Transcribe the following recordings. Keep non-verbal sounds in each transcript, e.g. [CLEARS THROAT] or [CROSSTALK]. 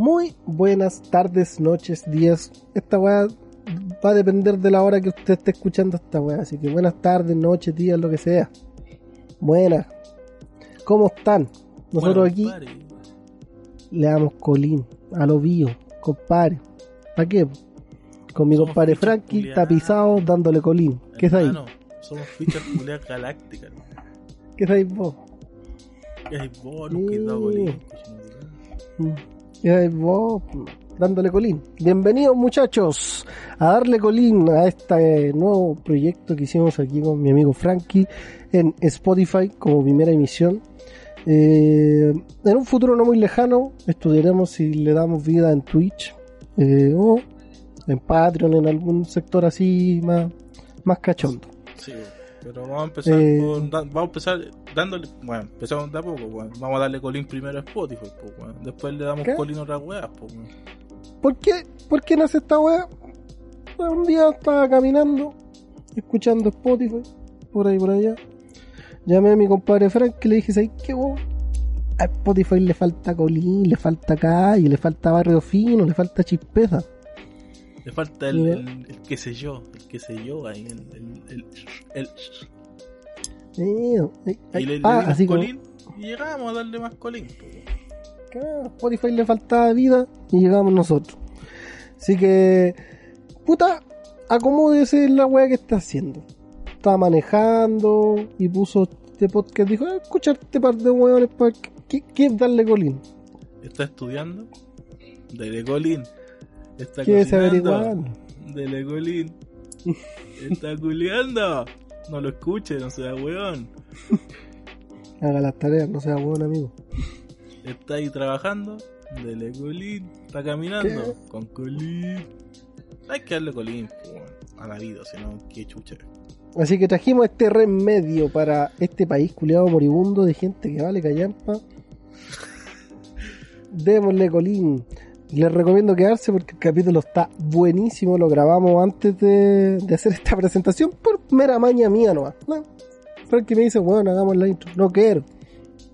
Muy buenas tardes, noches, días. Esta weá va a depender de la hora que usted esté escuchando esta weá. Así que buenas tardes, noches, días, lo que sea. Buenas. ¿Cómo están? Nosotros Bueno, aquí le damos colín a lo bio, compadre. ¿Para qué? Con mi Somos compadre Frankie tapizado dándole colín. ¿Qué es ahí? Somos fichas culiadas galácticas. ¿no? ¿Qué es ahí vos? ¿Qué hay vos? Nunca he dado colín, Mm. Dándole colín. Bienvenidos muchachos a darle colín a este nuevo proyecto que hicimos aquí con mi amigo Frankie en Spotify como primera emisión. Eh, en un futuro no muy lejano estudiaremos si le damos vida en Twitch eh, o en Patreon, en algún sector así más, más cachondo. Pero vamos a empezar Eh. con, da- vamos a empezar dándole, bueno, empezamos de a poco, weón. Vamos a darle colín primero a Spotify, pues. Después le damos ¿Qué? colín a otras weas, pues. ¿Por qué, ¿Por qué nace esta wea? Pues un día estaba caminando, escuchando Spotify, por ahí por allá. Llamé a mi compadre Frank y le dije, ¿sabes qué weón? A Spotify le falta colín, le falta calle, le falta barrio fino, le falta chispeza. Le falta el, el, el qué sé yo, qué sé yo ahí, el, el, el, el- Eh, eh, y le, ah, así colín y llegamos a darle más colín, que Spotify le faltaba vida y llegamos nosotros. Así que, puta, acomódese en la wea que está haciendo. Estaba manejando y puso este podcast. Dijo, "Ah, escucha este par de weones para ¿qué, qué es darle colín. Está estudiando, dele colín. Está ¿Quieres cocinando, averiguar? dele colín. Está culiando. No lo escuche, no sea weón. Haga las tareas, no sea weón, amigo. Está ahí trabajando, dele colín. Está caminando, ¿Qué? con colín. Hay que darle colín a la vida, si no, qué chucha. Así que trajimos este remedio para este país culiado moribundo de gente que vale callampa. [LAUGHS] Démosle colín. Les recomiendo quedarse porque el capítulo está buenísimo. Lo grabamos antes de, de hacer esta [LAUGHS] presentación por mera maña mía nomás. No. Frankie me dice, bueno, hagamos la intro. No quiero.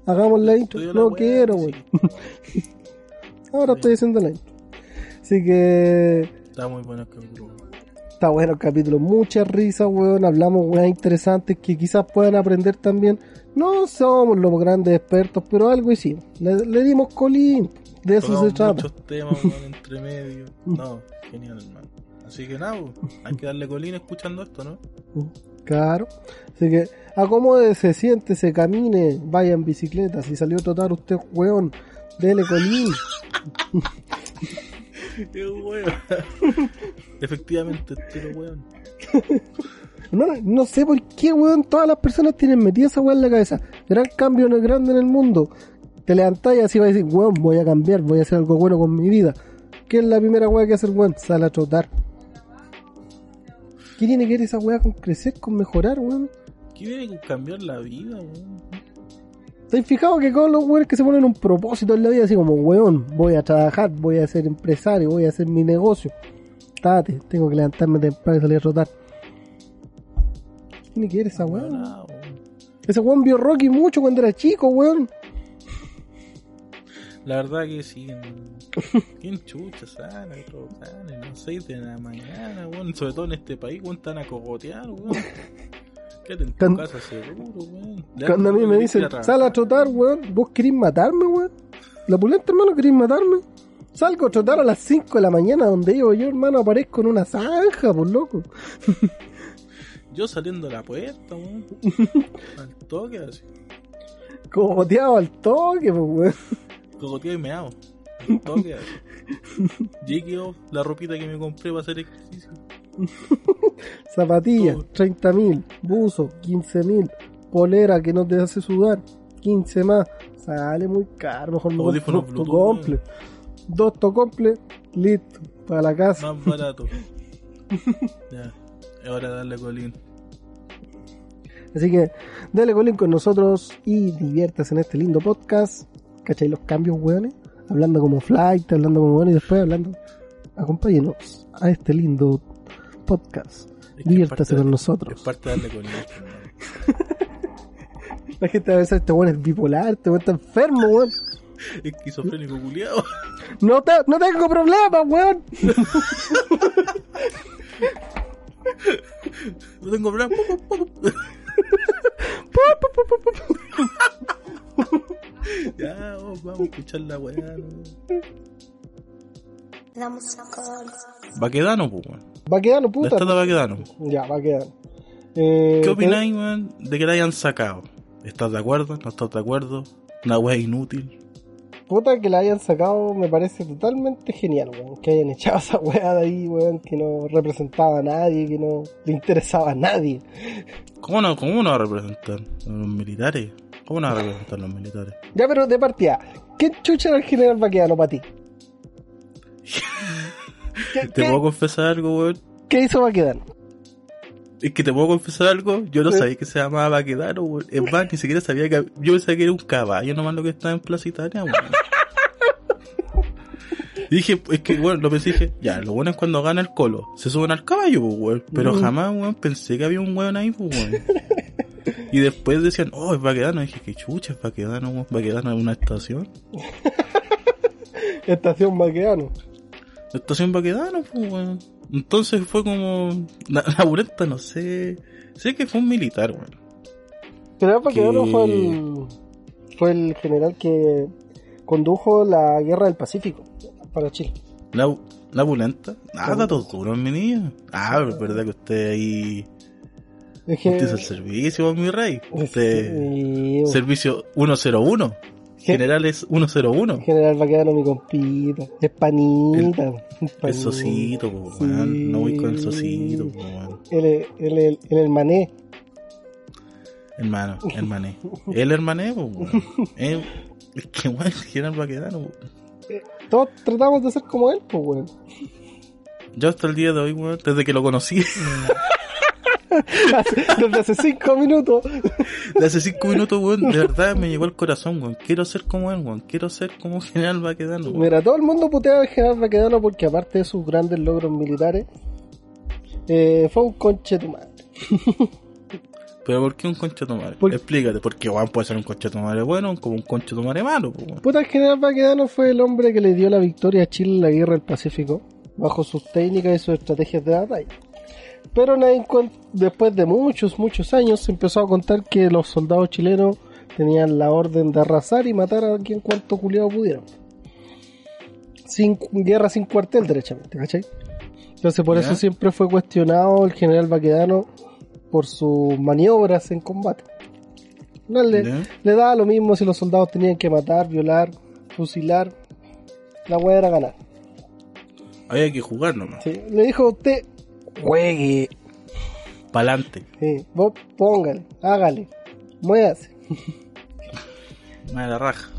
Hagamos la intro. La No quiero, sí. weón. [LAUGHS] Ahora estoy haciendo la intro. Así que Está muy bueno el capítulo. Está bueno el capítulo, muchas risas, weón. Hablamos weas interesantes que quizás puedan aprender también. No somos los grandes expertos, pero algo hicimos. Le, le dimos colín. De eso se trata. muchos temas weón, entre medio. [LAUGHS] No, genial, hermano. Así que nada, weón, hay que darle colín escuchando esto, ¿no? Claro. Así que acomódese, siéntese, camine, vaya en bicicleta. Si salió a trotar usted, weón, dele colín. [LAUGHS] Qué weón. Efectivamente, pero weón. No, no sé por qué, weón, todas las personas tienen metida esa weá en la cabeza. Gran cambio grande en el mundo. Te levantás y así vas a decir, weón, voy a cambiar, voy a hacer algo bueno con mi vida. ¿Qué es la primera weá que hacer, weón? Sale a trotar. ¿Qué tiene que ver esa weá con crecer, con mejorar, weón? ¿Qué viene con cambiar la vida, weón? ¿Te has fijado que todos los weones que se ponen un propósito en la vida, así como, weón, voy a trabajar, voy a ser empresario, voy a hacer mi negocio? Tate, tengo que levantarme temprano y salir a trotar. ¿Qué tiene que ver esa weá? Ese weón vio Rocky mucho cuando era chico, weón. La verdad que sí. [LAUGHS] ¿Quién chucha sana? Sana, no 6 de la mañana, weón. Sobre todo en este país, weón, están a cogotear, weón. Quédate en tu casa seguro, weón. Cuando a mí me dicen, sal a trotar, weón, ¿vos querés matarme, weón? La pulenta, hermano, querés matarme. Salgo a trotar a las 5 de la mañana donde vivo yo, hermano, aparezco en una zanja, por loco. [LAUGHS] Yo saliendo de la puerta, weón. [LAUGHS] Al toque, así. Cogoteado al toque, pues, weón. Cogoteado y meado. Al toque, así. Llegué la ropita que me compré para hacer ejercicio. [LAUGHS] Zapatillas, Todo. 30 mil. Buzo, 15 mil. Polera que no te hace sudar, 15 más. Sale muy caro, mejor me compro Audífonos dos Bluetooth, tocomple. Dos tocomple, listo, para la casa. Más barato. [LAUGHS] ya. Es hora de darle colín. Así que dale colín con nosotros y diviértase en este lindo podcast. ¿Cachai los cambios, weones? Hablando como flight, hablando como bueno y después hablando. Acompáñenos a este lindo podcast. Es que Diviértase con de- nosotros. Es parte de darle hermano. [LAUGHS] La gente a pensar, este weón es bipolar, este weón está enfermo, weón. Esquizofrénico culiado. No, te- no tengo problema, weón. [LAUGHS] No tengo problema. Ya, oh, vamos a escuchar la weá. La música. Baquedano, pues, weón. Va quedando La puta. estatua Baquedano. Ya, va quedando. Eh, ¿Qué opináis, weón, de que la hayan sacado? ¿Estás de acuerdo? ¿No estás de acuerdo? ¿Una weá inútil? Puta que la hayan sacado me parece totalmente genial, weón. Que hayan echado esa weá de ahí, weón, que no representaba a nadie, que no le interesaba a nadie. ¿Cómo no, cómo no va a representar? ¿Los militares? ¿Cómo no va a los militares? Ya, pero de partida, ¿qué chucha era el general Baqueano para ti? ¿Qué, [LAUGHS] ¿Te qué- puedo confesar algo, weón? qué hizo Baquedano? Es que te puedo confesar algo, yo no sabía que se llamaba Baquedano, weón. Es más, ni siquiera sabía que... Yo pensaba que era un caballo nomás lo que estaba en Plaza Italia, weón. [LAUGHS] Dije, es que, bueno, lo pensé dije, ya, lo bueno es cuando gana el colo. Se suben al caballo, pues, weón. Pero Mm. jamás, weón, pensé que había un weón ahí, pues, weón. [LAUGHS] Y después decían, oh, es Baquedano. Y dije, qué chucha, es Baquedano. Baquedano es una estación. [LAUGHS] Estación Baqueano. La estación Baquedano, pues, weón. Entonces fue como... La, la no sé... Sé que fue un militar, weón. General Baqueano Que- fue el, fue el general que condujo la guerra del Pacífico para Chile. La, la bulenta. Ah, datos duros, mi niño. Ah, es verdad que usted ahí... Es que- Usted es el servicio, mi rey. Usted... Sí, Servicio 101. General es 101. General Baqueano, mi compita. Es panita. es El panita. socito, po, Sí. No voy con el socito, po. El, el, el, el hermané. Hermano, hermané. El hermané, po, weón. Eh, [LAUGHS] Es que, weón, general Baquedano, po. Todos tratamos de ser como él, pues, weón. Yo hasta el día de hoy, weón, desde que lo conocí, [LAUGHS] Desde hace cinco minutos. de hace cinco minutos, weón, de verdad me llegó al corazón, weón. Quiero ser como él, weón. Quiero ser como [LAUGHS] general Baquedano, weón. Mira, todo el mundo puteaba al general Baquedano porque, aparte de sus grandes logros militares, eh, fue un conche tu madre. Pero ¿por qué un concha tu madre? Por- Explícate, porque weón puede ser un concha tu madre bueno como un concha tu madre malo, weón. Puta, el general Baquedano fue el hombre que le dio la victoria a Chile en la guerra del Pacífico, bajo sus técnicas y sus estrategias de batalla. Pero después de muchos, muchos años, se empezó a contar que los soldados chilenos tenían la orden de arrasar y matar a quien cuanto culiado pudieran. Sin guerra sin cuartel, derechamente, ¿cachai? Entonces por Ya. eso siempre fue cuestionado el general Baquedano por sus maniobras en combate. No le, daba lo mismo si los soldados tenían que matar, violar, fusilar. La weá era ganar. Había que jugar nomás. ¿sí? Le dijo a usted, juegue. Pa'lante. Sí, vos póngale, hágale, muévase. De la raja.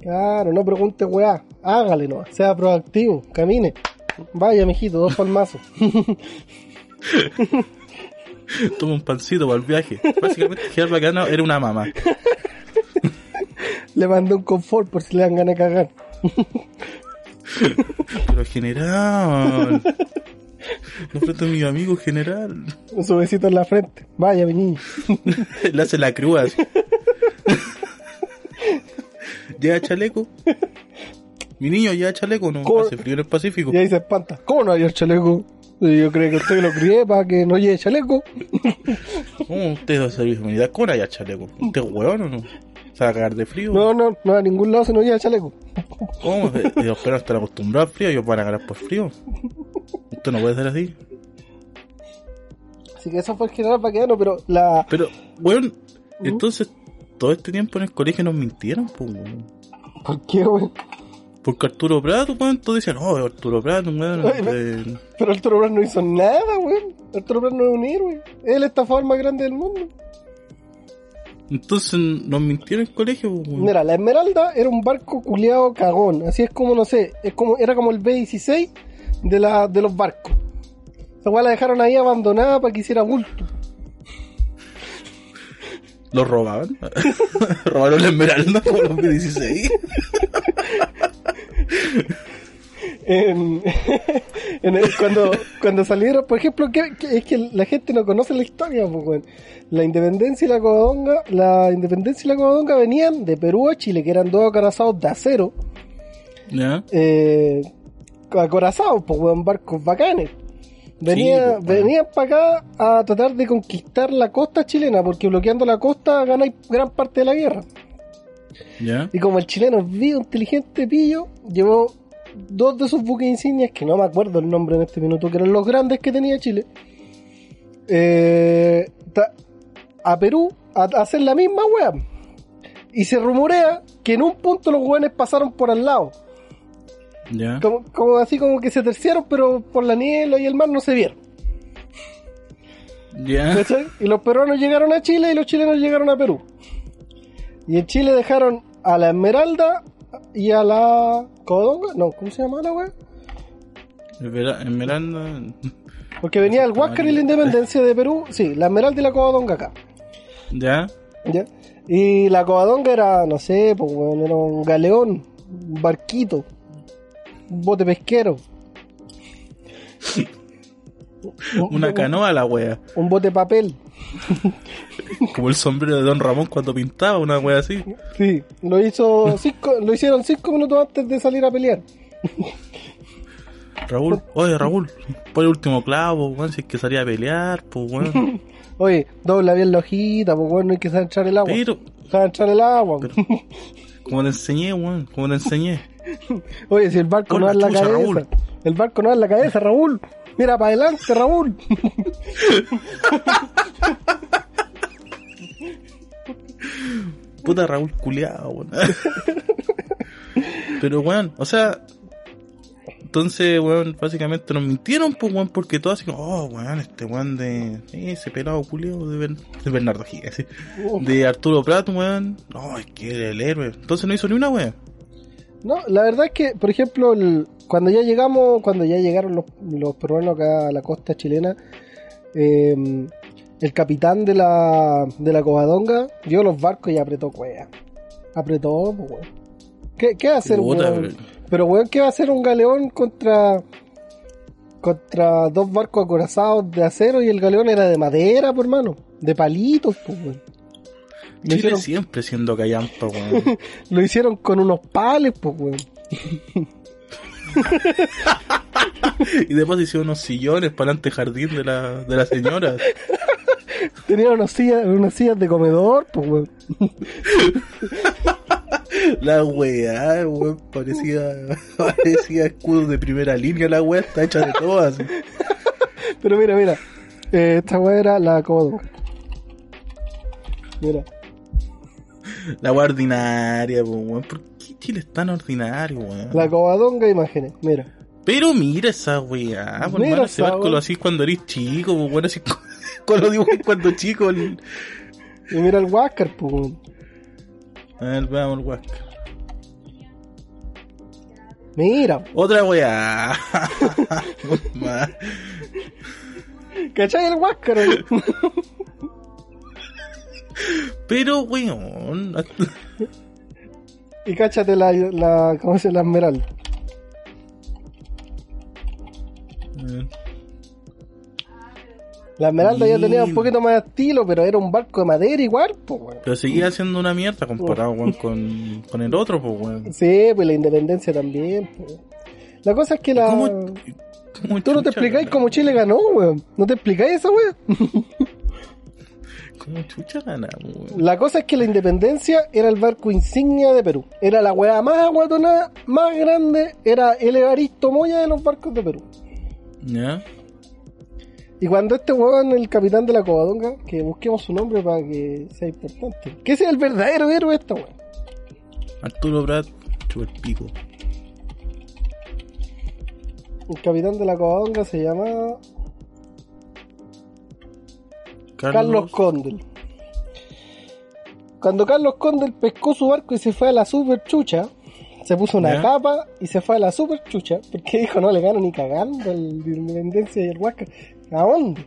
Claro, no pregunte weá, hágale no, sea proactivo, camine. Vaya, mijito, dos palmazos. [LAUGHS] Toma un pancito para el viaje. Básicamente, General Bacano era una mamá. [LAUGHS] le mandó un confort por si le dan ganas de cagar. [LAUGHS] Pero general. No frente a mi amigo general. Un su besito en la frente. Vaya, mi niño. [LAUGHS] Le hace la cruz así. [LAUGHS] ¿Llega chaleco? Mi niño, ¿llega chaleco? No, ¿Cómo? hace frío en el Pacífico. Y ahí se espanta. ¿Cómo no el chaleco? Yo creo que usted lo crié para que no lleve chaleco. [LAUGHS] ¿Cómo usted da servicio de unidad? ¿Cómo no haya chaleco? ¿Usted es hueón o no? ¿Se va a cagar de frío? No, no, no a ningún lado se nos lleva chaleco. ¿Cómo? Los peruanos están acostumbrados al frío, ellos van a ganar por frío. Usted no puede ser así. Así que eso fue el general Baquedano, pero la... Pero, weón, entonces, todo este tiempo en el colegio nos mintieron, pues, weón. ¿Por qué, güey? Porque Arturo Prato, weón, todos decían, oh, Arturo Prato, weón. Pero Arturo Prat no hizo nada, güey. Arturo Prat no es un héroe. Es el más grande del mundo. Entonces nos mintieron en el colegio, weón. Mira, la Esmeralda era un barco culeado cagón. Así es como, no sé, es como, era como el B-16 de, la, de los barcos. Esa weá la dejaron ahí abandonada para que hiciera bulto. ¿Los robaban? [LAUGHS] ¿Robaron la esmeralda como los B-16? [LAUGHS] En, [LAUGHS] En el- cuando, cuando salieron, por ejemplo, que, que- es que la gente no conoce la historia, pues. La independencia y la covadonga, la independencia y la covadonga venían de Perú a Chile, que eran dos acorazados de acero, eh, acorazados, pues, weón, barcos bacanes. Venía, Sí, pues, venían para acá a tratar de conquistar la costa chilena, porque bloqueando la costa ganáis gran parte de la guerra. Y como el chileno es vivo, inteligente, pillo, llevó dos de sus buques insignias, que no me acuerdo el nombre en este minuto, que eran los grandes que tenía Chile, eh, a Perú a, a hacer la misma wea. Y se rumorea que en un punto los weones pasaron por al lado. Como, como así como que se terciaron, pero por la niebla y el mar no se vieron. ¿cachai? Y los peruanos llegaron a Chile y los chilenos llegaron a Perú. Y en Chile dejaron a la Esmeralda y a la Codonga. No, ¿cómo se llama la? Esmera- Esmeralda. Porque venía el Huáscar y la Independencia de Perú. Sí, la Esmeralda y la Covadonga acá. ¿Ya? ¿ya? Y la Covadonga era, no sé, pues, weón, era un galeón, un barquito, bote pesquero. Un- [LAUGHS] Una un- canoa la wea. Un bote papel. Como el sombrero de Don Ramón cuando pintaba, una wea así. Sí, lo hizo cinco, lo hicieron cinco minutos antes de salir a pelear. Raúl, oye Raúl, pon el último clavo, weón, si es que salía a pelear, pues weón. [LAUGHS] Oye, dobla bien la hojita, pues no hay que entrar el agua. Pero, entrar el agua. Pero- [LAUGHS] como te enseñé, weón, como te enseñé. [LAUGHS] Oye, si el barco no es la cabeza. Raúl. El barco no es la cabeza, Raúl. Mira para adelante, Raúl. [LAUGHS] Puta Raúl culiado, weón. [LAUGHS] Pero weón, o sea, entonces, weón, básicamente nos mintieron, pues weón, porque todos así como, oh, weón, este weón de ese pelado culiado de, Bern- de Bernardo así. de Arturo Prat, weón, no, es que era el héroe. Entonces no hizo ni una weón. No, la verdad es que, por ejemplo, el- cuando ya llegamos, cuando ya llegaron los, los peruanos acá a la costa chilena, eh, el capitán de la, de la Covadonga dio los barcos y apretó cuea. Apretó, pues, weón. ¿Qué, ¿Qué hacer, Puta, weón? Pero, weón, ¿qué va a hacer un galeón contra contra dos barcos acorazados de acero y el galeón era de madera, por hermano? De palitos, pues, weón. Lo Chile hicieron, siempre siendo callampa, weón. [LAUGHS] lo hicieron con unos pales, pues, weón. [LAUGHS] y después hicieron unos sillones para el jardín de la, de la señora. [LAUGHS] Tenían unas sillas, unas sillas de comedor, pues, weón. La weá, weón, parecía, [LAUGHS] parecía escudo de primera línea, la weá está hecha de todo así. Pero mira, mira. Eh, esta weá era la Covadonga. Mira. La weá ordinaria, weón. ¿Por qué Chile es tan ordinario, weón? La Covadonga, imágenes. Mira. Pero mira esa weá, po, Mira ese barco lo hacís cuando eres chico, weón, así con, [LAUGHS] con los dibujos cuando chico. El... Y mira el Huáscar, pues. A ver, veamos el Huáscar. Mira. Otra weá. [LAUGHS] ¿Cachai el weón? Pero, weón. y cáchate la, la, ¿cómo se llama? La esmeralda. La esmeralda ya tenía un poquito más de estilo, pero era un barco de madera igual, pues, weón. Pero seguía siendo una mierda comparado weón, con, con el otro, pues, weón. Sí, pues la independencia también, pues. La cosa es que la... ¿Cómo, cómo Tú no te explicáis cómo Chile ganó, weón. No te explicáis esa weón. [LAUGHS] ¿Cómo chucha ganamos, weón? La cosa es que la independencia era el barco insignia de Perú. Era la weá más aguatonada, más grande, era el Evaristo Moya de los barcos de Perú. ¿Ya? Y cuando este weón, el capitán de la Covadonga, que busquemos su nombre para que sea importante, que sea el verdadero héroe de esta weá. Arturo Brad, chupa el pico. El capitán de la Covadonga se llama Carlos, Carlos Condel. Cuando Carlos Condel pescó su barco y se fue a la super chucha, se puso una ¿Ya? capa y se fue a la super chucha, porque dijo no le gano ni cagando el de Independencia y el Huáscar. ¿A dónde?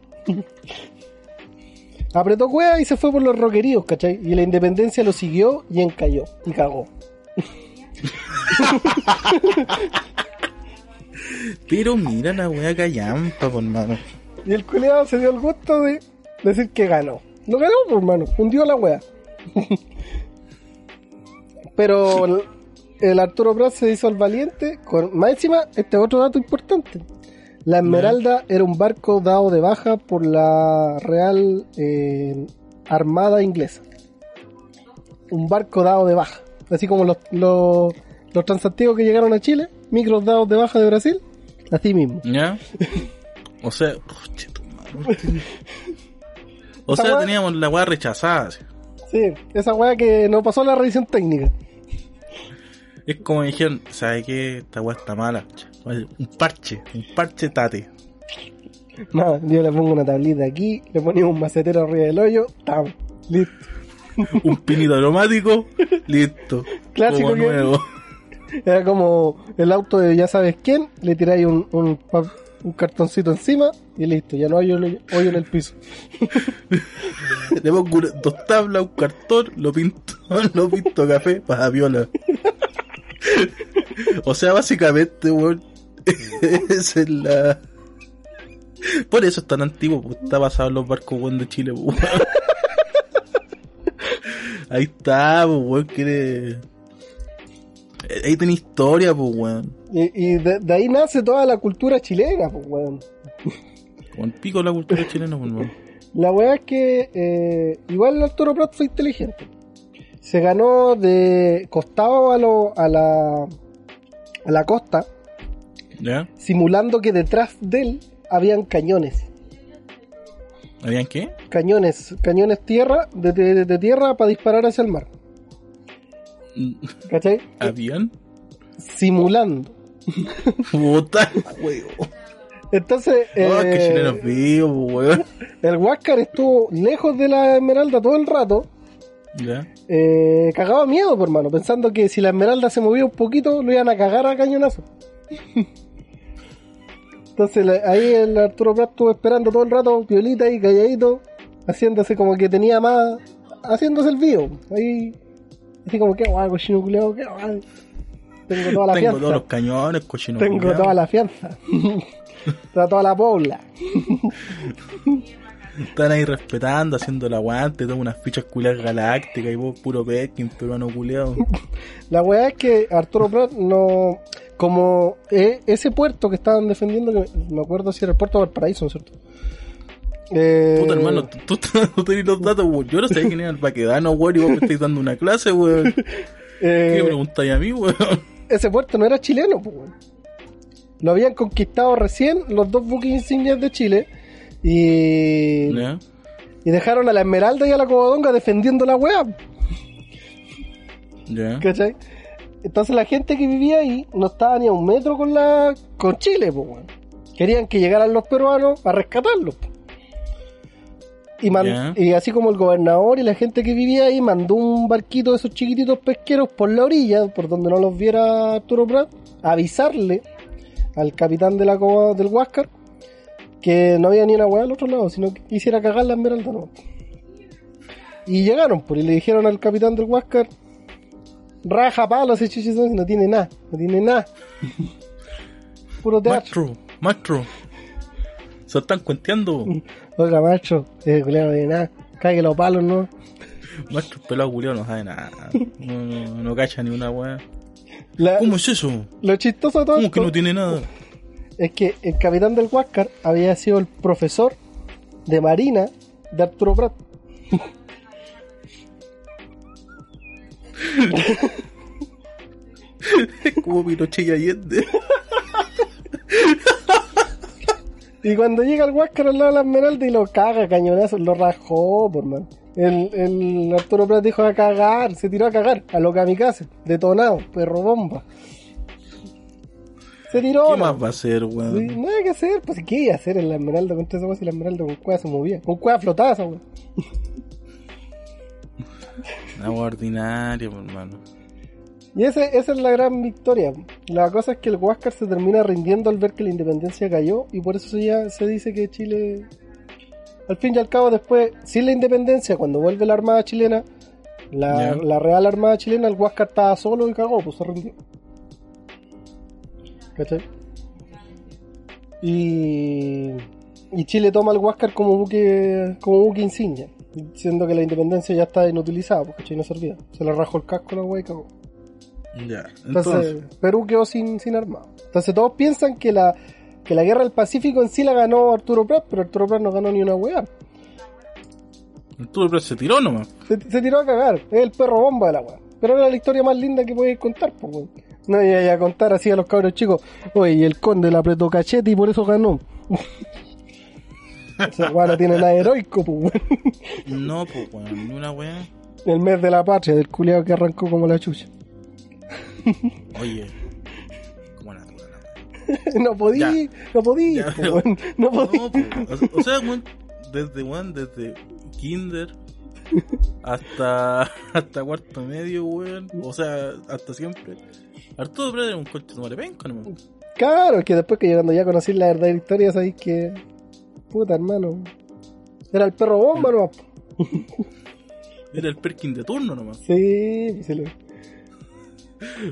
Apretó cueva y se fue por los roqueríos, ¿cachai? Y la Independencia lo siguió y encalló y cagó. Pero mira la weá callampa, por mano. Y el culiado se dio el gusto de decir que ganó. Lo ganó, por hermano. Hundió la wea. Pero el, el Arturo Prat se hizo el valiente. Con, más encima, este otro dato importante. La Esmeralda era un barco dado de baja por la Real eh, Armada Inglesa. Un barco dado de baja. Así como los, los, los transatlánticos que llegaron a Chile, micros dados de baja de Brasil, así mismo. ¿Ya? O sea, oh. O sea, teníamos la weá rechazada. Sí, esa weá que no pasó la revisión técnica. Es como dijeron, ¿sabes qué? Esta weá está mala. Un parche, un parche tate. No, yo le pongo una tablita aquí, le ponemos un macetero arriba del hoyo, ¡tam! Listo. Un pinito aromático, listo. Clásico Como nuevo. [LAUGHS] Era como el auto de ya sabes quién, le tiráis un, un, un cartoncito encima y listo, ya no hay hoyo, hoyo en el piso. [LAUGHS] Le pongo dos tablas, un cartón, lo pinto, [LAUGHS] lo pinto café para viola. O sea, básicamente, weón, [LAUGHS] esa es la... Por eso es tan antiguo, porque está basado en los barcos weón de Chile, pues. [LAUGHS] Ahí está, pues, weón, quiere... Ahí tiene historia, pues, weón. Y, y de, de ahí nace toda la cultura chilena, pues weón. El pico la cultura chilena, pues, weón. La weá es que eh, igual el Arturo Prat fue inteligente. Se ganó de costado a, lo, a, la, a la costa, ¿Ya? simulando que detrás de él habían cañones. ¿Habían qué? Cañones, cañones tierra, de, de- de tierra para disparar hacia el mar. [LAUGHS] ¿Cachai? ¿Habían? Simulando. Puta. [LAUGHS] Entonces, Oh, eh, que chilenos vivos, weón. el Huáscar estuvo lejos de la Esmeralda todo el rato, Ya. eh, cagado de miedo, por hermano, pensando que si la Esmeralda se movía un poquito, lo iban a cagar a cañonazo. [LAUGHS] Entonces la- ahí el Arturo Prat estuvo esperando todo el rato, piolita y calladito, haciéndose como que tenía más, haciéndose el vivo. Ahí, así como que guay, cochino culeado, que guay. Tengo toda la Tengo fianza. todos los cañones, cochino. Tengo toda la fianza. [LAUGHS] Está toda la pobla. Están ahí respetando, haciendo el aguante, toman unas fichas culiadas galácticas y vos puro Pekin, peruano culiado. [LAUGHS] La weá es que Arturo Prat no. Como eh, ese puerto que estaban defendiendo, que me acuerdo si era el puerto de Valparaíso, ¿no es cierto? Eh, Puta hermano, tú, tú, tú tenés los datos, weón. Yo no sé quién era el paquedano, weón, y vos me estáis dando una clase, weón. [LAUGHS] eh, ¿Qué preguntáis a mí, weón? ese puerto no era chileno, weón. Lo habían conquistado recién los dos buques insignias de Chile y, ¿Ya? y dejaron a la Esmeralda y a la Covadonga defendiendo la weá, ¿Ya? ¿cachai? Entonces la gente que vivía ahí no estaba ni a un metro con la con Chile, pues. Querían que llegaran los peruanos a rescatarlos. po. Y, man- Ya. y así como el gobernador y la gente que vivía ahí mandó un barquito de esos chiquititos pesqueros por la orilla, por donde no los viera Arturo Prat, a avisarle al capitán de la del Huáscar que no había ni una hueá al otro lado, sino que quisiera cagar la esmeralda, no. Y llegaron, pues, y le dijeron al capitán del Huáscar, raja palo ese chuchizón, no tiene nada, no tiene nada. [LAUGHS] Puro teatro. Maestro, maestro. Se están cuenteando. [LAUGHS] Oiga, macho, ese culiao no tiene nada. Cague los palos, ¿no? [LAUGHS] Maestro pelado culiado no sabe nada. No, no, no cacha ni una weá. ¿Cómo es eso? lo chistoso de todo ¿Cómo esto que no tiene nada? es que el capitán del Huáscar había sido el profesor de Marina de Arturo Prat. [LAUGHS] Como Pinochet y Allende. Y cuando llega el Huáscar al lado de la Esmeralda y lo caga cañonazos, lo rajó, por man. El, el Arturo Prat dijo a cagar, se tiró a cagar, a lo kamikaze, detonado, perro bomba. Se tiró, ¿Qué ¿no? más va a hacer, Sí, weón? nada que hacer, pues ¿qué iba a hacer en la Esmeralda contra esa si la Esmeralda con cueva se movía? Con cueva flotaba esa weá. Agua ordinaria, pues, hermano. Y ese, esa es la gran victoria. La cosa es que el Huáscar se termina rindiendo al ver que la independencia cayó y por eso ya se dice que Chile, al fin y al cabo, después, sin la independencia, cuando vuelve la Armada chilena, la, la Real Armada chilena, el Huáscar estaba solo y cagó, pues se rindió. ¿Cachai? Y, y Chile toma el Huáscar como buque, como buque insignia, siendo que la independencia ya está inutilizada, porque no servía. Se le rajó el casco a la wea y cagó. Ya. Entonces, Entonces, Perú quedó sin, sin armado. Entonces todos piensan que la, que la guerra del Pacífico en sí la ganó Arturo Prat, pero Arturo Prat no ganó ni una weá. Arturo Prat se tiró nomás. Se, se tiró a cagar, es el perro bomba de la weá. Pero era la historia más linda que podéis contar, pues. No iba a contar así a los cabros chicos, oye, y el conde le apretó cachete y por eso ganó. [LAUGHS] Esa weá no tiene nada heroico, pues weón. No, pues, weón, ni una weá. El mes de la patria, del culiado que arrancó como la chucha. Oye. Como la [LAUGHS] no podí, Ya. no podí, Ya, pues, weón, no podí. No, pues, o, sea, weón, desde, weón, desde kinder hasta, [LAUGHS] hasta cuarto medio, weón. O sea, hasta siempre. Arturo Prat era un coche de penca, no Claro, que después que llegando ya a conocer la verdadera historia, sabéis que. Puta, hermano. Era el perro bomba, ¿no? [LAUGHS] Era el Perkin de turno nomás. Sí, se lo-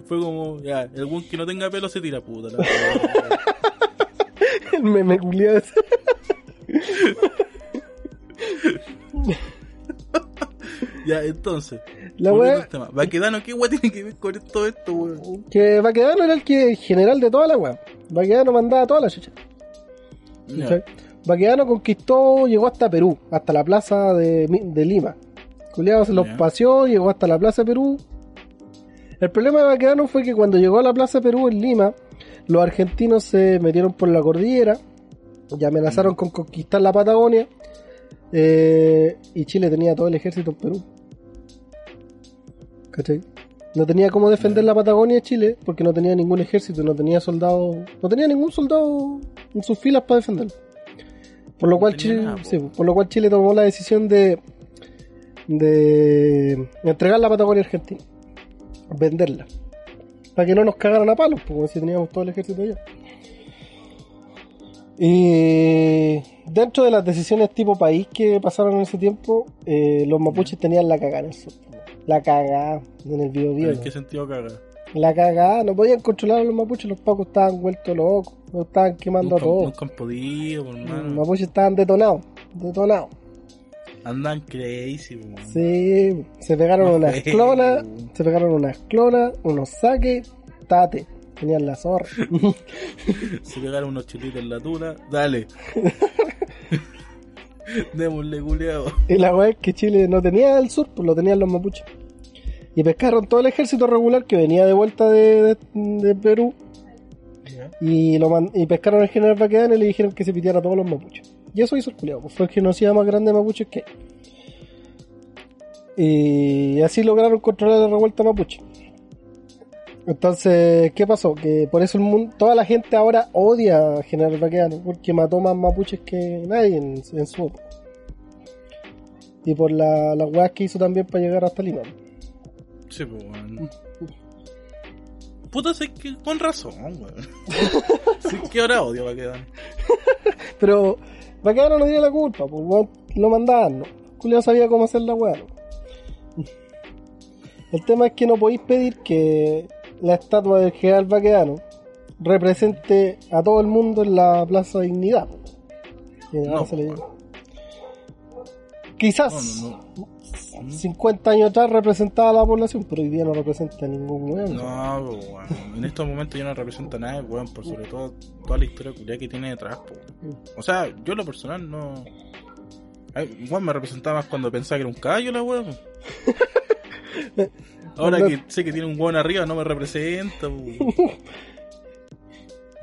Fue como, ya, el weón que no tenga pelo se tira puta. La [LAUGHS] el meme culiado [LAUGHS] ya, entonces. La tema. Baquedano, ¿qué weá tiene que ver con todo esto, weón? Que Baquedano era el que general de toda la weá. Baquedano mandaba toda la chucha. ¿cachai? Baquedano conquistó, llegó hasta Perú, hasta la plaza de, de Lima. Culeado se los paseó, llegó hasta la plaza de Perú. El problema de Baquedano fue que cuando llegó a la plaza de Perú en Lima, los argentinos se metieron por la cordillera y amenazaron con conquistar la Patagonia. eh, y Chile tenía todo el ejército en Perú. ¿Cachai? No tenía cómo defender la Patagonia Chile porque no tenía ningún ejército, no tenía soldados, no tenía ningún soldado en sus filas para defenderlo. Por lo No cual Chile, nada, po. sí, por lo cual Chile tomó la decisión de de entregar la Patagonia a Argentina, venderla, para que no nos cagaran a palos, porque si teníamos todo el ejército allá. Y dentro de las decisiones tipo país que pasaron en ese tiempo, eh, los mapuches tenían la cagada en el sur. La cagada en el video ¿En qué sentido caga? La cagada, no podían controlar a los mapuches, los pacos estaban vueltos locos, los estaban quemando Nunca, a todos. nunca han podido, por Los mapuches estaban detonados, detonados. Andan crazy, weón. Sí, se pegaron No unas fue, clonas, se pegaron unas clonas, unos saques, tate, tenían la zorra. [LAUGHS] Se pegaron unos chilitos en la tula. Dale. [LAUGHS] Démosle culeado. y la weá es que Chile no tenía el sur, pues lo tenían los mapuches. Y pescaron todo el ejército regular que venía de vuelta de, de- de Perú y lo man- y pescaron al general Baquedano y le dijeron que se pitiera a todos los mapuches. Y eso hizo el culiao, pues fue el genocida más grande de mapuches que. Y así lograron controlar la revuelta mapuche. Entonces, ¿qué pasó? Que por eso el mundo, toda la gente ahora odia a General Baquedano, porque mató más mapuches que nadie en, en su época. Y por la- las weas que hizo también para llegar hasta Lima. Sí, pues, weón. Puta, sé que con razón, weón. [LAUGHS] sí que ahora odio va a quedar. Pero Baquedano no tenía la culpa, pues weón, lo mandaban, ¿no? Julio sabía cómo hacer la weá, ¿no? El tema es que no podéis pedir que la estatua del general Baquedano represente a todo el mundo en la Plaza Dignidad. Que ahora No. Quizás No, no, no. 50 años atrás representaba a la población, pero hoy día no representa a ningún weón. No, pues, weón. En estos momentos ya no representa nada, weón, por sobre todo toda la historia culiada que tiene detrás, pues. O sea, yo lo personal no. Ay, weón, me representaba más cuando pensaba que era un caballo la weón. [LAUGHS] Ahora que sé que tiene un weón arriba no me representa, pues. [LAUGHS]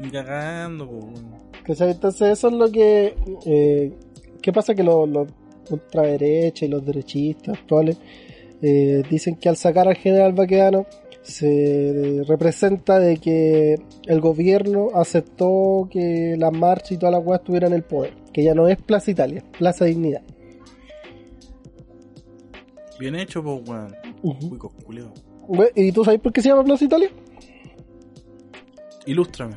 Ni cagando, weón. Entonces eso es lo que... Eh, ¿Qué pasa? Que los, los ultraderechas y los derechistas actuales eh, dicen que al sacar al general Baquedano se representa de que el gobierno aceptó que las marchas y todas las weas tuvieran el poder, que ya no es Plaza Italia, Plaza Dignidad. Bien hecho, pues, weón. We- ¿Y tú sabes por qué se llama Plaza Italia? Ilústrame.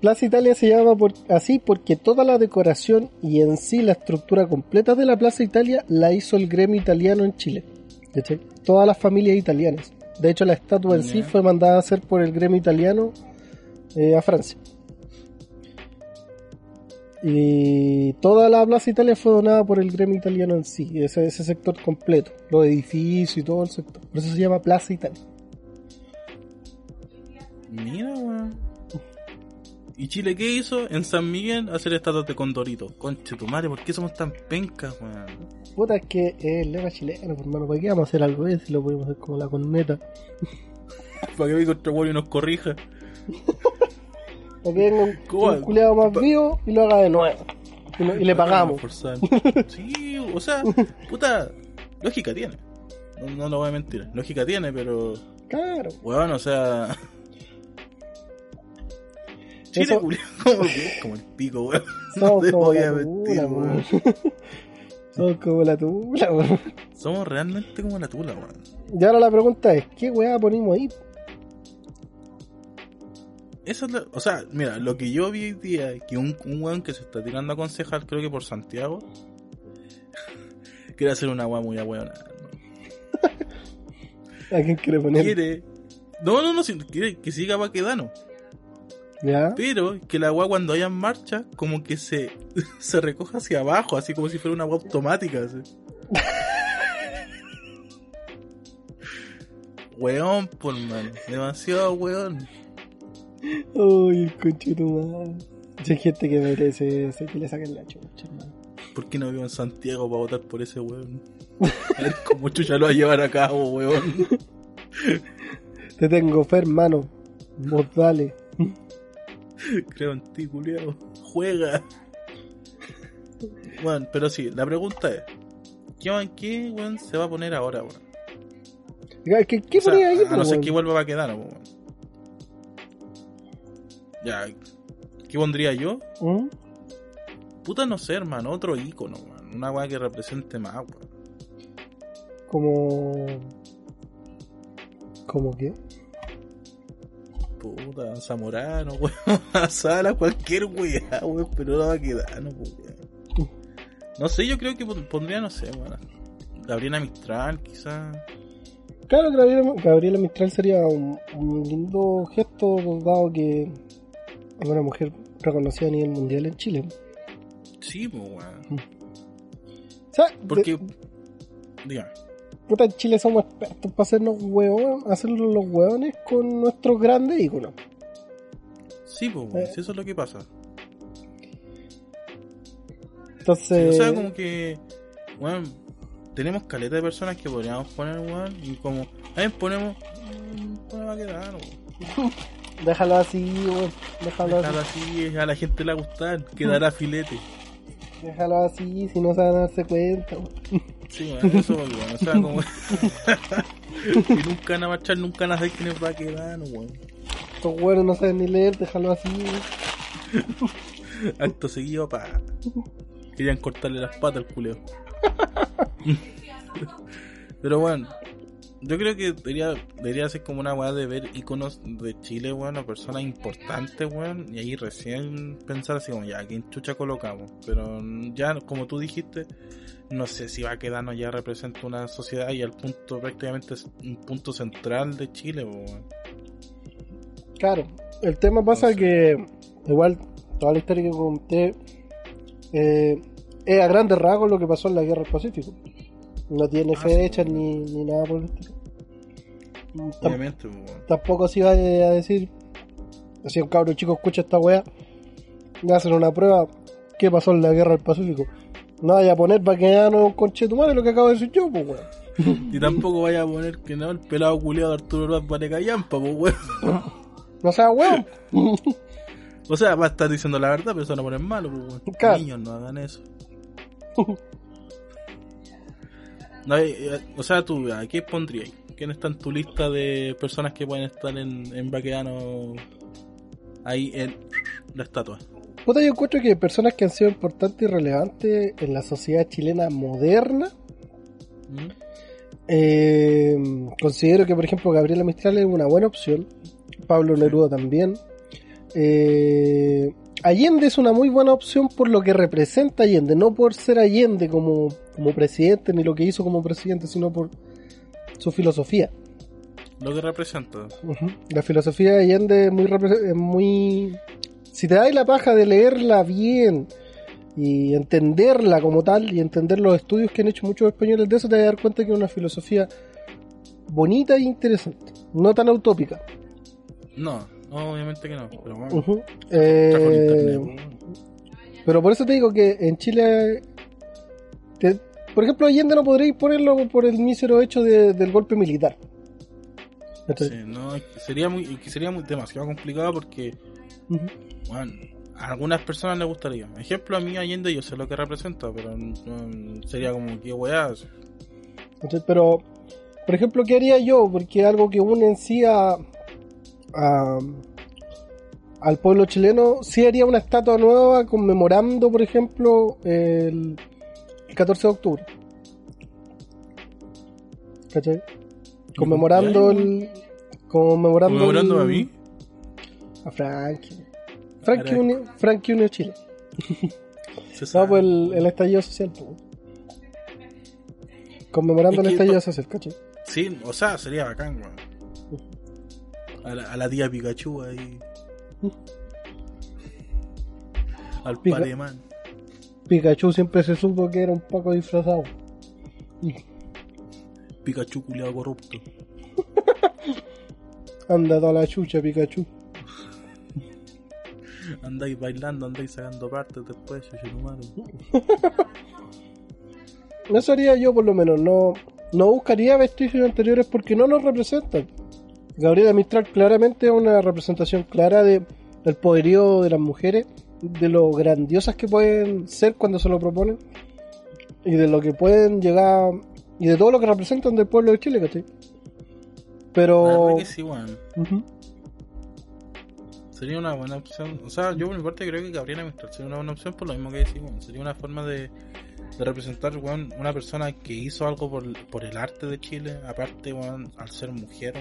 Plaza Italia se llama por- así porque toda la decoración y en sí la estructura completa de la Plaza Italia la hizo el gremio italiano en Chile. ¿Cachai? Todas las familias italianas. De hecho, la estatua en sí fue mandada a hacer por el gremio italiano eh, a Francia. Y toda la Plaza Italia fue donada por el gremio italiano en sí, ese, ese sector completo, los edificios y todo el sector. Por eso se llama Plaza Italia. Mira, weón. ¿Y Chile qué hizo? En San Miguel hacer estatuas de condorito. Conche tu madre, ¿por qué somos tan pencas, weón? Puta, es que es el lema chileno, pues, hermano. ¿Para qué vamos a hacer algo de si lo podemos hacer como la corneta? [LAUGHS] Para que venga otro weón y nos corrija. [LAUGHS] Para que venga un, un culiado más vivo y lo haga de nuevo. Y, no- y le pagamos. [LAUGHS] Sí, o sea, puta, lógica tiene. No, no lo voy a mentir. Lógica tiene, pero, Claro. weón, o sea. Chile, Eso- [LAUGHS] como, como el pico, weón. [LAUGHS] No te voy a mentir, weón. [LAUGHS] Somos como la tula, weón. Somos realmente como la tula, weón. Y ahora la pregunta es, ¿qué weá ponemos ahí? Eso es lo- o sea, mira, lo que yo vi hoy día es que un, un weón que se está tirando a aconsejar, creo que por Santiago, quiere hacer una weá muy ahueona. ¿A quién quiere poner? Quiere. No, no, no, si- quiere que siga Baquedano. ¿Ya? Pero que la weá cuando haya en marcha, como que se, [LAUGHS] se recoja hacia abajo, así como si fuera una weá automática. así. [LAUGHS] weón, por man. Demasiado weón. Uy, el conchito madre. Hay gente que merece eso, que le saquen la chucha, hermano. ¿Por qué no vivo en Santiago para votar por ese weón? A ver cómo chucha lo va a llevar a cabo, weón. [LAUGHS] Te tengo fe, hermano. Vos dale. [LAUGHS] Creo en ti, culiao. Juega. Bueno, pero sí, la pregunta es: ¿qué, qué weón se va a poner ahora, weón? ¿Qué, qué O sea, ponía ahí, a no ser que vuelva a quedar, weón. Ya, ¿qué pondría yo? ¿Mm? Puta, no sé, hermano, otro icono, weón. Una weá que represente más, weón. Como... ¿Cómo qué? Puta, Zamorano, [LAUGHS] weón. Sala, cualquier weá, weón. Pero no va a quedar, no, weón. No sé, yo creo que pon- pondría, no sé, weón. Gabriela Mistral, quizás. Claro, Gabriela, Gabriela Mistral sería un, un lindo gesto, dado que es una mujer reconocida a nivel mundial en Chile. Sí, pues, weón. O sea, de- Porque. Dígame. Puta, en Chile somos expertos para hacernos huevones, hacernos los huevones con nuestros grandes íconos. Sí, pues. Eh. Si eso es lo que pasa. Entonces, O sea, como que, weón, tenemos caleta de personas que podríamos poner, weón, y como, a ver, ponemos, mm, no va a quedar, weón. [LAUGHS] déjalo así, weón. Déjalo Déjalo así. así, a la gente le va a gustar, quedará [LAUGHS] filete. Déjalo así, si no se van a darse cuenta. Sí, weón, eso, weón, o sea, como, que [LAUGHS] nunca van a marchar, nunca van a saber quiénes va a quedar, weón. Estos huevos no saben ni leer, déjalo así. [LAUGHS] Acto seguido, pa. Querían cortarle las patas al culeo. [LAUGHS] Pero bueno, yo creo que debería, debería ser como una weá de ver iconos de Chile, weón, o personas importantes, weón, y ahí recién pensar así como, ya, ¿quién chucha colocamos? Pero ya, como tú dijiste, no sé si va a quedarnos ya representa una sociedad y al punto, prácticamente es un punto central de Chile, weón. Claro, el tema pasa No sé. que, igual, toda la historia que conté eh, es a grandes rasgos lo que pasó en la guerra del Pacífico. No tiene Ah, fecha sí. ni, ni nada por el Obviamente, weón. tampoco se iba a decir, si un cabro chico escucha esta weá, le hacen una prueba, ¿qué pasó en la guerra del Pacífico? No vaya a poner para que ya no un conchetumare lo que acabo de decir yo, pues weón. [LAUGHS] Y tampoco vaya a poner que no, el pelado culiado de Arturo Prat vale callampa, pues weón. [LAUGHS] No sea weón. [LAUGHS] O sea, va a estar diciendo la verdad, pero eso no ponen malo, pues weón. Claro. Niños, no hagan eso. Eh, eh, o sea, tú, ¿a qué pondrías? ¿Quién está en tu lista de personas que pueden estar en, en Baqueano ahí en la estatua? Puta, yo encuentro que personas que han sido importantes y relevantes en la sociedad chilena moderna, ¿Mm? eh, considero que, por ejemplo, Gabriela Mistral es una buena opción. Pablo Neruda también. Eh, Allende es una muy buena opción por lo que representa Allende, no por ser Allende como, como presidente ni lo que hizo como presidente, sino por su filosofía. Lo que representa. La filosofía de Allende es muy, repre- muy... Si te dais la paja de leerla bien y entenderla como tal y entender los estudios que han hecho muchos españoles de eso, te vas a dar cuenta que es una filosofía bonita e interesante, no tan utópica. No, no, obviamente que no. Pero bueno, con Eh, weón. pero por eso te digo que en Chile, por ejemplo, Allende no podréis ponerlo por el mísero hecho de- del golpe militar. Sí, no, es que sería muy, sería muy demasiado complicado porque, bueno, a algunas personas les gustaría. Ejemplo, a mí Allende yo sé lo que representa, pero no- sería como que weá. ¿Cachai? Pero, por ejemplo, ¿qué haría yo? Porque algo que une en sí a, a- al pueblo chileno, sí haría una estatua nueva conmemorando, por ejemplo, el, el 14 de octubre. ¿Cachai? Conmemorando el... Conmemorando, Conmemorando el- a mí. A Frankie. Frankie unió, Frankie unió Chile. No, pues el, el estallido social. pues. Conmemorando Es el estallido social, ¿cachai? Sí, o sea, sería bacán, weón. A la, a la tía Pikachu ahí. Al Pica- Pareman. Pikachu siempre se supo que era un poco disfrazado. Pikachu culiado corrupto. [LAUGHS] Anda toda la chucha, Pikachu. Andáis bailando, andáis sacando partes después, chuchurumare. [LAUGHS] Eso haría yo por lo menos. No, no buscaría vestigios anteriores porque no nos representan. Gabriela Mistral claramente es una representación clara de, del poderío de las mujeres, de lo grandiosas que pueden ser cuando se lo proponen y de lo que pueden llegar y de todo lo que representan del pueblo de Chile, ¿cachai? Pero... que sí. Ujú. Sería una buena opción. O sea, yo por mi parte creo que Gabriela Mistral sería una buena opción por lo mismo que decís, weón. Sería una forma de, de representar, weón, una persona que hizo algo por, por el arte de Chile. Aparte, al ser mujer.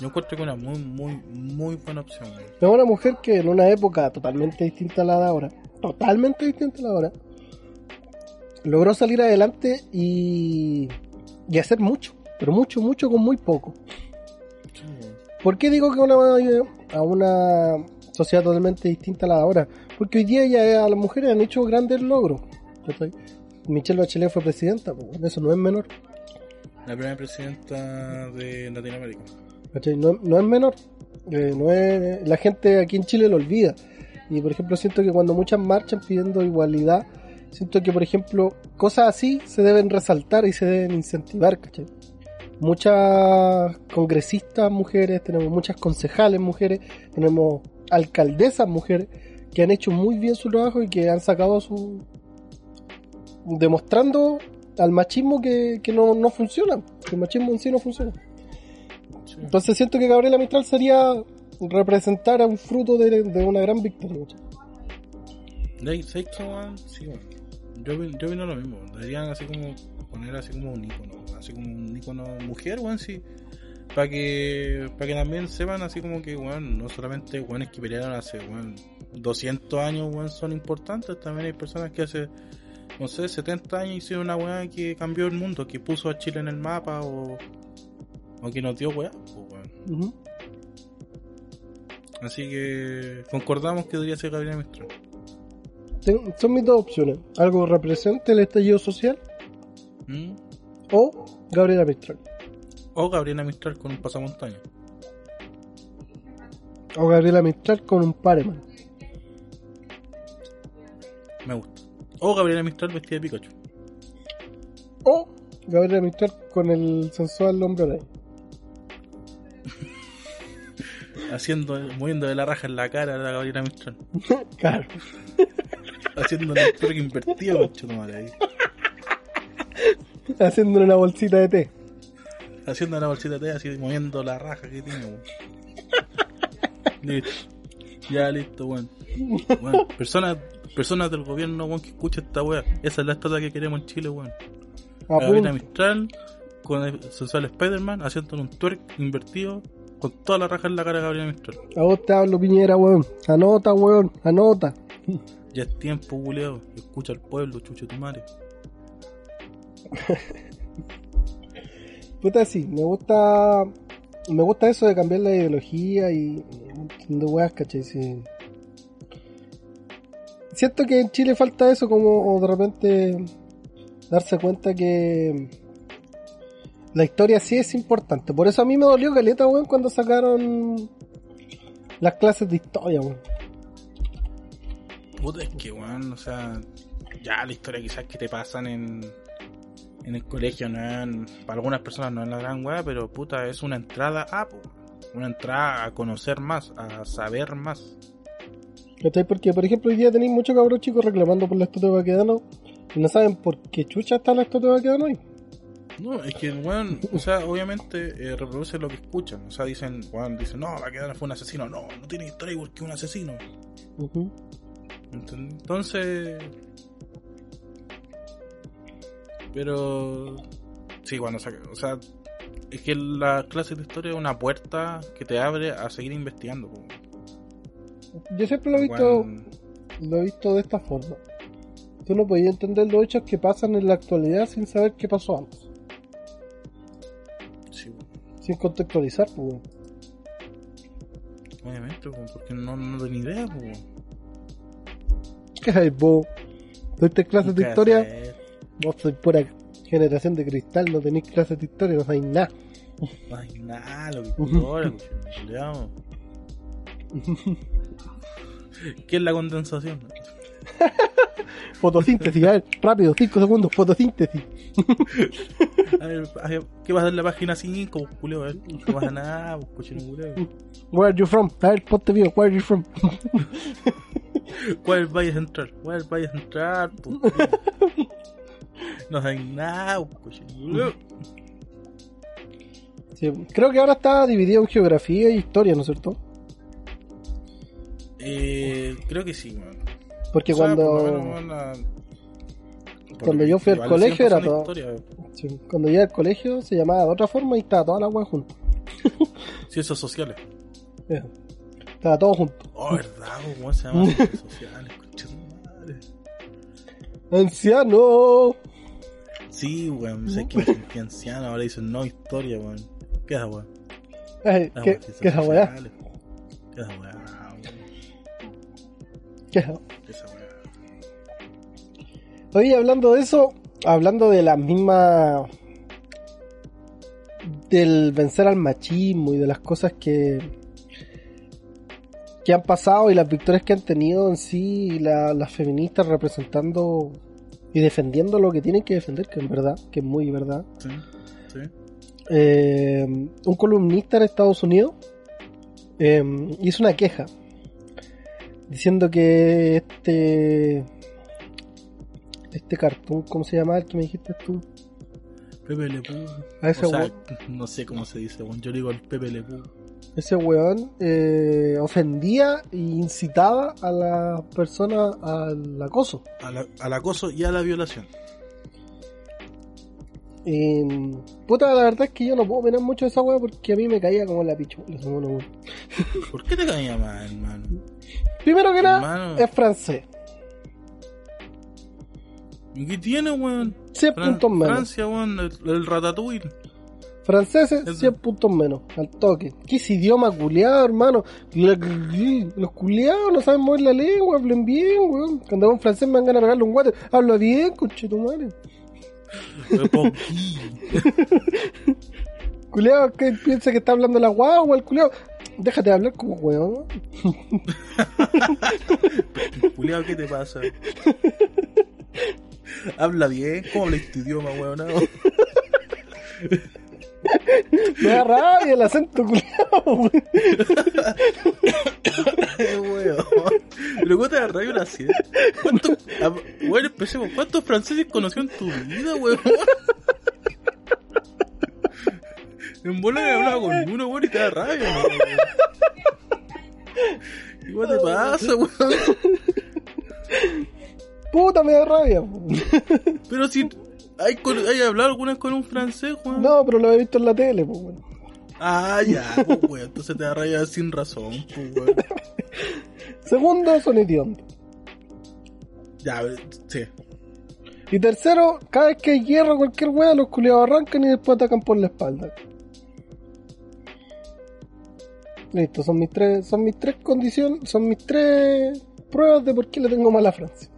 Yo encuentro que es una muy, muy, muy buena opción. Es una mujer que en una época totalmente distinta a la de ahora, totalmente distinta a la de ahora, logró salir adelante y, y hacer mucho, pero mucho, mucho con muy poco. Sí. ¿Por qué digo que una, a una sociedad totalmente distinta a la de ahora? Porque hoy día ya las mujeres han hecho grandes logros. Michelle Bachelet fue presidenta, pues, eso no es menor. La primera presidenta de Latinoamérica. ¿Cachai? No, no es menor. Eh, la gente aquí en Chile lo olvida. Y por ejemplo, siento que cuando muchas marchan pidiendo igualdad, siento que por ejemplo, cosas así se deben resaltar y se deben incentivar, ¿cachai? Muchas congresistas mujeres, tenemos muchas concejales mujeres, tenemos alcaldesas mujeres que han hecho muy bien su trabajo y que han sacado su. demostrando al machismo que, que no, no funciona, que el machismo en sí no funciona. Sí. Entonces siento que Gabriela Mistral sería representar a un fruto de, de una gran victoria. De. Sí, weón. Yo, yo vino lo mismo. Deberían así como poner así como un icono, así como un icono mujer, weón, sí. Para que, para que también sepan así como que, weón, no solamente weones que pelearon hace, weón, 200 años, weón, son importantes. También hay personas que hace, no sé, 70 años hicieron una weá que cambió el mundo, que puso a Chile en el mapa o, o que nos dio weá, pues, weón. Así que concordamos que debería ser Gabriela Mistral. Ten- Son mis dos opciones. Algo que represente el estallido social ¿Mm? o Gabriela Mistral. O Gabriela Mistral con un pasamontaña. O Gabriela Mistral con un pareman. Me gusta. O Gabriela Mistral vestida de Pikachu. O Gabriela Mistral con el sensual hombre Haciendo, moviendo de la raja en la cara a la Gabriela Mistral. [LAUGHS] Claro. Haciendo el perro invertido, madre, ahí. Haciéndole una bolsita de té. Haciendo una bolsita de té, así moviendo la raja que tiene, weón. Listo. Ya listo, weón. Weón, Personas, personas del gobierno, weón, que escucha esta weá. Esa es la estatua que queremos en Chile, weón. Gabriela. Mistral con el sensual Spider-Man haciendo un twerk invertido con toda la raja en la cara de Gabriela Mistral. A vos te hablo, Piñera, weón. Anota, weón. Anota. Ya es tiempo, buleo. Escucha al pueblo, chucho tu madre. Puta, sí, me gusta. Me gusta eso de cambiar la ideología y. de weas, ¿cachai? Sí. siento que en Chile falta eso, como o de repente darse cuenta que la historia sí es importante. Por eso a mí me dolió caleta, weón, cuando sacaron las clases de historia, weón. Puta, es que, weón, o sea, ya la historia quizás que te pasan en, en el colegio, no es- para algunas personas no es la gran weá, pero puta, es una entrada a, una entrada a conocer más, a saber más. ¿Cachai? Porque, por ejemplo, hoy día tenéis muchos cabros chicos reclamando por la estatua de Baquedano y no saben por qué chucha está la estatua de Baquedano ahí. No, es que, weón, o sea, obviamente eh, reproduce lo que escuchan, o sea, dicen, weón, dicen, no, Baquedano fue un asesino, no, no tiene historia igual que un asesino. Entonces. Pero. Sí, saca. O sea, es que la clase de historia es una puerta que te abre a seguir investigando. Yo siempre lo he visto, lo he visto de esta forma. Tú no podías entender los hechos que pasan en la actualidad sin saber qué pasó antes. Sin contextualizar, pues, obviamente, po, porque no, no tengo ni idea. Po. ¿Qué hay, vos? ¿Tuviste clases de ¿Qué historia? hacer? Vos sois pura generación de cristal, no tenéis clases de historia, no sabéis nada. No hay nada, lo que culiao. ¿Qué es la condensación? [LAUGHS] Fotosíntesis, a ver, rápido, 5 segundos, fotosíntesis. A ver, a ver, ¿qué pasa en la página 5, culeo? A ver, no pasa nada, pues, cochino culeo. Where are you from? A ver, ponte vivo, where are you from? [LAUGHS] ¿Cuál vayas a entrar? ¿Cuál vayas a entrar? Pues, no hay nada, pues, cochino. Sí, creo que ahora está dividido en geografía y historia, ¿no es cierto? Eh, creo que sí, man. Porque O sea, cuando, Cuando yo fui al colegio era todo- sí, cuando llegué al colegio se llamaba de otra forma y estaba toda la wea junto. Ciencias sociales. [LAUGHS] Yeah. Estaba todo junto. Oh, verdad, pues, ¿cómo se llama? Ciencias [LAUGHS] sociales, madre. ¡Anciano! Sí, weón, sé que me sentí anciano, ahora dicen no historia, weón. ¿Qué es weón? ¿Qué, weón, qué es sociales. ¿Qué es weón? Oye, hablando de eso, hablando de la misma. del vencer al machismo y de las cosas que. que han pasado y las victorias que han tenido en sí y la- las feministas representando y defendiendo lo que tienen que defender, que es verdad, que es muy verdad. Sí, sí. Eh, un columnista en Estados Unidos eh, hizo una queja diciendo que este este cartoon, ¿cómo se llama el que me dijiste tú? Pepe Le. A ese, o sea, [LAUGHS] no sé cómo se dice, weón. Yo le digo el Pepe Le ese weón eh, ofendía e incitaba a la persona al acoso. A la- al acoso y a la violación. Y, puta, la verdad es que yo no puedo opinar mucho de esa weá porque a mí me caía como la pichula. ¿Por qué te caía mal, hermano? Primero que nada, Hermano. es francés. ¿Y qué tiene, weón? 100 Fran- puntos menos. Francia, weón, el, el ratatouille. Franceses, Es- 100 puntos menos, al toque. ¿Qué es idioma culiado, hermano? Los culiados no saben mover la lengua, hablen bien, weón. Cuando veo un francés me ganas de pegarle un guate. Habla bien, conchetumare. [LAUGHS] Culiado que piensa que está hablando la guagua, el culiado. Déjate de hablar como weón. Culeado, [LAUGHS] ¿qué te pasa? Habla bien, ¿cómo habla este idioma, weón? No. Me da rabia el acento culiado, ¿cómo te da rabia una a- weón, empecemos, ¿cuántos franceses conoció en tu vida, weón? En bola he hablado con uno, weón, y te da rabia, weón. ¿Y ¿Qué te pasa, weón? Puta, me da rabia. weón. Pero si hay, con- hay hablado alguna vez con un francés, weón. No, pero lo he visto en la tele, pues, weón. Ah, ya, pues, weón. Entonces te da rabia sin razón, pues, weón. Segundo, son idiomas. Ya, sí. Y tercero, cada vez que hay guerra o cualquier wea, los culiados arrancan y después atacan por la espalda. Listo, son mis tres, son mis tres condiciones, son mis tres pruebas de por qué le tengo mal a Francia.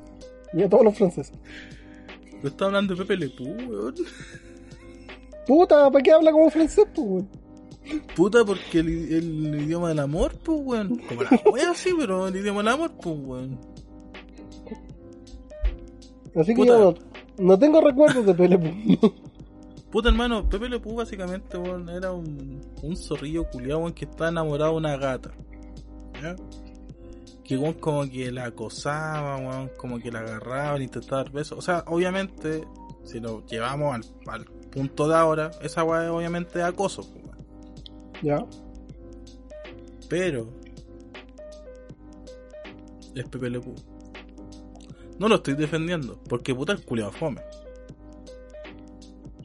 Y a todos los franceses. Yo estaba hablando de Pepe Le Pew, weón. Puta, ¿para qué habla como francés, pues, weón? Puta, porque el, el idioma del amor, pues, weón. Como la [LAUGHS] wea, sí, pero el idioma del amor, pues, weón. Así que yo no, no tengo recuerdos de Pele Pú. [LAUGHS] Puta, hermano, Pepe Le Pew básicamente, era un, un zorrillo culiado, que está enamorado de una gata. ¿Ya? Que, como que la acosaba, weón, como que la agarraba, le intentaba dar besos. O sea, obviamente, si lo llevamos al, al punto de ahora, esa weá es obviamente acoso, pues, weón. Ya. Pero es Pepe Le Pew. No lo estoy defendiendo, porque puta el culiado fome.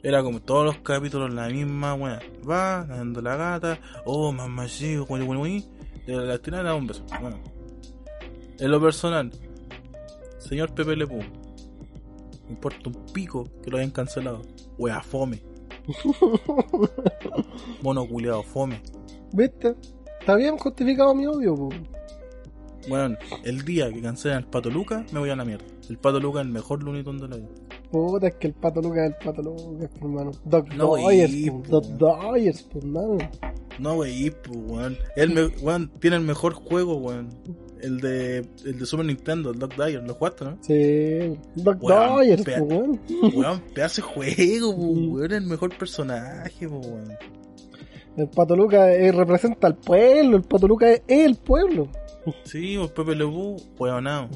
Era como todos los capítulos la misma weá. Va, dando la gata, oh mamá chico, güey, güey, güey. La tirada da un beso. Bueno. En lo personal, señor Pepe Le Pew, me importa un pico que lo hayan cancelado. Wea fome. [LAUGHS] Mono culiado fome. ¿Viste? Está bien justificado mi odio, po. Bueno, el día que cancelen al Pato Luca, me voy a la mierda. El Pato Luca es el mejor Tunes de la vida. Puta, es que el pato Lucas es el pato Lucas, po, hermano. Doc No, Doyers, y, po. po. Doc Doyers, po, hermano. No, wey, pues, weón. El me- weón, tiene el mejor juego, weón. El de, el de Super Nintendo, el Dog Dyer. ¿Lo jugaste, no? Sí, Doc Weón, pea- po, weón. Weón, pedazo de juego, po, weón. El mejor personaje, weón. El pato Lucas eh, representa al pueblo, el pato Lucas es el pueblo. Sí, pues Pepe Le Pew, weonado.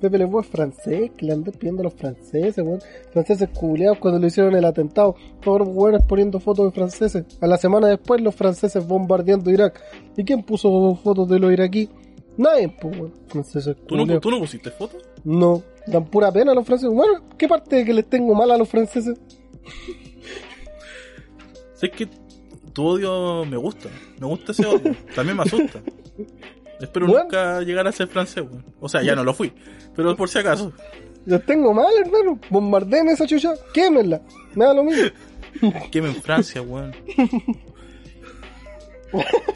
Pepe Le Pew es francés, que le andan pidiendo a los franceses, weón. Franceses culiados cuando le hicieron el atentado. Todos los weones poniendo fotos de franceses. A la semana después, los franceses bombardeando Irak. ¿Y quién puso fotos de los iraquíes? Nadie, pues, weón. Franceses ¿Tú no. ¿Tú no pusiste foto? No, dan pura pena a los franceses. Bueno, ¿qué parte de que les tengo mal a los franceses? [LAUGHS] Sé que tu odio me gusta. Me gusta ese odio. También me asusta. [LAUGHS] Espero Bueno. nunca llegar a ser francés, weón. O sea, ya no lo fui. Pero por si acaso. Les tengo mal, hermano. Bombardeen esa chucha, quémenla. Me da lo mismo. [LAUGHS] Quemen Francia, weón.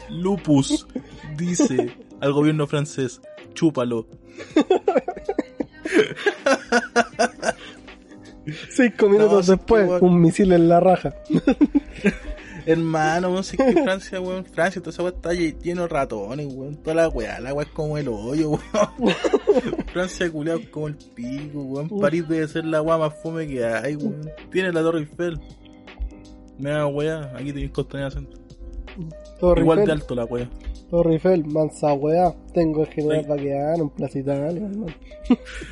Lupus dice al gobierno francés, chúpalo. Cinco minutos después, un misil en la raja. [LAUGHS] Hermano, weón, si es que [LAUGHS] Francia, weón, Francia, toda esa weá está lle- lleno de ratones, weón. Toda la weá, la weá es como el hoyo, weón. [LAUGHS] Francia culiao es como el pico, weón. París debe ser la weá más fome que hay, weón. Tiene la Torre Eiffel. Me da weá, aquí tenéis Costanera Centro. Igual de alto la weá. Torre Eiffel, mansa weá. Tengo el general. Baqueano en Plaza Italia, hermano.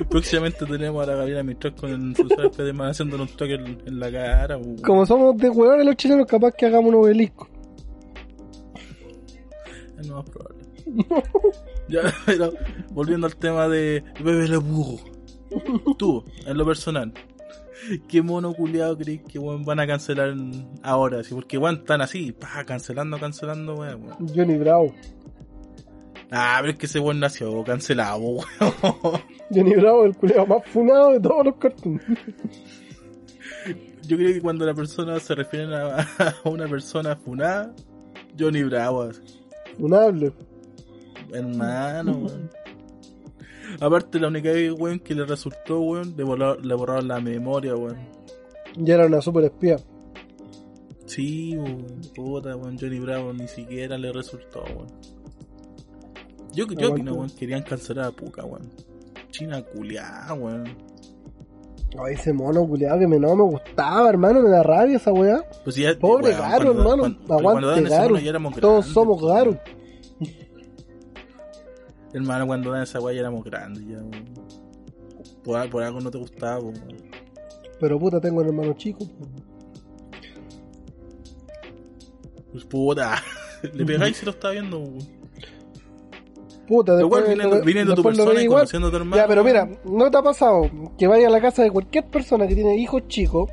Próximamente tenemos a la Gabriela Mistral con el Susana [LAUGHS] Pedemán haciendo un toque en, en la cara, weón. Como somos de huevones los chilenos, capaz que hagamos un obelisco. Es lo más probable. [LAUGHS] ya, pero volviendo al tema de Bebe Le Pew. Tú, en lo personal, [LAUGHS] ¿qué mono culiado crees que van a cancelar ahora? Sí, porque weón están así, pa, cancelando, cancelando, weón. Johnny Bravo. Ah, pero es que ese weón nació cancelado, weón. [LAUGHS] Johnny Bravo, el culeado más funado de todos los cartoons. Yo creo que cuando la persona se refiere a, a una persona funada, Johnny Bravo, así. Funable. hermano, weón. Aparte, la única vez, weón, que le resultó, weón, le, borrar- le borraron la memoria, weón. Ya era una super espía. Sí, weón, puta, weón, Johnny Bravo ni siquiera le resultó, weón. Yo, yo opino, weón, querían cancelar a Puka, weón. China culiá, weón. Ay, ese mono culeado que me, no me gustaba, hermano, me da rabia esa weá. Pues ya, Pobre weón, Garo, cuando- hermano. cuando- Aguante Garo. mono ya éramos Todos grandes, somos pues, Garo. Hermano, cuando dan esa weá ya éramos grandes, ya. Por, al- por algo no te gustaba. Pero puta, tengo un hermano chico. po. Pues puta, [LAUGHS] le pegáis si lo está viendo. Puta, Pero igual después, viniendo, viniendo tu después persona y igual. conociendo a tu hermano. Ya, pero mira, ¿no te ha pasado que vaya a la casa de cualquier persona que tiene hijos chicos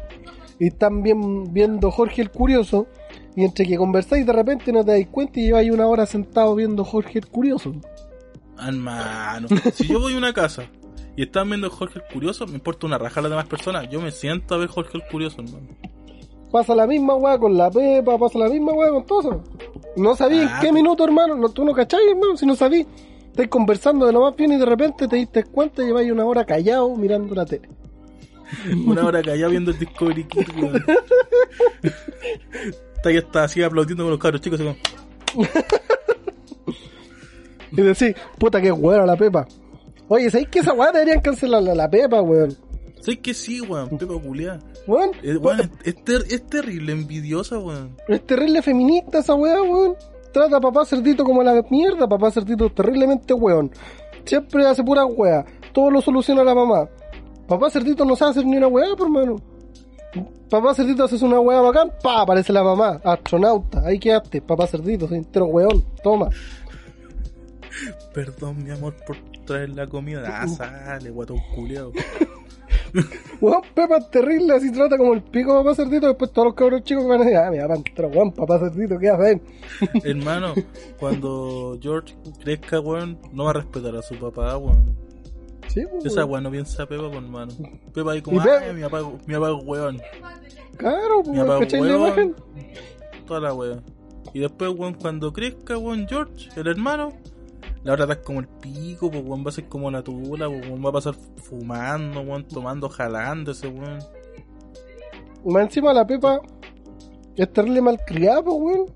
y están bien, viendo Jorge el Curioso y entre que conversáis de repente no te dais cuenta y lleváis una hora sentado viendo Jorge el Curioso? Hermano, si yo voy a una casa y están viendo Jorge el Curioso, me importa una raja a las demás personas. Yo me siento a ver Jorge el Curioso, hermano. Pasa la misma weá con la Pepa, pasa la misma weá con todo eso. No sabí Ah, en qué pero- minuto, hermano. No, tú no cachai, hermano, si no sabí. Estás conversando de lo más bien y de repente te diste cuenta y lleváis una hora callado mirando la tele. Una hora callado viendo el Discovery Kid, weón. [LAUGHS] Está está así aplaudiendo con los cabros chicos, así como, [LAUGHS] [LAUGHS] Y decís, puta que buena la Pepa. Oye, ¿sabéis que esa weá deberían cancelar la, la Pepa, weón? ¿Sabes que sí, weón? Pepa culiá. Weón, Es, weón, es, es ter- es terrible, envidiosa, weón. es terrible feminista esa weá, weón. Trata a papá cerdito como la mierda, papá cerdito es terriblemente weón. Siempre hace pura weá. Todo lo soluciona la mamá. Papá cerdito no sabe hacer ni una weá, por mano. Papá cerdito hace una weá bacán, pa, aparece la mamá, astronauta, ahí quedaste, papá cerdito, soy entero weón, toma. [LAUGHS] Perdón, mi amor, por traer la comida. Ah, sale, guatón culiao. [LAUGHS] Weón, Pepa es terrible, así trata como el pico papá cerdito, después todos los cabros chicos que van a decir, ah, mi papá entero weón, papá cerdito, queda bien. [LAUGHS] Hermano, cuando George crezca, weón, no va a respetar a su papá, weón. Sí, pues, Esa weón. weón no piensa Pepa, pues, hermano. Pepa ahí como, ay, mi papá, mi papá es weón. Claro, Mi pues, papá es ¿cachai la weón. Toda la weón. Y después, weón, cuando crezca, weón, George, el hermano, la va a tratar como el pico, pues, weón, va a ser como la tula, pues, weón, va a pasar fumando, weón, tomando, jalando ese weón. Más encima la Pepa es terrible malcriada, pues, weón.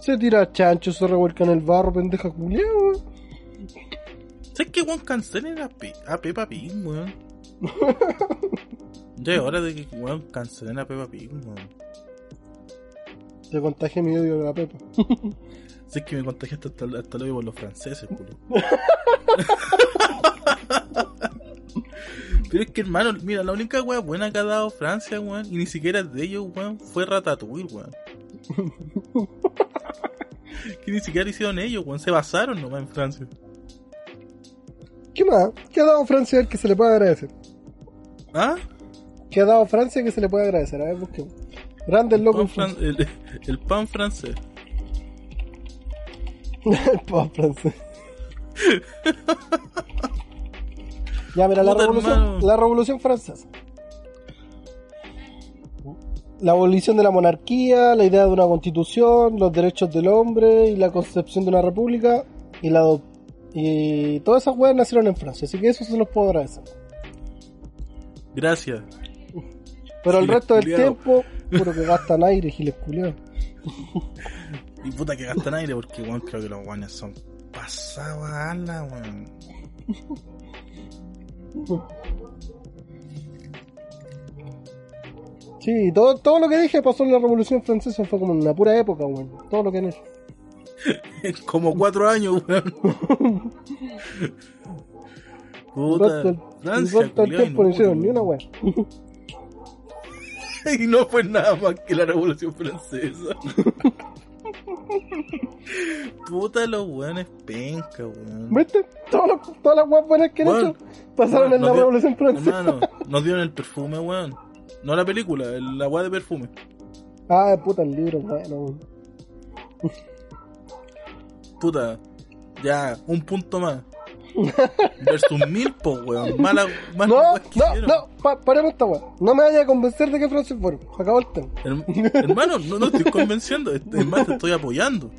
Se tira chancho, se revuelca en el barro, pendeja culiada, weón. ¿Sabes qué, weón? Cancelen a, Pe a Peppa Pig, weón. [LAUGHS] ya es hora de que, weón, cancelen a Peppa Pig, weón. Se contagia mi odio de la Pepa. [LAUGHS] Sé que me contagiaste hasta, hasta luego por los franceses, culo. [LAUGHS] Pero es que, hermano, mira, la única weá buena que ha dado Francia, weón, y ni siquiera es de ellos, weón, fue Ratatouille, weón. [LAUGHS] que ni siquiera hicieron ellos, weón, se basaron nomás en Francia. ¿Qué más? ¿Qué ha dado Francia que se le puede agradecer? ¿Ah? ¿Qué ha dado Francia que se le puede agradecer? A ver, busquemos. Grandes Pan locos. fran- el, el pan francés. El pan francés. ya, mira, la revolución, la revolución francesa. La abolición de la monarquía, la idea de una constitución, los derechos del hombre y la concepción de una república y la y todas esas weas nacieron en Francia, así que eso se los puedo agradecer. Gracias. Pero el resto del tiempo, puro que gastan aire, giles culiados. [LAUGHS] Y puta que gastan aire porque, weón, creo que los guanes son pasados a ala, weón. Sí, todo, todo lo que dije pasó en la Revolución Francesa, fue como en una pura época, weón. Todo lo que han [LAUGHS] hecho. Como cuatro años, weón. Puta, Francia, tiempo no hicieron ni una weá. [LAUGHS] Y no fue nada más que la Revolución Francesa. [LAUGHS] Puta, los weones penca, weón. ¿Viste? Todas las- todas las weas buenas que han hecho pasaron weón, en la dio- Revolución Francesa. Hermano, nos dieron el perfume, weón. No la película, el- la weá de perfume. Ah, puta, el libro, bueno, weón. Puta, ya, un punto más. Versus mil, po, weón. Mala, mala No, que no, hicieron. no, pa- paremos esta weá. No me vaya a convencer de que Francia es bueno. Acabó el tema. Herm- hermano, no, no estoy convenciendo. Es más, te estoy apoyando.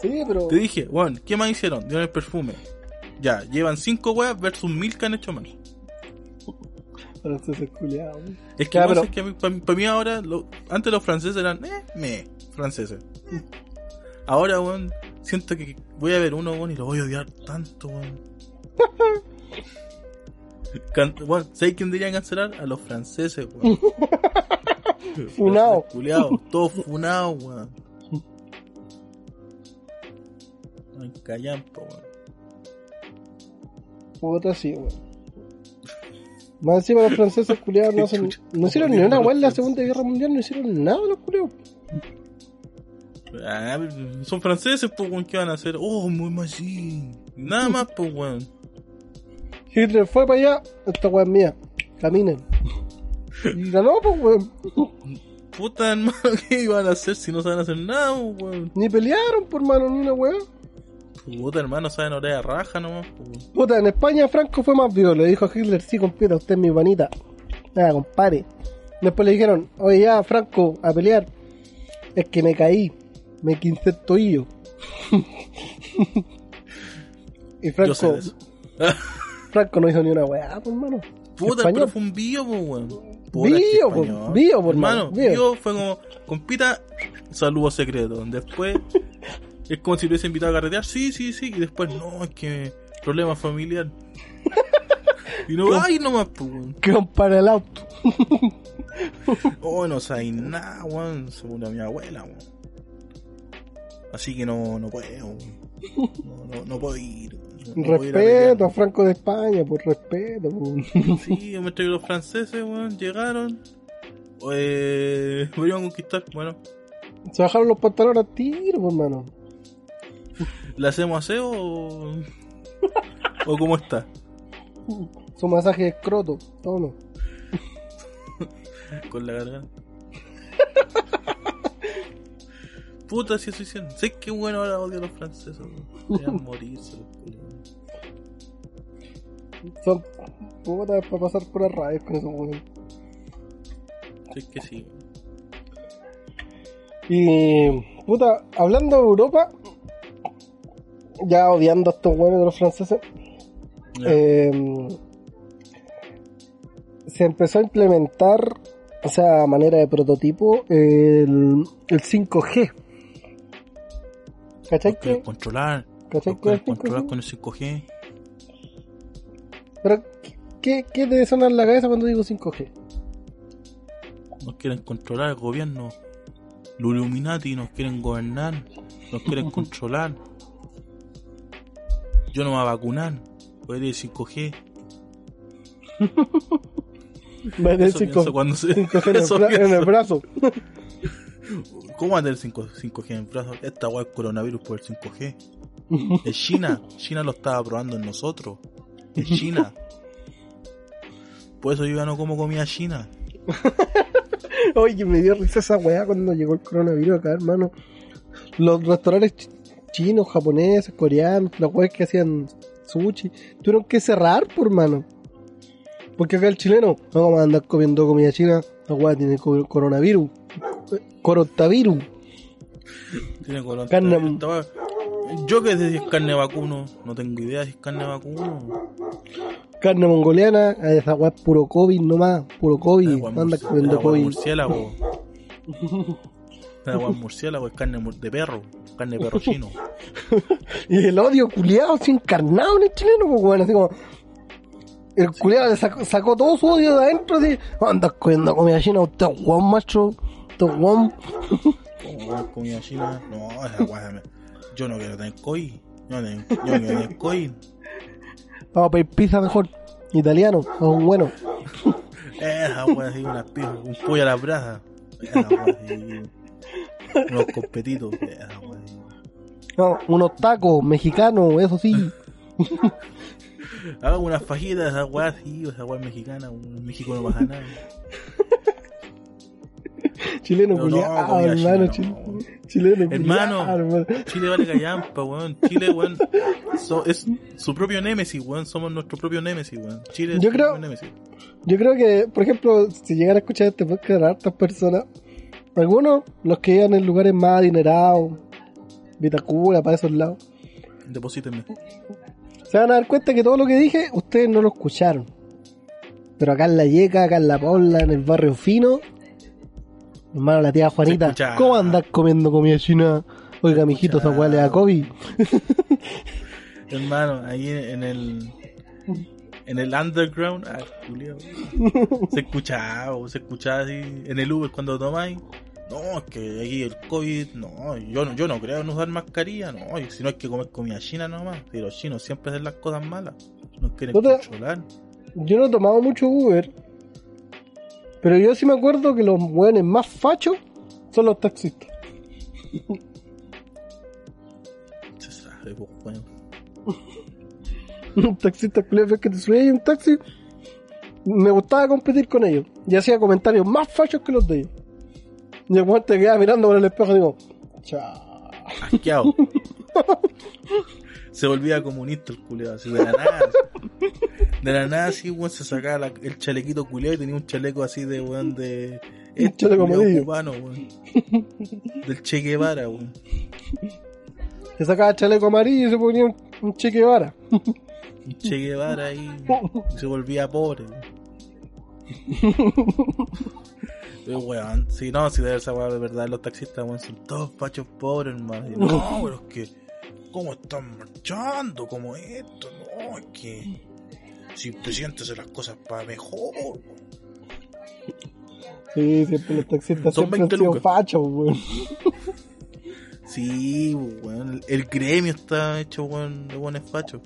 Sí, pero. Te dije, weón, ¿qué más hicieron? Dieron el perfume. Ya, llevan cinco weas versus mil que han hecho mal. Francés es culiado, weón. Es que, Ya, weón, pero- es que a mí- pa- mí ahora, lo- antes los franceses eran, eh, me, franceses. Ahora, weón, siento que voy a ver uno, weón, y lo voy a odiar tanto, weón. [LAUGHS] Can- weón, ¿sabes quién debería cancelar? A los franceses, weón. [LAUGHS] Funao. Culeados, todos funados, weón. Ay, callampa, weón. Puta, sí, weón. Más encima los franceses culiados no [LAUGHS] hacen. No hicieron ni ¿cómo una weá en la? Segunda Guerra Mundial, no hicieron nada los culiados. Ah, son franceses, pues, weón, ¿qué van a hacer? Oh, muy machín. Nada más, pues, weón. Hitler fue para allá, esta es mía. Caminen. Y ganó, pues, weón. Puta, hermano, [LAUGHS] ¿qué iban a hacer si no saben hacer nada, weón? Ni pelearon, por mano, ni una weá. Puta, hermano, saben oreja raja nomás, pues, weón. Puta, en España Franco fue más vivo. Le dijo a Hitler, sí, compieta, usted es mi panita. Nada, compadre. Después le dijeron, oye, ya, Franco, a pelear. Es que me caí. Me quince el tobillo. [LAUGHS] Y Yo Franco, sé de eso. [LAUGHS] Franco no hizo ni una weá, pues, hermano. Puta, Español. pero fue un bio, pues, weón. Puta, es que Bio, español. bio, po, hermano. bio. Bio fue como, compita, saludo secreto. Después, [LAUGHS] es como si lo hubiese invitado a carretear. Sí, sí, sí. Y después, no, es que problema familiar. Y no, ay, nomás, pues, weón. Que compara el auto. Oh, no sabes nada, weón. Se murió mi abuela, weón. Así que no, no puedo. No, no, no puedo ir. No a respeto a. Franco de España, por respeto. pues. Sí, yo me traigo los franceses, weón. Llegaron. Eh, [LAUGHS] me iban a conquistar. Bueno, Se bajaron los pantalones a tiro, pues, hermano. ¿le hacemos aseo o, o cómo está? Su masaje de escroto. Toma. Con la garganta. Puta, si eso hicieron. Sé que bueno ahora odio a los franceses. [LAUGHS] Deberían morirse. Son putas para pasar por las radios con esos weones. Sé que sí. Y, puta, hablando de Europa, ya odiando a estos huevos de los franceses, eh, se empezó a implementar, o sea, a manera de prototipo, el, el 5G. ¿Cachai Los que? controlar. ¿Cachai Los que es quieren controlar 5G? con el 5G. Pero, ¿qué, qué te suena en la cabeza cuando digo 5G? Nos quieren controlar el gobierno. Los Illuminati nos quieren gobernar. Nos quieren [LAUGHS] controlar. Yo no me voy a vacunar. Voy a ir 5G. [LAUGHS] Va a tener Eso 5, pienso cuando se... 5G en el, [LAUGHS] en brazo. ¿Cómo va a tener 5, 5G en el brazo? Esta weá es coronavirus por el 5G. Es China. China lo estaba probando en nosotros. Es China. Por eso yo ya no como comida china. [LAUGHS] Oye, me dio risa esa weá cuando llegó el coronavirus acá, hermano. Los restaurantes ch- chinos, japoneses, coreanos, las weas que hacían sushi, tuvieron que cerrar, por hermano. Porque acá el chileno, no vamos a andar comiendo comida china, la weá tiene co- coronavirus. Coronavirus. Tiene. Carne- Esta weá- Yo que sé si es carne vacuno. No tengo idea si es carne vacuno. Carne mongoliana, ah, esa weá es puro COVID nomás, puro COVID, comiendo esa weá COVID. murciélago. [LAUGHS] Esa weá es murciélago es carne de perro. Carne de perro chino. [LAUGHS] Y el odio culiado así encarnado en el chileno, pues bueno, así como. El culiado le sacó, sacó todo su odio de adentro, así. Andas comiendo comida china, usted es guan, macho. Weá comida china. No, esa Yo no quiero tener COVID. Yo no, yo quiero tener COVID. Vamos a pedir pizza mejor. Italiano, es un bueno. Esa weá así, una pizza, un pollo a la brasa. Esa. Unos competitos. Esa así. No, unos tacos mexicanos, eso sí. Haga unas fajitas, esa weá así, esa weá mexicana. Un México no baja nada. [LAUGHS] Chileno no, culiado, comida hermano. no. Chileno Hermano. culiao, hermano. Chile vale callampa, weón. Chile, weón. so- es su propio némesis, weón. Somos nuestro propio némesis, weón. Chile es Yo su creo- propio némesis. Yo creo que, por ejemplo, si llegan a escuchar este podcast de hartas personas, algunos, los que vivan en lugares más adinerados, Vitacura, para esos lados, Deposítenme. se van a dar cuenta que todo lo que dije, ustedes no lo escucharon. Pero acá en la Yeca, acá en la Paula, en el barrio fino, hermano, la tía Juanita. ¿cómo andás comiendo comida china? Oiga, mijito, esa weá le da COVID. [LAUGHS] Hermano, ahí en el. En el underground, ah, culiao. se escuchaba, se escuchaba así en el Uber cuando tomáis. No, es que aquí el COVID, no, yo no, yo no creo en usar mascarilla, no, si no hay que comer comida china nomás. Y los chinos siempre hacen las cosas malas, quieren No te- controlar. Yo no he tomado mucho Uber, pero yo sí me acuerdo que los weones más fachos son los taxistas. Se sabe, pues, [LAUGHS] un taxista culiao que te subía en un taxi, me gustaba competir con ellos. Y hacía comentarios más fachos que los de ellos. Y el te quedaba mirando por el espejo y digo, chao. [LAUGHS] se volvía comunista el culeado, así de la nada. De la nada, así, weón, se sacaba la- el chalequito culeado y tenía un chaleco así de, weón, de... este chaleco cubano, weón. Del Che Guevara, weón. Se sacaba el chaleco amarillo y se ponía un Un Che Guevara. Un Che Guevara ahí se volvía pobre. Weón, si no, si de esa de verdad los taxistas weón son todos pachos pobres, hermano. Y No, pero es que, ¿cómo están marchando? como esto? No, es que si el presidente hace las cosas para mejor. Sí, siempre los taxistas Son siempre han 20 sido lucas. fachos, weón. Sí, weón, el, gremio está hecho weón, de buenos fachos.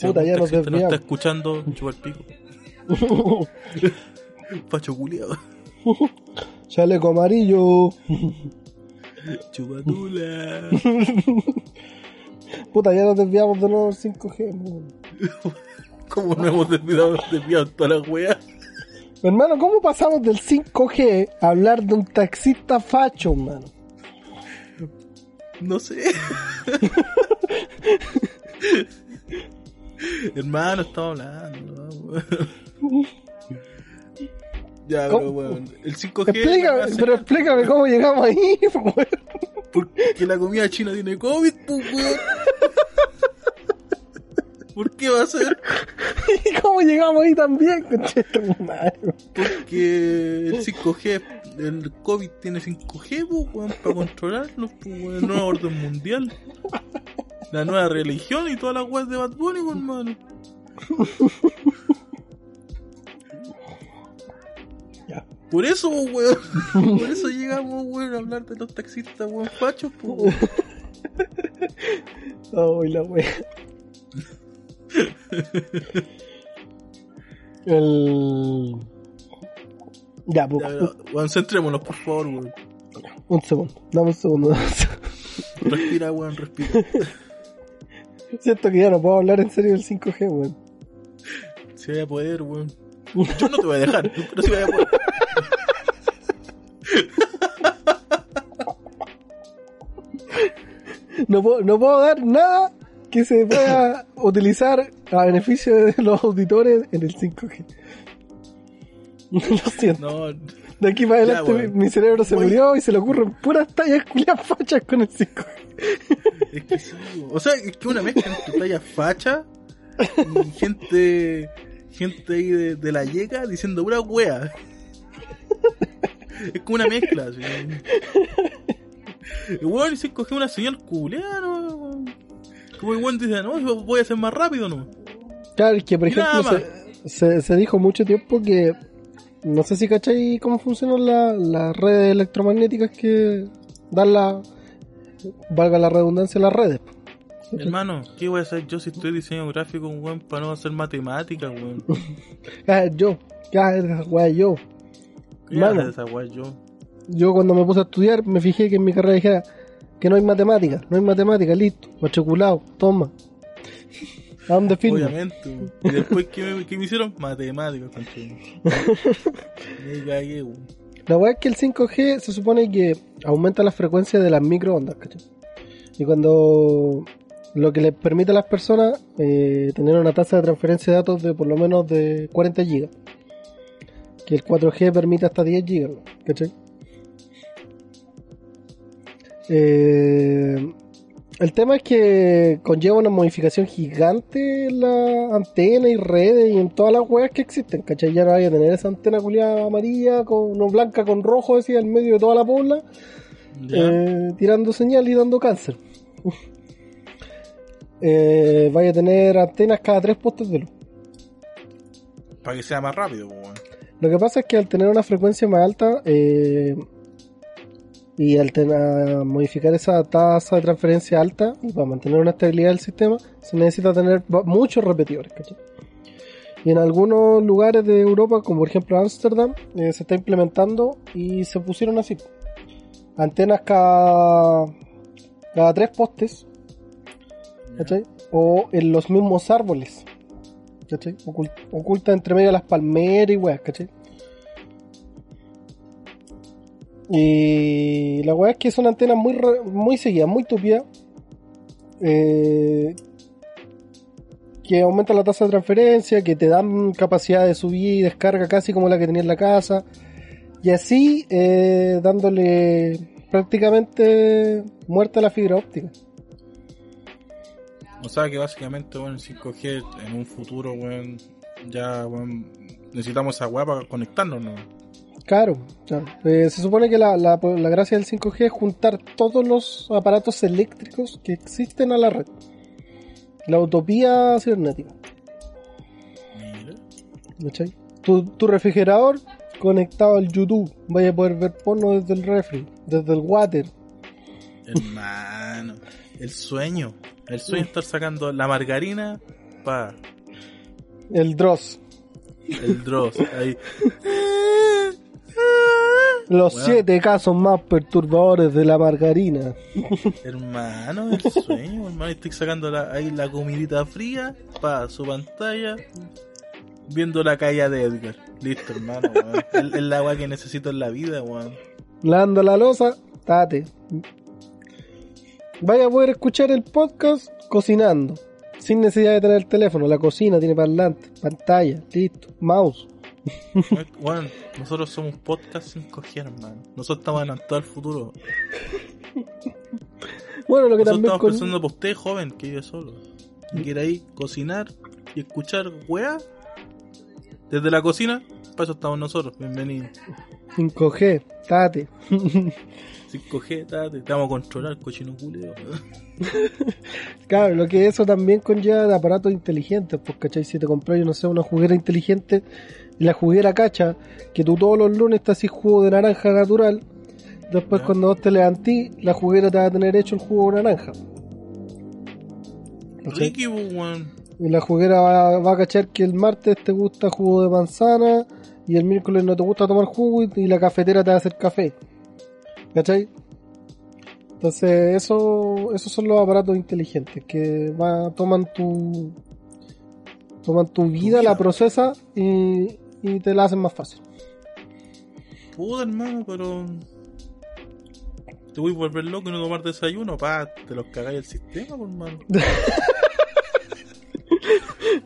Puta, ya no está escuchando, chupa el pico. [LAUGHS] Facho culiado. [LAUGHS] Chaleco amarillo. [LAUGHS] Chupatula. [LAUGHS] Puta, ya nos desviamos de nuevo del 5G, weón. [LAUGHS] ¿Cómo no hemos desviado, desviado toda la wea? Hermano, ¿cómo pasamos del 5G a hablar de un taxista facho, hermano? No sé. Hermano, estamos hablando. Ya, pero weón. El 5G. la Explícame, pero explícame cómo llegamos ahí. [LAUGHS] Porque la comida china tiene COVID, pues, weón. ¿Por qué va a ser? [LAUGHS] ¿Y cómo llegamos ahí también? Porque el 5G, el COVID tiene 5G, pues, weón, para controlarlo, pues, weón, el nuevo orden mundial. La nueva religión y todas las weas de Bad Bunny, hermano. Por eso, weón. [LAUGHS] Por eso llegamos, weón, a hablar de los taxistas, weón, fachos, pues. [LAUGHS] Ay, la wea. El. Ya, pues, weón, centrémonos, por favor, weón. un segundo, dame un segundo. dame un segundo. Respira, weón, respira. [LAUGHS] Siento que ya no puedo hablar en serio del 5G, weón. Si voy a poder, weón. Yo no te voy a dejar, pero si voy a poder. No puedo, no puedo dar nada que se pueda [LAUGHS] utilizar a beneficio de los auditores en el 5G. Lo siento. No, De aquí para Ya, adelante mi, mi cerebro se Voy- murió y se le ocurren puras tallas culias fachas con el 5G. es que sí. O sea, es que una mezcla entre talla facha y gente. Gente ahí de, de la yeca diciendo pura wea. Es como una mezcla, así. El weón y se coge una señal culeada, ¿no? Como el weón dice, no, voy a ser más rápido, ¿no? Claro, que por Y ejemplo se, se, se dijo mucho tiempo que no sé si cacháis cómo funcionan la- las redes electromagnéticas que dan la valga la redundancia las redes. Hermano, ¿qué voy a hacer yo si estoy diseño gráfico, weón, para no hacer matemáticas, weón? [LAUGHS] Ah, yo, ya esa wea yo. ¿Qué Mano. haces esa weá yo? Yo cuando me puse a estudiar me fijé que en mi carrera dijera que no hay matemática, no hay matemática, listo, matriculado, toma. ¿A dónde firmo? Obviamente. Y después, ¿qué me, qué me hicieron? Matemáticas. [LAUGHS] Me cagué. La weá es que el 5G se supone que aumenta la frecuencia de las microondas, ¿cachai? Y cuando lo que les permite a las personas eh, tener una tasa de transferencia de datos de por lo menos de 40 gigas. Que el 4G permite hasta 10 gigas, ¿cachai? Eh, el tema es que conlleva una modificación gigante en la antena y redes y en todas las weas que existen, ¿cachai? Ya no vaya a tener esa antena culiada amarilla, con, no blanca con rojo, así, al medio de toda la pobla, eh, tirando señal y dando cáncer. [LAUGHS] Eh, vaya a tener antenas cada tres postes de luz. Para que sea más rápido, weón. Lo que pasa es que al tener una frecuencia más alta eh, y al modificar esa tasa de transferencia alta y para mantener una estabilidad del sistema, se necesita tener muchos repetidores. ¿cachai? Y en algunos lugares de Europa, como por ejemplo Ámsterdam, eh, se está implementando y se pusieron así. Antenas cada, cada tres postes, ¿cachai? O en los mismos árboles. ¿cachai? Ocul- oculta entre medio de las palmeras y weas, ¿cachai? Y la weá es que son antenas muy, muy seguidas, muy tupidas. eh, que aumentan la tasa de transferencia, que te dan capacidad de subir y descarga casi como la que tenía en la casa. Y así eh, dándole prácticamente muerta la fibra óptica. O sea que básicamente, bueno, el 5G en un futuro, weón, ya, necesitamos esa weá para conectarnos, ¿no? Claro, eh, se supone que la, la, la gracia del 5G es juntar todos los aparatos eléctricos que existen a la red. La utopía cibernética. Mira. ¿cachai? Tu, tu refrigerador conectado al YouTube. Vaya a poder ver porno desde el refri, desde el water. Hermano, el sueño. El sueño es estar sacando la margarina pa El Dross. el Dross. Ahí. [LAUGHS] Los siete casos más perturbadores de la margarina. Hermano, el sueño, hermano. Estoy sacando la, ahí la comidita fría pa su pantalla. Viendo la calle de Edgar. Listo, hermano. weón. La agua que necesito en la vida, weón. Lavando la losa, tate. Vaya a poder escuchar el podcast cocinando. Sin necesidad de tener el teléfono. La cocina tiene parlante, pantalla, listo, mouse. [LAUGHS] Bueno, nosotros somos podcast sin coger, hermano. Nosotros estamos adelantados al futuro. [LAUGHS] Bueno, lo que Nosotros también estamos con... pensando para usted, joven, que vive solo. Y quiere ahí cocinar y escuchar weá. Desde la cocina, para eso estamos nosotros. Bienvenidos. 5G, tate. [LAUGHS] 5G, tate, te vamos a controlar, cochino culeo. Claro, lo que eso también conlleva de aparatos inteligentes, pues, ¿cachai? Si te compras, yo no sé, una juguera inteligente, y la juguera cacha, que tú todos los lunes te haces jugo de naranja natural, después Ya. cuando vos te levantís, la juguera te va a tener hecho el jugo de naranja. Pues. Y la juguera va, va a cachar que el martes te gusta jugo de manzana, y el miércoles no te gusta tomar jugo, y, y la cafetera te va a hacer café. ¿Cachai? Entonces, eso, esos son los aparatos inteligentes que va, toman tu toman tu vida, vida. la procesa y, y te la hacen más fácil. Puta, hermano, pero. Te voy a volver loco y no tomar desayuno, pa, te los cagáis el sistema, pues, hermano. [LAUGHS]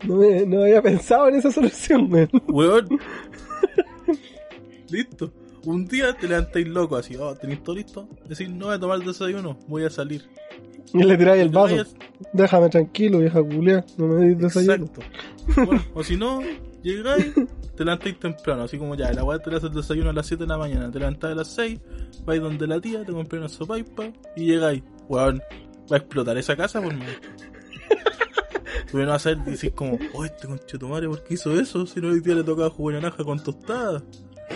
No, me- no había pensado en esa solución, weón. Weón. Listo. Un día te levantáis loco así, oh, tenéis todo listo. Decís, no voy a tomar desayuno, voy a salir. Y le tiráis el vaso. vayas- Déjame tranquilo, vieja culia. No me des desayuno. Exacto. Bueno, o si no, llegáis, te levantáis temprano, así como ya, la weá te le haces el desayuno a las 7 de la mañana, te levantás a las 6, vais donde la tía, te compré una sopaipa y llegáis. Weón, va a explotar esa casa por mí. Tú no vas a decís como, oh, este conchetumare, ¿por qué hizo eso? Si no hoy día le tocaba jugo de naranja con tostada.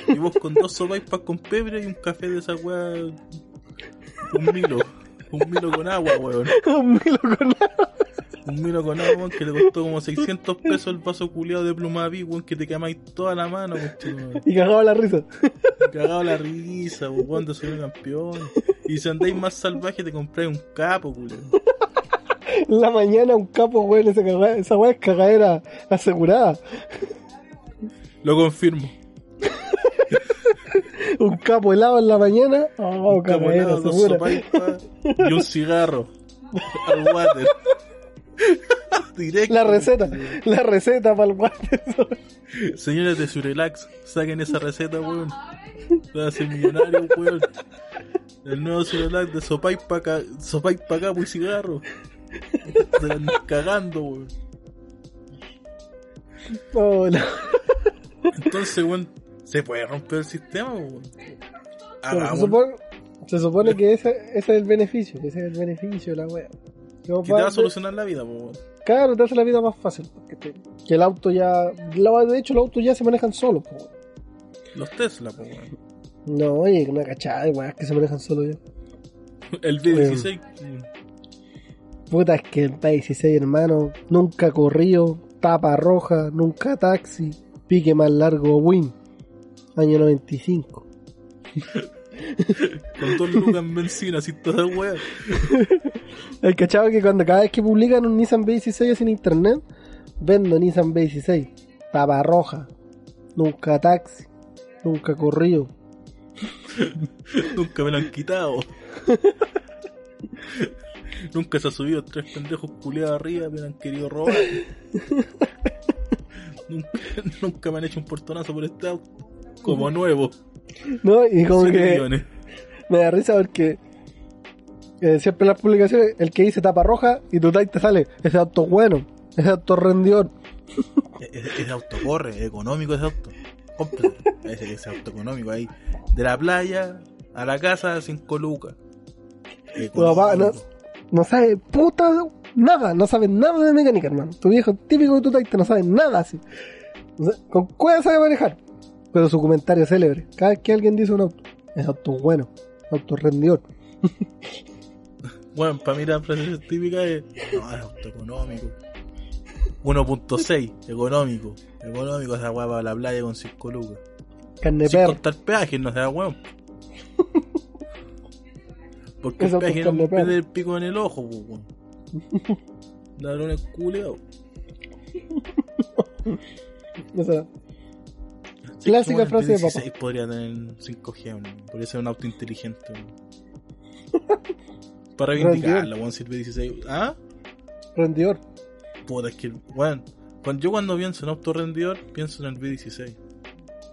Y vos con dos sopaipas con pebre y un café de esa weá. Un milo. Un milo con agua, weón. [LAUGHS] Un Milo con agua. Un milo con agua, weón, que le costó como 600 pesos el vaso culiado de plumaví, weón, que te quemáis toda la mano, weón. Y cagaba la risa. Cagado la risa, weón, de soy un campeón. Y si andáis más salvaje, te compráis un capo, culiado. En la mañana un capo, weón, esa, caga- esa weá es cagadera asegurada. Lo confirmo. Un capo helado en la mañana. Oh, Un capo helado, dos sopaipas y un cigarro. Al water. [LAUGHS] Directo. La receta, la receta para el water. Señores de Surelax, saquen esa receta, weón. Va a ser millonario, weón. El nuevo Surelax de sopaipa ca... sopaipa capo y cigarro. Andan cagando, weón. Oh, no. Entonces, weón, se puede romper el sistema, weón. se, supone, se supone que ese, ese es el beneficio, que ese es el beneficio de la wea. Que te va a solucionar la vida, po. Claro, te hace la vida más fácil. porque te- que el auto ya. De hecho, los autos ya se manejan solos. po. Los Tesla, po, weón. No, oye, una cachada de weas que se manejan solos ya. [LAUGHS] El B16. weón. Puta, es que el P16, hermano, nunca corrido, tapa roja, nunca taxi, pique más largo, win. Año 95. [LAUGHS] [LAUGHS] Con dos lucas en benzina, así toda weá. [LAUGHS] El cachado que cuando cada vez que publican un Nissan B16 en internet, vendo Nissan B16, tapa roja, nunca taxi, nunca corrido. [LAUGHS] Nunca me lo han quitado. Nunca se ha subido tres pendejos culiados arriba, me han querido robar. nunca, nunca me han hecho un portonazo por este auto. Como [LAUGHS] nuevo. ¿No? Y como que millones. Me da risa porque eh, siempre en las publicaciones el que dice tapa roja y tu tag te sale ese auto bueno, ese auto rendidor. Ese, ese auto corre, es económico ese auto. Cómpralo. [LAUGHS] Ese, ese auto económico ahí. De la playa a la casa, 5 lucas. Tu papá no, no sabe puta nada, no sabe nada de mecánica, hermano. Tu viejo típico de tu taita no sabe nada así. No con cuál sabe manejar. Pero su comentario es célebre. Cada vez que alguien dice un auto, es auto bueno, auto rendidor. [LAUGHS] Bueno, para mí la frase típica es, no, es auto económico. 1.6, económico. Económico esa weá para la playa con 5 lucas. Carne Sin perro. contar peajes, no sea weón. Porque Eso el peaje no pierde el pico en el ojo, pues, weón. [LAUGHS] Ladrones culeados. Esa- Sí, Clásica frase de papá. V16 podría tener 5G, weón. podría ser un auto inteligente. [LAUGHS] weón. Para reivindicarla, weón, si el V16. ¿Ah? rendidor. Puta, es que. Cuando, yo cuando pienso en auto rendidor, pienso en el V16.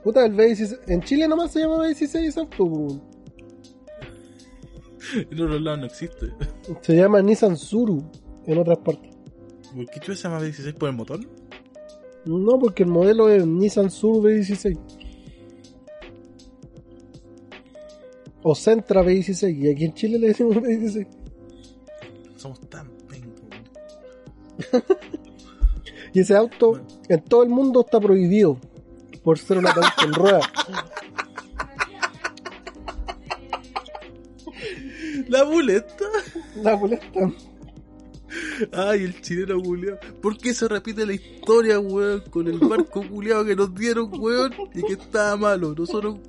Puta, el V16. En Chile nomás se llama V16 ese auto. [LAUGHS] En otros lados no existe. Se llama Nissan Suru en otras partes. ¿Por qué se llama V16 por el motor? No, porque el modelo es Nissan Suru V16. O Sentra V16. Y aquí en Chile le decimos [LAUGHS] V16. Somos tan pencos. [LAUGHS] Y ese auto en todo el mundo está prohibido por ser una [LAUGHS] auto en rueda. La buleta. La boleta. Ay, el chileno culiao. ¿Por qué se repite la historia, weón? Con el barco culiao que nos dieron, weón, y que estaba malo. Nosotros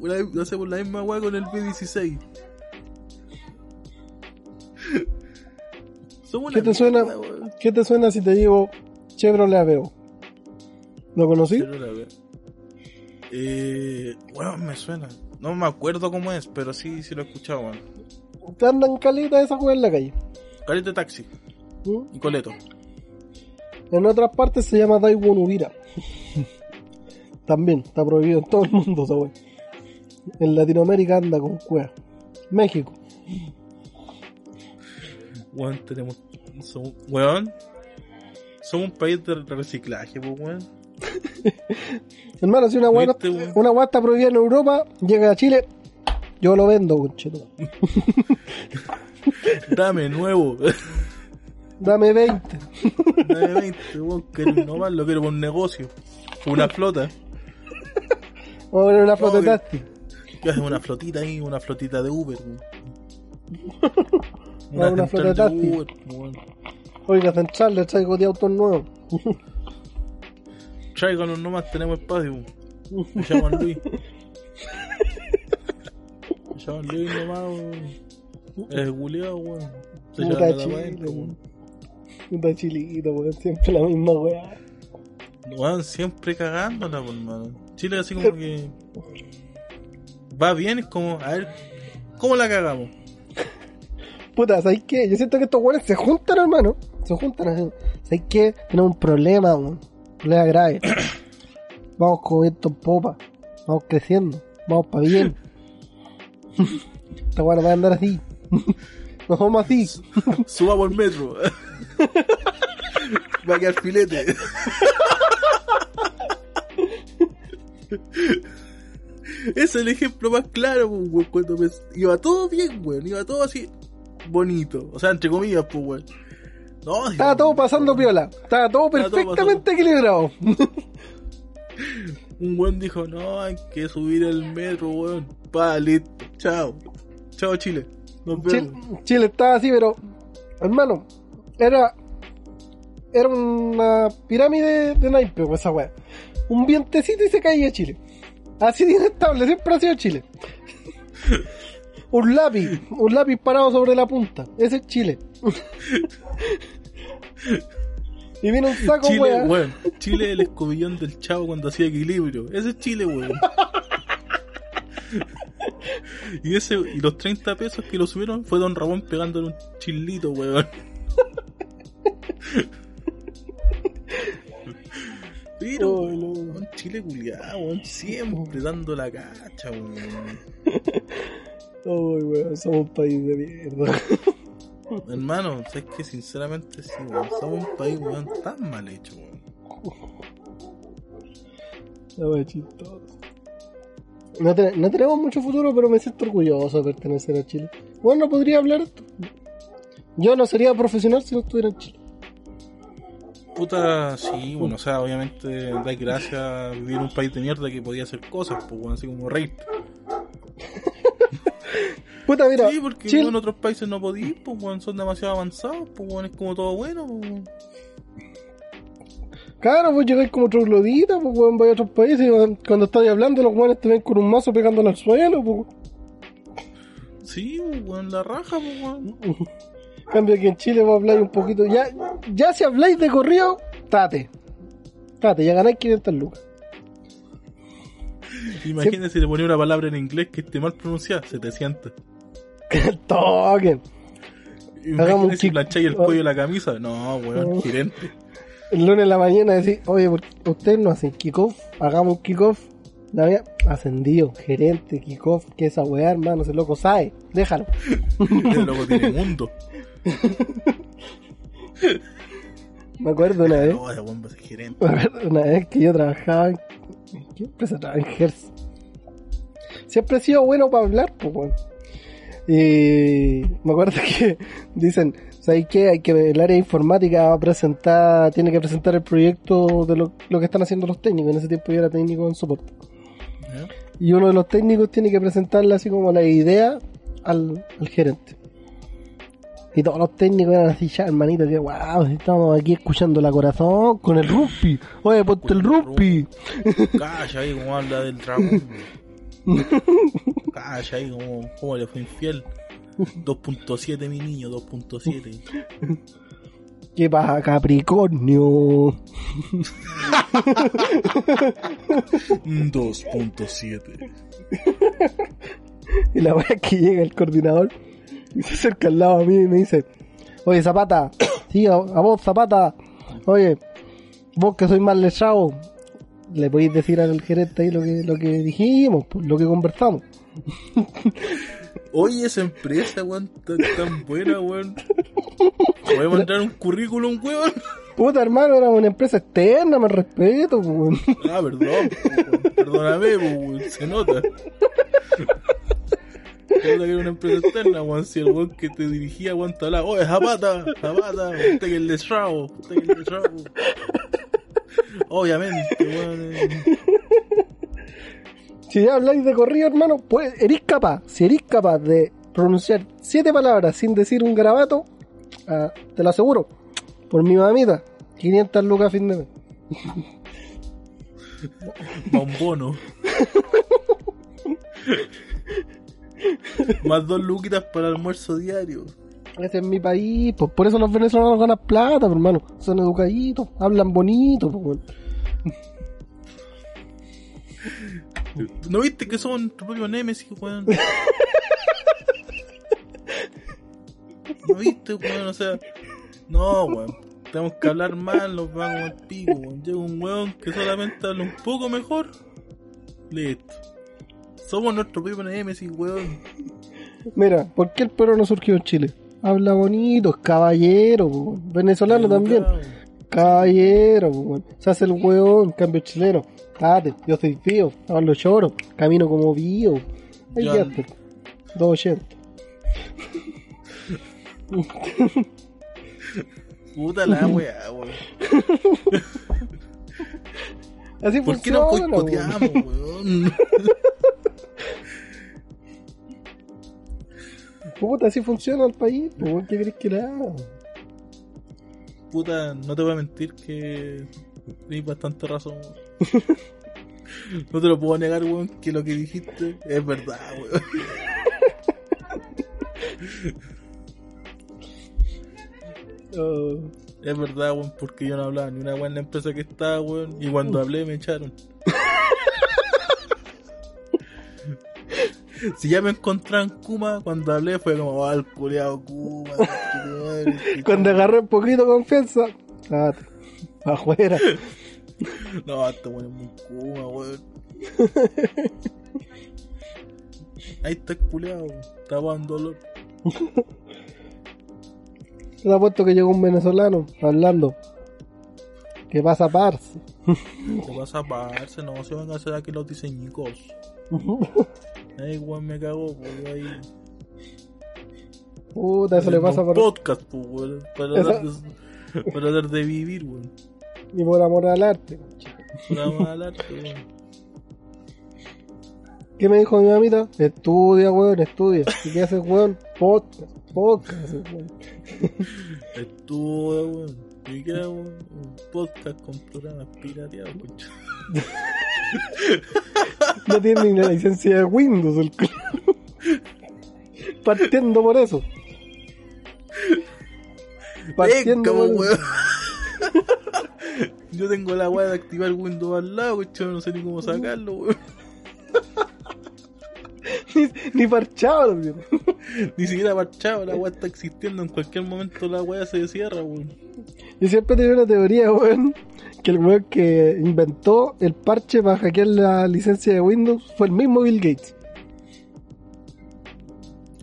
hacemos la misma weón con el B16. Somos ¿Qué te suena? weón. ¿Qué te suena si te digo Chevrolet Aveo? ¿Lo conocí? La ver. Eh, weón, me suena. No me acuerdo cómo es, pero sí, sí lo he escuchado, weón. Te andan caleta esa juega en la calle. Caleta de taxi ¿Mm? y coleto. En otras partes se llama Daiwon Ubira. [LAUGHS] También está prohibido en todo el mundo esa. En Latinoamérica anda con cueva. México. Weón, tenemos. Somos, weón. Somos un país de reciclaje, pues, weón. [LAUGHS] Hermano, si una weón. una está prohibida en Europa, llega a Chile, yo lo vendo, conchetumare. [LAUGHS] Dame nuevo. Dame 20. Dame 20, weón. Que no más lo quiero por un negocio. Una flota. [LAUGHS] Vamos a poner una flota de Obvio. taxi. Que hace una flotita ahí, una flotita de Uber, weón. Ah, [LAUGHS] una flota taxi. Uber, weón. Oiga, central, le traigo de autos nuevos. [LAUGHS] Tráiganos nomás, tenemos espacio. Me llaman Luis. Me llaman Luis nomás, weón. Es culiao, weón. Se llama la weón. Puta chilito, weón. Siempre la misma weá. Weón, siempre cagándola, por mano. Chile así como que [LAUGHS] va bien, es como, a ver, ¿cómo la cagamos? Puta, ¿sabes qué? Yo siento que estos weones se juntan, hermano. Se juntan. así. ¿Sabes qué? Tenemos un problema, weón. Un problema grave. [COUGHS] Vamos con esto en popa. Vamos creciendo. Vamos para bien. [LAUGHS] Esta weá no va a andar así. [LAUGHS] Nos vamos así. Suba por metro. Va a quedar filete. Ese es el ejemplo más claro, pues, weón, cuando me... iba todo bien, weón, iba todo así bonito. O sea, entre comillas, pues, weón. No, Estaba todo pasando piola. Estaba todo perfectamente equilibrado. [LAUGHS] Un weón dijo, no, hay que subir el metro, weón. Pa, listo. Chao. Chao, Chile. Nos Chile, vemos. Chile estaba así, pero hermano, era era una pirámide de naipe, esa weá. Un vientecito y se caía Chile. Así de inestable, siempre ha sido Chile. [LAUGHS] un lápiz, un lápiz parado sobre la punta. Ese es Chile. [LAUGHS] y vino un saco, Chile, weón. Chile es el escobillón del chavo cuando hacía equilibrio. Ese es Chile, weón. [LAUGHS] Y ese, y los 30 pesos que lo subieron fue Don Ramón pegándole un chilito, weón. Pero, Oh, no. weón, Chile culiado, weón, siempre dando la cacha, weón. Uy, weón, somos un país de mierda. Hermano, sabes que sinceramente sí, weón. Somos un país, weón, tan mal hecho, weón. La wea chistosa. No, te- no tenemos mucho futuro, pero me siento orgulloso de pertenecer a Chile. Bueno, no podría hablar. Yo no sería profesional si no estuviera en Chile. Puta, sí, bueno, o sea, obviamente da gracias a vivir en un país de mierda que podía hacer cosas, pues, así como rey. [LAUGHS] Puta, mira, Sí, porque Chile- en otros países no podís, pues, son demasiado avanzados, pues, weón, es como todo bueno, pues. Claro, pues llegáis como troglodita, pues weón, vais a otros países y cuando estáis hablando los weones te ven con un mazo pegándole al suelo, pues. Sí, pues, weón, la raja, pues, weón. [LAUGHS] En cambio aquí en Chile vos habláis un poquito, ya, ya si habláis de corrido, tate. Tate, ya ganáis 500 lucas. Imagínate si le ponía una palabra en inglés que esté mal pronunciada, 700. [LAUGHS] Toquen. Hagamos un Imagínate si plancháis el cuello de la camisa. No, weón, gerente. El lunes en la mañana decís, oye, ¿por qué ustedes no hacen kickoff? Hagamos un kickoff. La mía, ascendido, gerente, kickoff, que esa weá, hermano, ese loco sabe. Déjalo. [LAUGHS] Loco tiene mundo. [LAUGHS] Me acuerdo una vez. Gerente. Me acuerdo una vez que yo trabajaba en... ¿en ¿Qué empresa trabajaba? En Gers. Siempre he sido bueno para hablar, pues. Y me acuerdo [LAUGHS] que dicen, ¿sabes qué? Hay que el área de informática va a presentar, tiene que presentar el proyecto de lo, lo que están haciendo los técnicos. En ese tiempo yo era técnico en soporte. Y uno de los técnicos tiene que presentarle así como la idea al, al gerente. Y todos los técnicos eran así, ya hermanito, que wow, estamos aquí escuchando la corazón con el rugby. Oye, ponte el rugby. Calla ahí como habla del dragón. [LAUGHS] Calla ahí como, como le fue infiel. 2.7 mi niño, 2.7. ¿Qué pasa, Capricornio? [LAUGHS] 2.7. [LAUGHS] Y la wea es que llega el coordinador y [LAUGHS] se acerca al lado a mí y me dice, oye Zapata, [COUGHS] sí, a, a vos Zapata, oye, vos que sois más letrado, le podéis decir al gerente ahí lo que, lo que dijimos, lo que conversamos. [LAUGHS] Oye, esa empresa, weón, tan, tan buena, weón. Voy a mandar un currículum, weón. [LAUGHS] Puta hermano, era una empresa externa, me respeto, weón. Ah, perdón, weón. perdóname, weón, se nota. Que era una empresa externa, weón. Si el weón que te dirigía, weón, te hablaba, oye, Zapata, Zapata, usted que el letrado, usted que el letrado. Obviamente, weón. Si ya habláis de corrido, hermano, pues eres capaz, si eres capaz de pronunciar siete palabras sin decir un garabato, ah, te lo aseguro, por mi mamita, 500 lucas a fin de mes. Bombono. [LAUGHS] Más dos luquitas para el almuerzo diario. Ese es mi país, pues por eso los venezolanos ganan plata, hermano. Son educaditos, hablan bonito, pues. ¿No viste que son tu propio Nemesis, weón? ¿No viste, weón? O sea, no, weón. Tenemos que hablar mal, los vamos al pico, weón. Llega un weón que solamente habla un poco mejor. Listo. Somos nuestro propio Nemesis, weón. Mira, ¿por qué el peruano surgió en Chile? Habla bonito, es caballero, weón. venezolano también. Caballero, weón. se hace el weón, cambio chileno. Date, yo soy fío, hablo choro, camino como vío. Ahí Ya. quedaste. 280. Puta la weá, weón. Así ¿Por qué no funciona, weón. boicoteamos, weón? Puta, así funciona el país, pues, weón, ¿qué crees que le haga? Puta, no te voy a mentir que tienes bastante razón. weón. [LAUGHS] No te lo puedo negar, weón, que lo que dijiste es verdad, weón. Oh, [LAUGHS] Es verdad, weón, porque yo no hablaba ni una weón en la empresa que estaba, weón, y cuando hablé me echaron. [LAUGHS] Si ya me encontraban Kuma, cuando hablé fue como, oh, el culiado Kuma. concha tu madre". Cuando agarré un poquito de confianza, date, afuera. No, este weón es muy Kuma, weón. [LAUGHS] Ahí está el culeado, estaba en dolor. Se ha puesto que llegó un venezolano hablando. ¿Qué pasa, parce? ¿Qué pasa a pararse? No se van a hacer aquí los diseñicos. [LAUGHS] Ay, weón, me cago, pues ahí. Puta, eso le pasa por, podcast, pues, weón. Para, dar de, para dar de vivir, weón. y por amor al arte. Una mala arte, weón. ¿Qué me dijo mi mamita? Estudia, weón, estudia. ¿Y qué haces, weón? Podcast, podcast, weón. Estuvo, weón. ¿Y qué era, weón? Un podcast con programas pirateados. [LAUGHS] No tiene ni la licencia de Windows, el culo. Partiendo por eso. Partiendo Venga, por weón. Yo tengo la weá de activar Windows al lado, concha, no sé ni cómo sacarlo, weón. ni, ni parchado, weón. Ni siquiera parchado, la weá está existiendo, en cualquier momento la weá se cierra, weón. Yo siempre tenía una teoría, weón, que el weón que inventó el parche para hackear la licencia de Windows fue el mismo Bill Gates.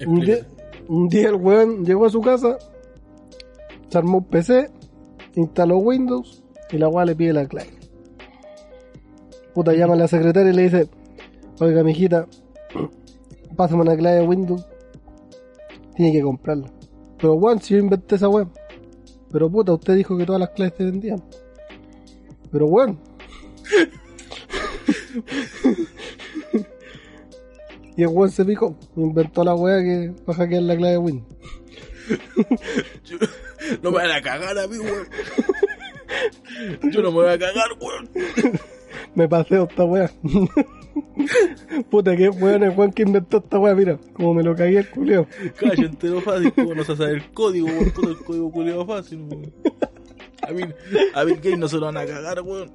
Un día, Explícate. un día el weón llegó a su casa, se armó un PC, instaló Windows y la weá le pide la clave. Puta, llama a la secretaria y le dice, oiga, mijita, [CLEARS THROAT] pásame una clave de Windows, tiene que comprarla. Pero weón, si yo inventé esa weá. Pero puta, usted dijo que todas las claves se vendían. Pero weón. y el weón se picó, inventó la weá que para hackear la clave de. Yo- no me van a cagar a mí, weón. Yo no me voy a cagar, weón. Me paseo esta weá. Puta que weón el weón que inventó esta weá, mira, como me lo cagué el culeo. Calle entero fácil, como no se sabe el código, weón. Todo el código culiado fácil, weón. A mí, a Bill Gates no se lo van a cagar, weón.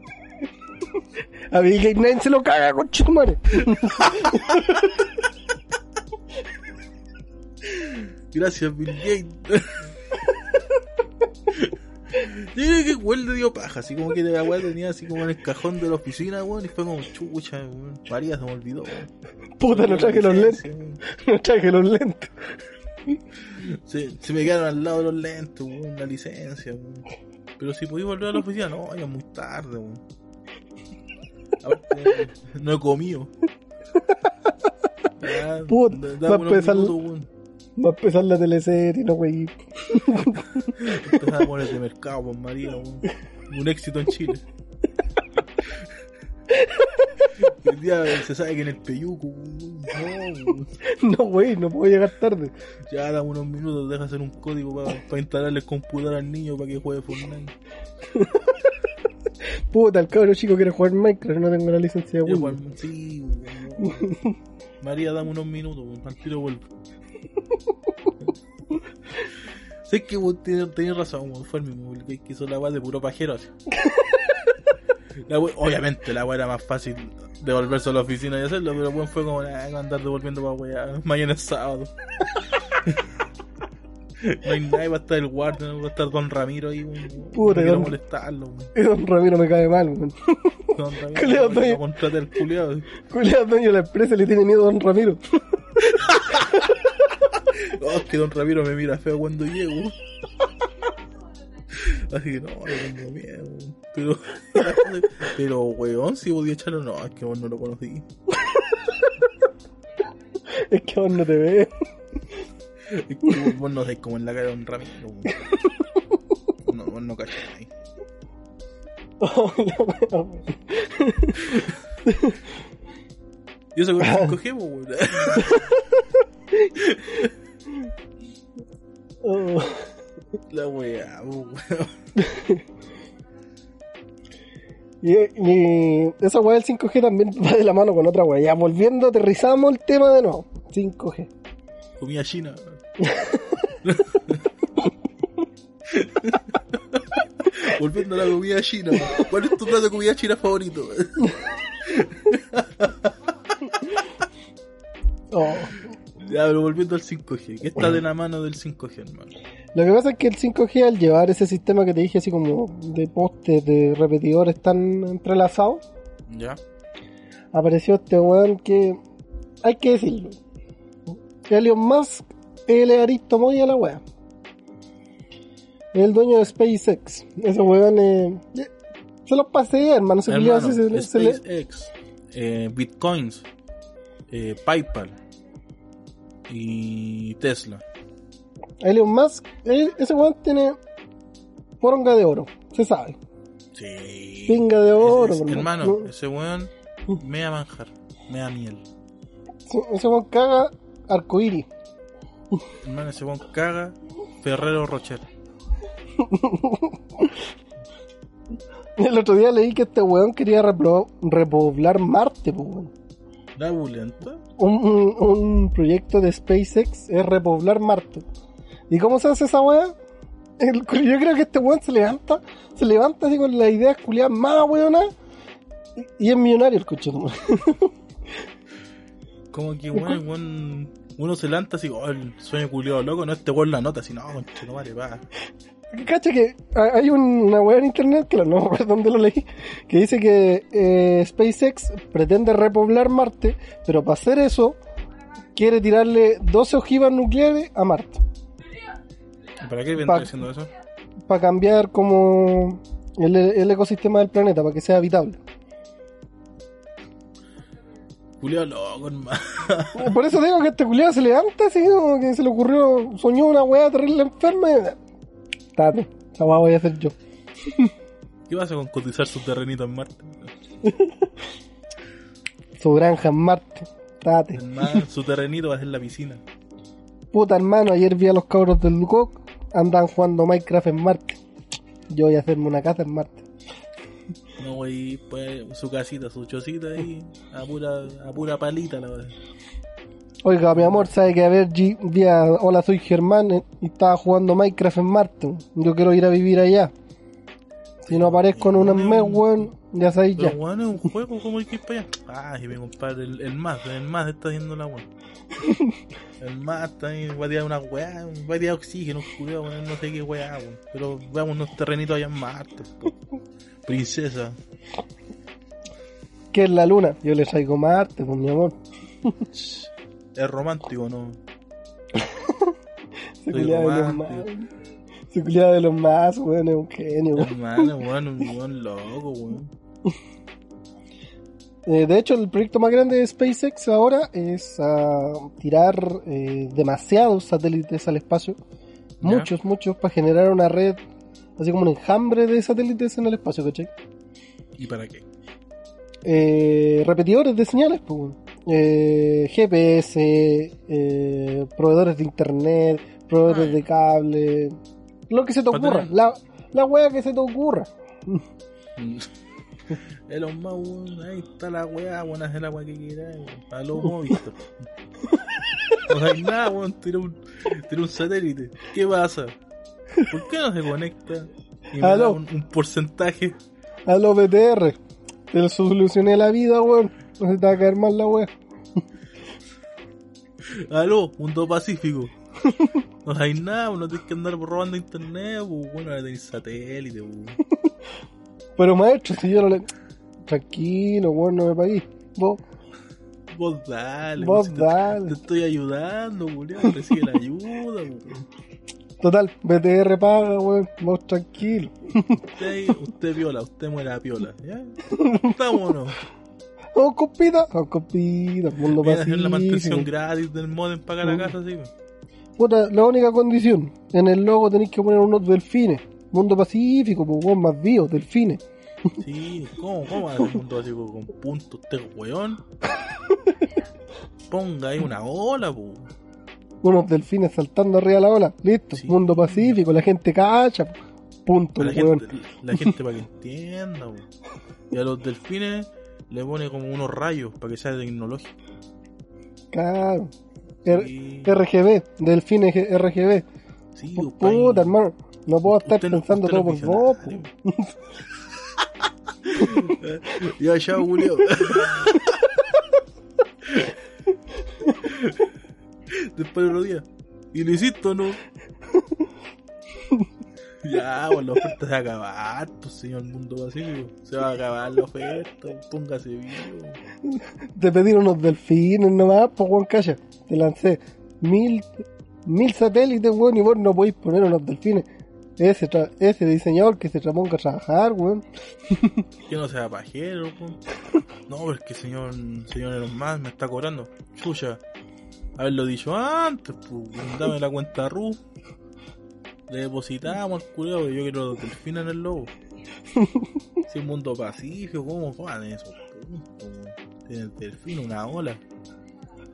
A Bill Gates nadie se lo caga, conchetumare. Gracias, Bill Gates. Yo creo que weón le dio paja, así como que la weá tenía así como en el cajón de la oficina, weón, y fue como chucha, weón. María se me olvidó, weón. Puta, no traje los lentes, no traje los lentes. Se, se me quedaron al lado de los lentes, weón, la licencia, weón. Pero si podía volver a la oficina, no, ya muy tarde, weón. [LAUGHS] No he comido. [LAUGHS] Ya, Puta, da- va a empezar- minutos. Va a empezar la teleserie, no wey. Empezaba a poner de mercado, pues María, weón. Un éxito en Chile. [LAUGHS] [LAUGHS] El día se sabe que en el Peyuco. No. No no puedo llegar tarde. Ya dame unos minutos, deja hacer un código para instalarle el computador al niño para que juegue Fortnite. [LAUGHS] Puta, el cabro chico quiere jugar Minecraft, no tengo la licencia de Windows. weón, sí. María, dame unos minutos, al tiro vuelvo. [LAUGHS] sé que vos tenés, razón, fue el mismo el que hizo la weá de puro pajero. La we- obviamente la weá era más fácil devolverse a la oficina y hacerlo, pero weón fue como "Ah, andar devolviendo para weá, mañana es sábado. [LAUGHS] no hay nadie, va a estar el guardia, no va a estar Don Ramiro ahí, weón. Puta, no quiero don- molestarlo, weón. [LAUGHS] Don Ramiro me cae mal, weón. Don Ramiro, [LAUGHS] al culiado. Culeado dueño de la empresa le tiene miedo a don Ramiro. Oh, es que Don Ramiro me mira feo cuando llego. Así que no, le tengo miedo. Pero, [LAUGHS] pero weón, si podía echarlo, no, es que vos no lo conocí. Es que aún no te ve. Es que vos, vos no sabés cómo es la cara de Don Ramiro. weón. No, vos no cachas ahí. [LAUGHS] Oh, wea, weón. Yo con 5G, po, weón. Oh. La weá, po, weón. Y, y esa weá del 5G también [LAUGHS] va de la mano con otra weá. Ya volviendo, aterrizamos el tema de nuevo. 5G. Comida china. [LAUGHS] Volviendo a la comida china. ¿Cuál es tu plato de comida china favorito? [LAUGHS] Oh. Ya, pero volviendo al 5G. ¿Qué está de la mano del 5G, hermano? Lo que pasa es que el 5G al llevar ese sistema que te dije así como de postes, de repetidores tan entrelazados, ¿Ya? apareció este weón que hay que decirlo. Elon Musk, es Aristo Moy a la wea. El dueño de SpaceX. Ese weón eh, se los pasé, hermano. Se Hermano, se- se- se le- SpaceX, eh, Bitcoins, eh, PayPal y Tesla. Elon Musk, ese weón tiene poronga de oro, se sabe. Sí. Pinga de oro, ese- hermano. hermano, No. ese weón me da manjar, me da miel. Ese weón caga arcoíris. Hermano, ese weón caga Ferrero Rocher. [LAUGHS] El otro día leí que este weón quería repoblar Marte, po, weón. La un, proyecto de SpaceX es repoblar Marte. ¿Y cómo se hace esa weá? Yo creo que este weón se levanta, se levanta así con las ideas culiadas más weona y, y es millonario el coche. [LAUGHS] Como que weón, weón- uno se lanta así, oh, el sueño culiado loco, no este weón la nota, así, no vale, va. Cacha que ha- hay un- una weá en internet, que no recuerdo dónde lo leí, que dice que eh, SpaceX pretende repoblar Marte, pero para hacer eso quiere tirarle 12 ojivas nucleares a Marte. ¿Para qué vendría haciendo eso? para cambiar como el, el ecosistema del planeta, para que sea habitable. Culiado loco, hermano. Por eso digo que este culiado se levanta así, como que se le ocurrió, soñó una weá terrible enferma y... Tate, weá voy a hacer yo. ¿Qué pasa con cotizar su terrenito en Marte? Su granja en Marte. Tate. Hermano, su terrenito va a ser la piscina. Puta hermano, ayer vi a los cabros del Lucoc, andan jugando Minecraft en Marte. Yo voy a hacerme una casa en Marte. No, güey, pues su casita, su chocita ahí, a pura, a pura palita la verdad. Oiga, mi amor, sabe que a ver, G- vi a Hola, soy Germán eh, y estaba jugando Minecraft en Marte. Yo quiero ir a vivir allá. Si no aparezco en un mes, weón, ya sabéis ya. Bueno, es un juego, ¿cómo hay que para allá? Ah, y mi compadre, el, el más, el más está haciendo la weá. [LAUGHS] El más está ahí, va a tirar una weá, va a tirar oxígeno, culiao, weón, no sé qué weá, weón. Pero veamos unos terrenitos allá en Marte, princesa. ¿Qué es la luna? Yo le traigo Marte, pues mi amor. Es romántico, ¿no? [LAUGHS] Se culiaba de los más. romántico. Se culiaba de los más, weón, es un genio, weón. Hermano, weón, [LAUGHS] un weón loco, weón. Eh, de hecho, el proyecto más grande de SpaceX ahora es ah, tirar eh, demasiados satélites al espacio. Muchos, muchos, para generar una red, así como un enjambre de satélites en el espacio, ¿cachai? ¿Y para qué? Eh, repetidores de señales, pues. Eh, GPS, eh, proveedores de internet, proveedores Ah. de cable, lo que se te ocurra, la, la wea que se te ocurra. [LAUGHS] Elon Musk, ahí está la weá, weón, haz la weá que quieras, weón. A lo Movistar. No hay nada, weón, tira un, tira un satélite. ¿Qué pasa? ¿Por qué no se conecta? Y me da Aló. un, un porcentaje. A los BTR, te solucioné la vida, weón. No se te va a caer mal la wea. Aló, mundo pacífico. [LAUGHS] No hay nada, weón, no tienes que andar robando internet, weón. Bueno, ahora tenés satélite, weón. Pero maestro, si yo no le. Tranquilo, weón, no me pagué. Vos, Vos dale, Vos weón, si te- dale. Te, estoy ayudando, weón. Recibe la ayuda, weón. total, BTR paga, weón. Vos tranquilo. Usted, viola, usted muere a piola. ¿Ya? [LAUGHS] Vámonos. Vamos, compita. Vamos, compita. Mundo Viene a hacer la mantención pacífico. gratis del modem para la casa, sí. Puta, la única condición, en el logo tenéis que poner unos delfines. Mundo pacífico, pues weón, más vivos, delfines. Sí, ¿cómo, cómo va a ser un mundo básico con puntos este weón? Ponga ahí una ola, po. Unos delfines saltando arriba de la ola. Listo, Sí. mundo pacífico, la gente cacha. po. Punto, la weón. gente, la gente para que entienda, po. Y a los delfines le pone como unos rayos para que sea tecnológico. Claro. R- Sí, RGB, delfines G- RGB. sí, Pu- pa' ahí. Puta, hermano. No puedo estar Usted no- pensando usted todo no por vos. [LAUGHS] Ya, chao, Julio. [LAUGHS] Después del otro día. Y lo hiciste, ¿o ¿no? [LAUGHS] ya, pues la oferta se va a acabar, pues señor mundo pacífico. Se va a acabar la oferta, póngase vivo. Te pedí unos delfines nomás, pues weón, calla. Te lancé mil, mil satélites, weón, y vos no podéis poner unos delfines. Ese, tra- ese diseñador que se traponga a trabajar, weón. [LAUGHS] Que no sea pajero, po. No, es que señor, señor Elon Musk me está cobrando. Chucha. Haberlo dicho antes, pues. Dame la cuenta RU. Le depositamos al culiao, que yo quiero los delfines en el lobo. [LAUGHS] Si es mundo pacífico, ¿cómo van esos puntos? weón? Tiene el delfín, una ola.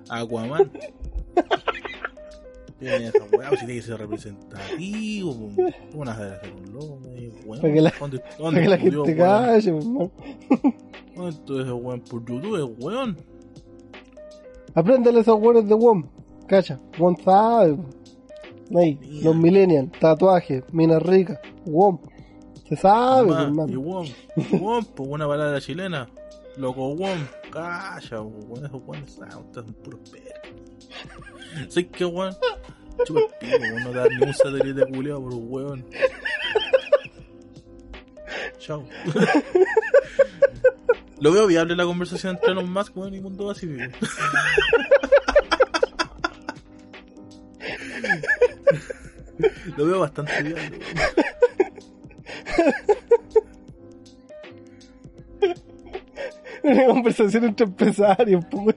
Aquaman. [LAUGHS] Tiene esa weá, si tiene que ser representativo, po. ¿cómo van a hacer hacer un lobo? weón? Para que la- ¿Dónde- Para dónde que la gente weón? calle, hermano. ¿Cuánto es ese weón por YouTube, weón? Apréndele esos weones de WOM. Cacha, WOM sabe. Ahí, Mira. los millennials, tatuajes, minas ricas, WOM. Se sabe, Mamá, y hermano. wom, wom, pues buena palabra chilena. Loco wom, calla, weón, esos weones son puros perros. ¿Sabes qué, weón? Chupa el pico, weón, no dar ni un satélite culiado por un weón. Chao. Lo veo viable la conversación entre Elon Musk, weón, y Mundo Pacífico. Lo veo bastante weón. Una conversación entre empresarios, pues.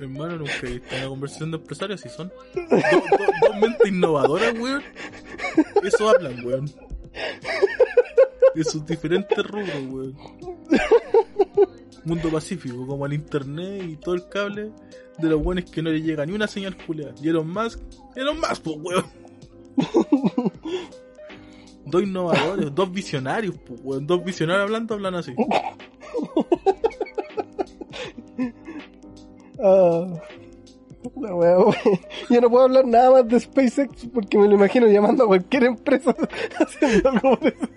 Hermano, nunca he visto una conversación de empresarios si son do- do- dos mentes innovadoras, weón. Eso hablan, weón. De sus diferentes rubros, weón. Mundo pacífico, como el internet y todo el cable de los weones que no le llega ni una señal culiada. Y Elon Musk, Elon Musk, pues, weón. [LAUGHS] Dos innovadores, dos visionarios, pues, weón. Dos visionarios hablando, hablan así. La wea, weón. Yo no puedo hablar nada más de SpaceX porque me lo imagino llamando a cualquier empresa [LAUGHS] haciendo algo por eso.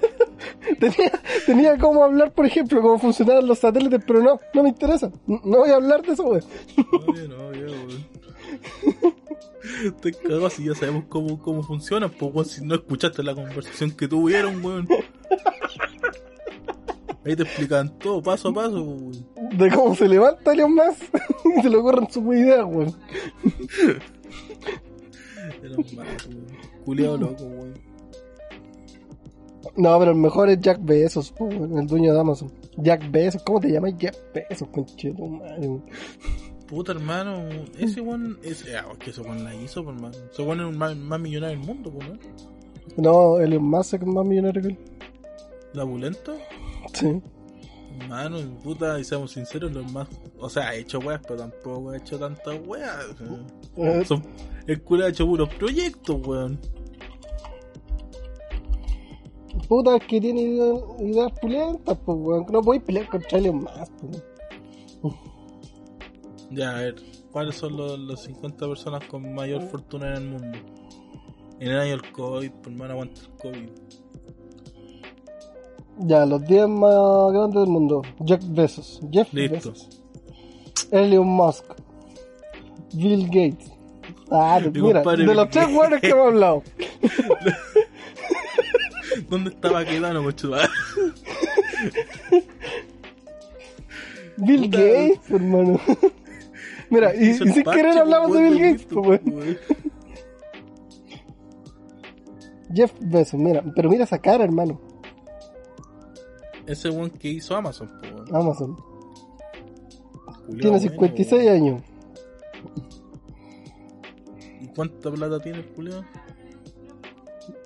[LAUGHS] Tenía, tenía como hablar, por ejemplo, cómo funcionaban los satélites, pero no, no me interesa. No no voy a hablar de eso, weón. No, ya, weón. Te cago si ya sabemos cómo, cómo funcionan, pues weón, si no escuchaste la conversación que tuvieron, weón. Ahí te explican todo, paso a paso, weón. De cómo se levanta Elon Musk [LAUGHS] y se le ocurren sus ideas, weón. Era más, weón. Culeado loco, weón. No, pero el mejor es Jack Bezos, el dueño de Amazon. Jack Bezos, ¿cómo te llamas Jack Bezos, conchito, madre? Puta hermano, ese weón, ese, ah, es que ese weón la hizo, pues, hermano. Ese weón es el más, más millonario del mundo, pues, ¿no? No, Elon Musk es más millonario que él. ¿Labulento? Sí. Mano, puta, y seamos sinceros, los más. O sea, ha hecho weas, pero tampoco ha hecho tantas weas. Eh, Son, el culo ha hecho puros proyectos, weón. Puta, es que tiene ideas, ideas pulentas, pues, weón. No podéis pelear contra Elon Musk, pues. Ya, a ver, ¿cuáles son los, los 50 personas con mayor fortuna en el mundo? En el año del COVID, por mano aguanta el COVID. Ya, los 10 más grandes del mundo. Jack Bezos. Jeff Listo. Bezos. Elon Musk. Bill Gates. Ah, Mi mira, de los tres weones que hemos hablado. [LAUGHS] ¿Dónde estaba quedando, cochuda? Bill. Gates, hermano. Mira, y, y sin querer hablamos de weón, Bill Gates, pues, weón. Jeff Bezos, mira, pero mira esa cara, hermano. Ese weón que hizo Amazon, pues. Amazon. Culiao Tiene bueno, 56 weón. años. ¿Y cuánta plata tiene el culiao?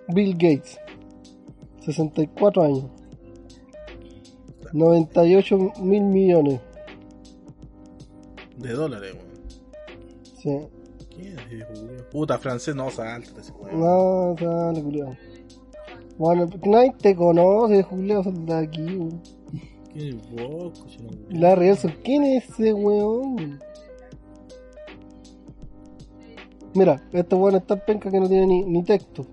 Bill Gates. 64 años. 98 mil millones. De dólares, weón. Sí. ¿Quién es? Puta, francés, no, salta ese weón. No, sale, culiao. Bueno, nadie te conoce, Julio, son de aquí, weón. ¿Quién es vos, cochino culiao? Larry Elson, ¿quién es ese weón? Mira, este weón es tan penca que no tiene ni, ni texto.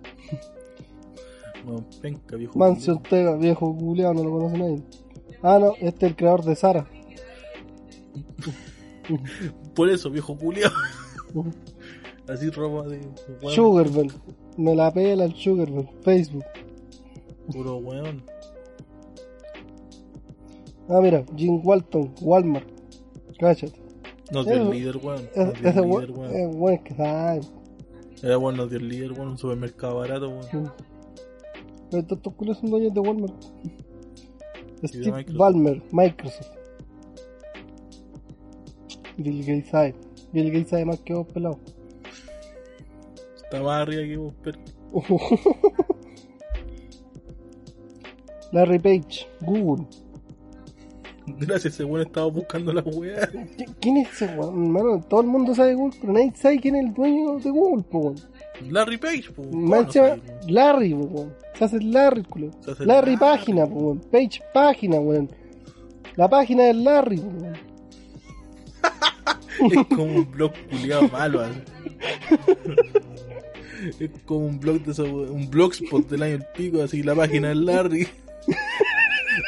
Weón, penca, viejo. Mancio Ortega, viejo culiao, no lo conoce nadie. Ah, no, este es el creador de Sara. Por eso, viejo culiao. [LAUGHS] Así roba de. weón, Sugarбell, me la pela el Sugarbell, Facebook. Puro weón. Ah, mira, Jim Walton, Walmart. Cállate. Nos dio el Eso- líder, weón. Es, weón líder, weón. es weón que sabe. Era weón, nos dio el líder, weón. Un supermercado barato, weón. Pero estos estos culos son dueños de Walmart. Steve Microsoft. Ballmer, Microsoft. Bill Gates sabe. Bill Gates sabe más que vos, pelado. Está más arriba que vos, pero. [LAUGHS] Larry Page, Google. Gracias, ese weón estaba buscando la weá. ¿Qui- ¿Quién es ese weón? Hermano, todo el mundo sabe Google, pero nadie sabe quién es el dueño de Google, po. Larry Page, po. ¿Cómo Más no encima, sabes, weón? Larry, po, weón. Se hace Larry, culo. Hace Larry Larry. página, po, weón. Page página, weón. La página del Larry, po, weón. [LAUGHS] Es como un blog culiado malo, así. [LAUGHS] Es como un blog de esos, un blogspot del año el pico, así la página del Larry.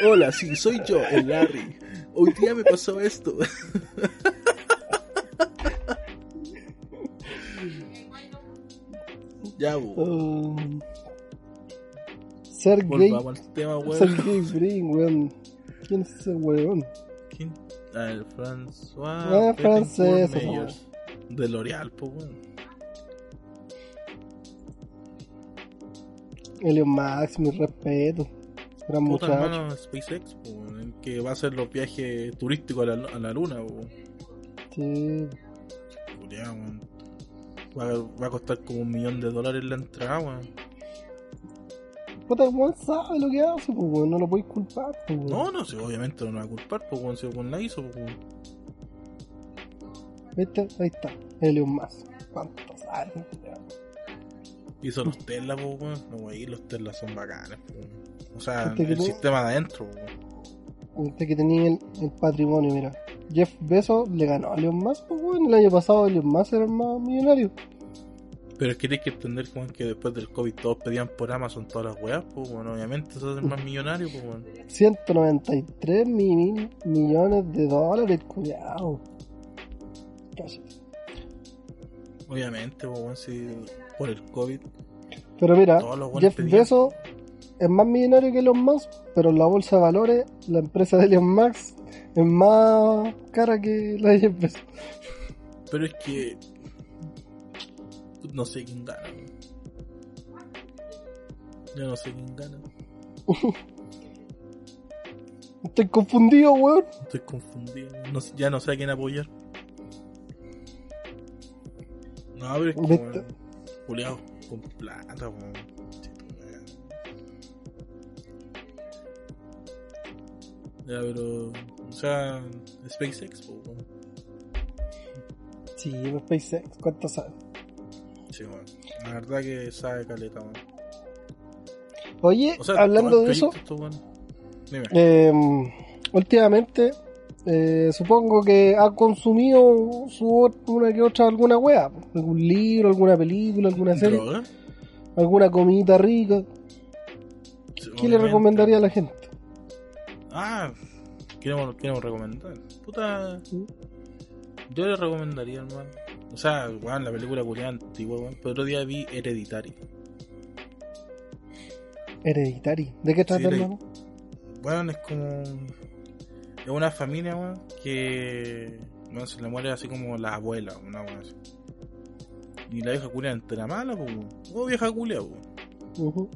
Hola, sí, soy yo, el Larry. Hoy día me pasó esto. ya. Um, Sergey, Volvamos al tema, weón. Sergey Brin, weón. ¿Quién es ese weón? ¿Quién? Ah, el François. Ah, francés, po. De L'Oreal, pues, weón. Elon Max, mi respeto. Gran Puta muchacho. hermano SpaceX, po, weón, que va a hacer los viajes turísticos a la, a la luna, po. Sí. Weón. Va, a- va a costar como un millón de dólares la entrada, weón. Puta, el weón sabe lo que hace, pues. No lo podéis culpar, weón. No, no sé, obviamente no me va a culpar, pues, weón, si el weón la hizo, pues. ¿Viste? Ahí está. Elon Max. ¿Cuánto sabe? Hizo los Tesla, pues, weón. No, weón, los Tesla son bacanes, pues. O sea, el sistema de adentro, pues. Este que tenía el, el patrimonio, mira. Jeff Bezos le ganó a Elon Musk, pues, weón. El año pasado Elon Musk era el más millonario. Pero es que tienes que entender, weón, que después del COVID todos pedían por Amazon todas las weas, pues, weón. Obviamente se hacen más [LAUGHS] millonarios, pues, weón. 193 mil millones de dólares, cuidado. Cállate. Obviamente, pues, weón, si por el COVID. Pero mira, Jeff pedían. Bezos es más millonario que Elon Musk, pero en la bolsa de valores, la empresa de Elon Musk es más cara que la de Jeff Bezos. Pero es que. No sé quién gana. Yo no sé quién gana. [LAUGHS] Estoy confundido, weón. Estoy confundido. No ya no sé a quién apoyar. No, pero es weón, Juliado, con plata, weón. Ya, pero. O sea, SpaceX, po. Sí, SpaceX, ¿cuánto sabe? Sí, weón. La verdad que sabe caleta, weón. Oye, O sea, hablando de eso. Dime. eh, últimamente, eh, supongo que ha consumido su una que otra alguna wea, algún libro, alguna película, alguna serie, ¿Droga? alguna comidita rica. ¿Qué le recomendaría a la gente? Ah, queremos, queremos recomendar. Puta. Yo le recomendaría, hermano. O sea, weón, la película culiada antigua, weón. Pero otro día vi Hereditary. Hereditary. ¿De qué trata, Sí, hermano? Weón, es como. Es una familia, weón, que. Weón, se le muere así como la abuela, una weón así. Y la vieja culia entera mala, pues, weón. Oh, vieja culia, weón. Ujú.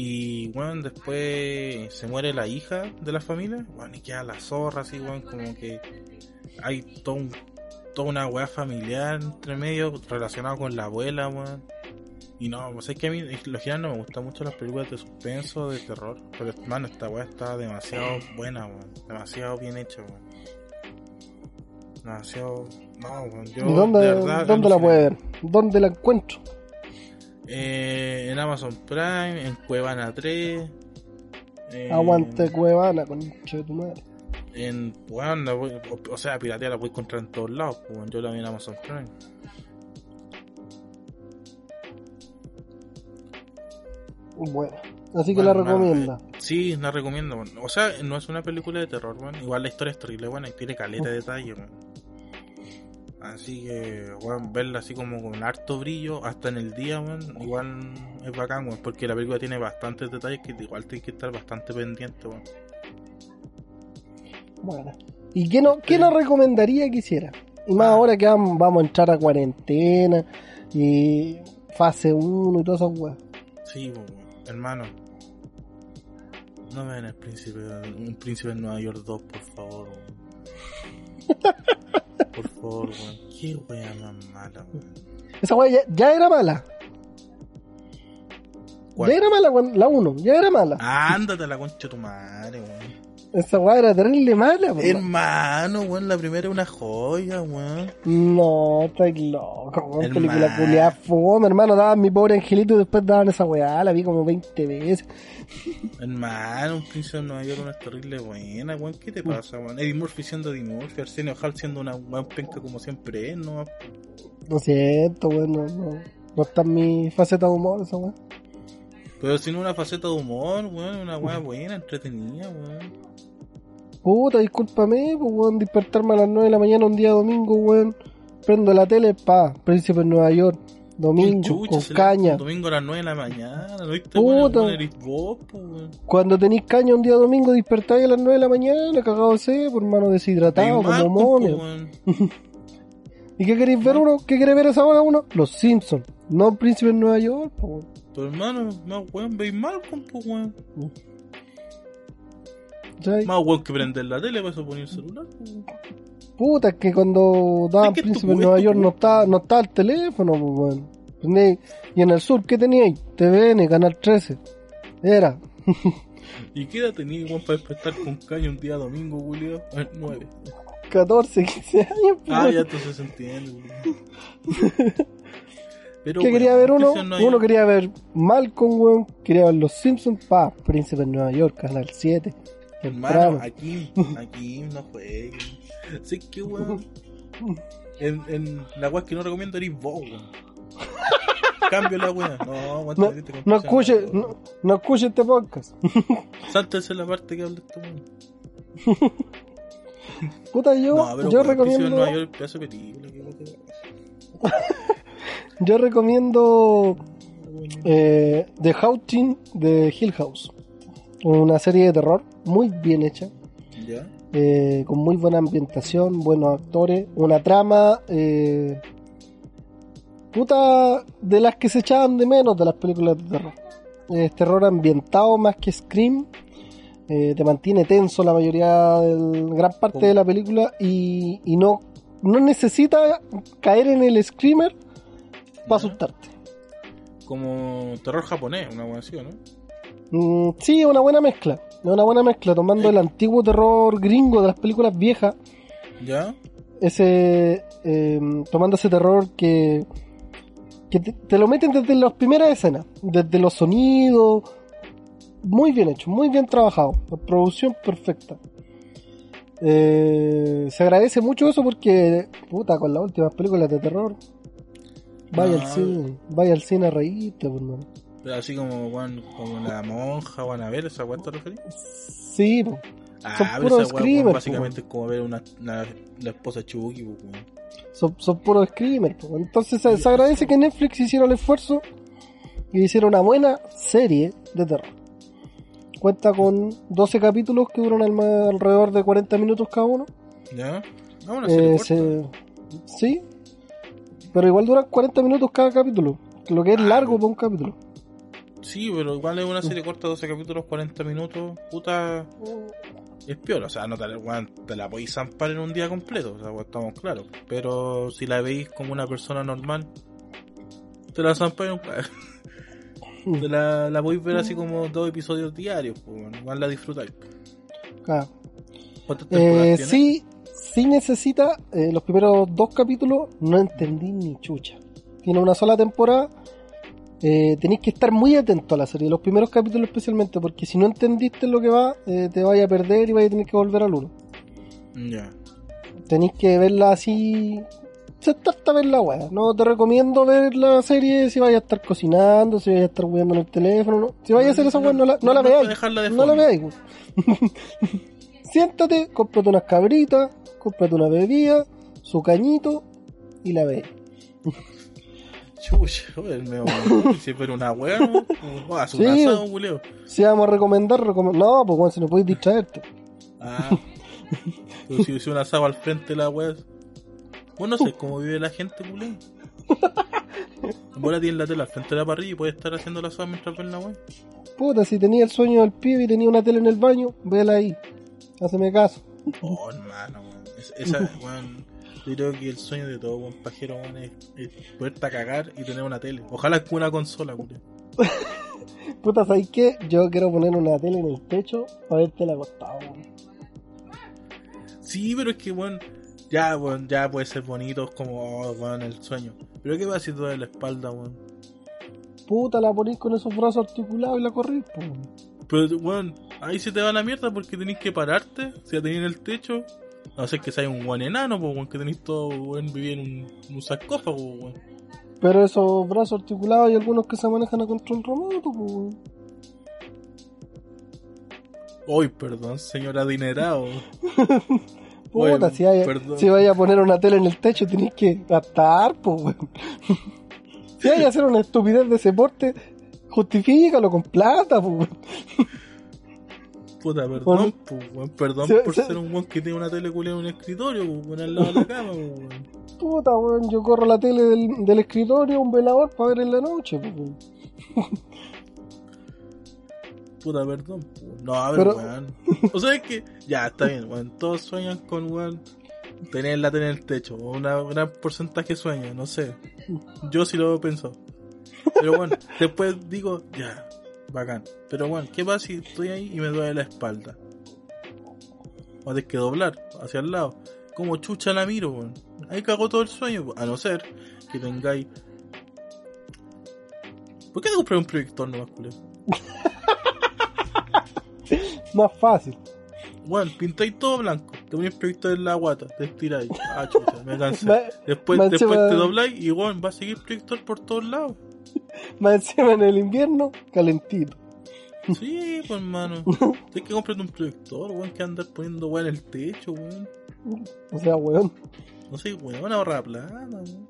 Y bueno, después se muere la hija de la familia, bueno, y queda la zorra así, weón, como que hay todo un- toda una weá familiar entre medio relacionado con la abuela, weón. Y no, pues es que a mí, lo general no me gustan mucho las películas de suspenso, de terror, pero hermano, esta weá está demasiado buena, weón, demasiado bien hecha, weón. Demasiado, no, weón, yo ¿Y dónde, de verdad dónde la puede ver? ¿Dónde la encuentro? Eh, en Amazon Prime, en Cuevana 3. eh, Aguante Cuevana, con de tu madre. En, bueno, voy- o, o sea, piratea la puedes encontrar en todos lados. Pues, bueno, yo la vi en Amazon Prime. Bueno, así que Bueno, la nada, recomienda. eh, sí, la recomiendo. bueno. O sea, no es una película de terror, bueno. Igual la historia es terrible, buena y tiene caleta de detalle, bueno. Así que, bueno, verla así como con harto brillo, hasta en el día, bueno, igual es bacán, bueno, porque la película tiene bastantes detalles que igual tienes que estar bastante pendiente, bueno. Bueno. ¿Y qué no, qué nos recomendaría que hiciera? Y más ahora que vam- vamos a entrar a cuarentena y fase 1 y todas esas weas. Sí, hermano. No me den el príncipe, un príncipe en Nueva York 2, por favor. [LAUGHS] weón. Por favor, weón. Qué wea más mala, weón. Esa wea ya, ya era mala. ¿Cuál? Ya era mala cuando- la 1, ya era mala. Ándate la concha de tu madre, weón. Esa wea era terrible mala, po, Hermano, weón, la primera es una joya, weón. No, estáis loco, weón. Película culiada fome, hermano. Daban mi pobre angelito y después daban esa weá. La vi como 20 veces. [LAUGHS] Hermano, un príncipe de Nueva York, una terrible buena, weón. ¿Qué te pasa, weón? Eddie Murphy siendo Eddie Murphy, Arsenio Hall siendo una weón penca como siempre es, ¿no? Lo siento, weón. No, no, no está en mi faceta de humor esa weá. Pero sin una faceta de humor, weón, una weá buena, entretenida, weón. Puta, discúlpame, pues, weón. Despertarme a las 9 de la mañana un día domingo, weón. Prendo la tele, pa. Príncipe en Nueva York. Domingo, Chucha, con le- caña. Domingo a las 9 de la mañana, ¿no viste, Puta. weón? Vos, po, weón. Cuando tenéis caña un día domingo, despertáis a las 9 de la mañana, cagado de sed, por mano deshidratado, como mono. [LAUGHS] ¿Y qué queréis ver uno? ¿Qué quiere ver esa hora uno? Los Simpsons. No Príncipe en Nueva York, po, weón. Tu hermano, más weón, veis Malcolm, po, weón. ¿Cachai? Más weón que prender la tele, para eso poner el celular, po, weón. Puta, es que cuando daban Es que Príncipe en Nueva York no po. estaba, no estaba el teléfono, pues, weón. Y en el sur, ¿qué teníais? TVN, Canal 13. Era. [LAUGHS] ¿Y qué edad tenía, weón, para despertar con caña un día domingo, Julio? A ver, 9. 14, 15 años, pues, Ah, ya entonces se entiende. [LAUGHS] Pero, ¿Qué weón, quería ver uno? Nueva Uno quería ver Malcolm, weón. Quería ver Los Simpsons, pa. Príncipe en Nueva York, Canal 7. Hermano, aquí, aquí no jueguen. Sí que weón. [LAUGHS] En, en la weá que no recomiendo eres vos, weón. Cambio la weá. No, aguanta No, te no escuche, no, no escuche este podcast. [LAUGHS] Sáltese la parte que habla este weón. Puta, yo, No, pero yo recomiendo. pedazo de película. que [LAUGHS] Yo recomiendo eh, The Haunting de Hill House. Una serie de terror muy bien hecha, ¿Ya? eh, con muy buena ambientación, buenos actores, una trama eh, puta de las que se echaban de menos de las películas de terror. Es terror ambientado más que Scream. Eh, te mantiene tenso la mayoría del gran parte de la película y, y no, no necesita caer en el screamer para asustarte. Como terror japonés, una weá así, ¿o ¿no? Mm, sí, una buena mezcla. Es Una buena mezcla, tomando Eh. el antiguo terror gringo de las películas viejas, ¿Ya? ese eh, tomando ese terror que, que te, te lo meten desde las primeras escenas, desde los sonidos, muy bien hecho, muy bien trabajado, la producción perfecta. Eh, se agradece mucho eso porque, puta, con las últimas películas de terror, vaya No. al cine, vaya al cine a reírte, pues, man. Pero así como, como la monja, van a ver esa weá, ¿te referís? Sí, pues. Ah, Son pero puros esa weón, básicamente es como ver una, una- la esposa Chucky, pues, son, son puros screamers. po. Entonces se, se agradece que Netflix hiciera el esfuerzo y hiciera una buena serie de terror. Cuenta con 12 capítulos que duran al- alrededor de 40 minutos cada uno. ¿Ya? Ah, una serie Eh, corta. se- sí, pero igual duran 40 minutos cada capítulo, lo que es Ah, largo para un capítulo. Sí, pero igual es una serie corta, 12 capítulos, 40 minutos, puta, es peor, o sea, no te, te la podéis zampar en un día completo, o sea, weón, estamos claros. Pero si la veis como una persona normal, te la zampáis en un [LAUGHS] te la, la podéis ver así como dos episodios diarios, pues, weón, igual la disfrutáis. Claro. ¿Cuántas Eh, sí, sí necesita eh, los primeros dos capítulos, no entendí ni chucha. Tiene una sola temporada. Eh, tenéis que estar muy atento a la serie, los primeros capítulos especialmente, porque si no entendiste lo que va, eh, te vaya a perder y vaya a tener que volver al uno. Ya. Tenéis que verla así, sentarte a ver la weá. No te recomiendo ver la serie si vayas a estar cocinando, si vayas a estar jugando en el teléfono. No. Si vayas a hacer esa weá, no la, no la veáis. No la veáis, weón. [LAUGHS] Siéntate, cómprate unas cabritas, cómprate una bebida, su cañito y la veis. [LAUGHS] Chucha, si fuera una. Como, ah, su Sí. culeo. Si vamos a recomendar, recom- no, pues bueno, si no podéis distraerte. Ah. Si hubiese un asado al frente de la wea. Vos no sé cómo vive la gente, culé. Vos la tienes la tele al frente de la parrilla y puedes estar haciendo la soda mientras ven la weá. Puta, si tenía el sueño del pibe y tenía una tele en el baño, vela ahí. Haceme caso. Oh, hermano, weón. Es- Esa, weón. Yo creo que el sueño de todo buen pajero, weón, es, es poderte a cagar y tener una tele. Ojalá con una consola, culé. [LAUGHS] Puta, ¿sabes qué? Yo quiero poner una tele en el techo para verte la acostado, weón. Sí, pero es que, weón, ya, weón, ya puede ser bonito como, oh, weón, el sueño. Pero ¿qué pasa si te duele la espalda, weón? Puta, la ponís con esos brazos articulados y la corrís, po. Pero, weón, ahí se te va la mierda porque tenés que pararte, si la tenés en el techo. A no ser que sea un weón enano, pues, weón, que tenés todo, weón, vivir en un, en un sarcófago, weón. Pero esos brazos articulados hay algunos que se manejan a control remoto, weón. Uy, perdón, señor adinerado. [LAUGHS] Puta, si, hay, si vaya a poner una tele en el techo tenés que gastar, po, weón. [LAUGHS] Si hay a hacer una estupidez de ese porte, justifícalo con plata, weón. Puta, Bueno. perdón, pues, weón, perdón Se- por se- ser un weón que tiene una tele culiada en un escritorio, pues, weón, al lado de la cama, pues, weón. Puta, weón, yo corro la tele del, del escritorio, un velador para ver en la noche, weón. [LAUGHS] Puta, perdón. pues. No, a ver, Pero- weón. O sea, es que ya está bien, weón. Todos sueñan con, weón, tener la tele en el techo. O una gran porcentaje sueña, no sé. Yo sí lo he pensado. Pero bueno, después digo, ya, bacán. Pero bueno, ¿qué pasa si estoy ahí y me duele la espalda? O tienes que doblar hacia el lado. Como chucha la miro, weón. Ahí cagó todo el sueño, a no ser que tengáis. ¿Por qué te compré un proyector nomás, culero? Más fácil. Bueno, pintáis todo blanco, te ponéis proyector en la guata, te estiráis. Ah, chucha, me cansé. [LAUGHS] Después, después te dobláis y bueno, va a seguir proyector por todos lados. [LAUGHS] Más encima en el invierno, calentito. Sí, pues hermano. [LAUGHS] Tienes que comprarte un proyector, weón, que andar poniendo weón en el techo, weón. O sea, weón. No sé, weón, ahorra plata, weón.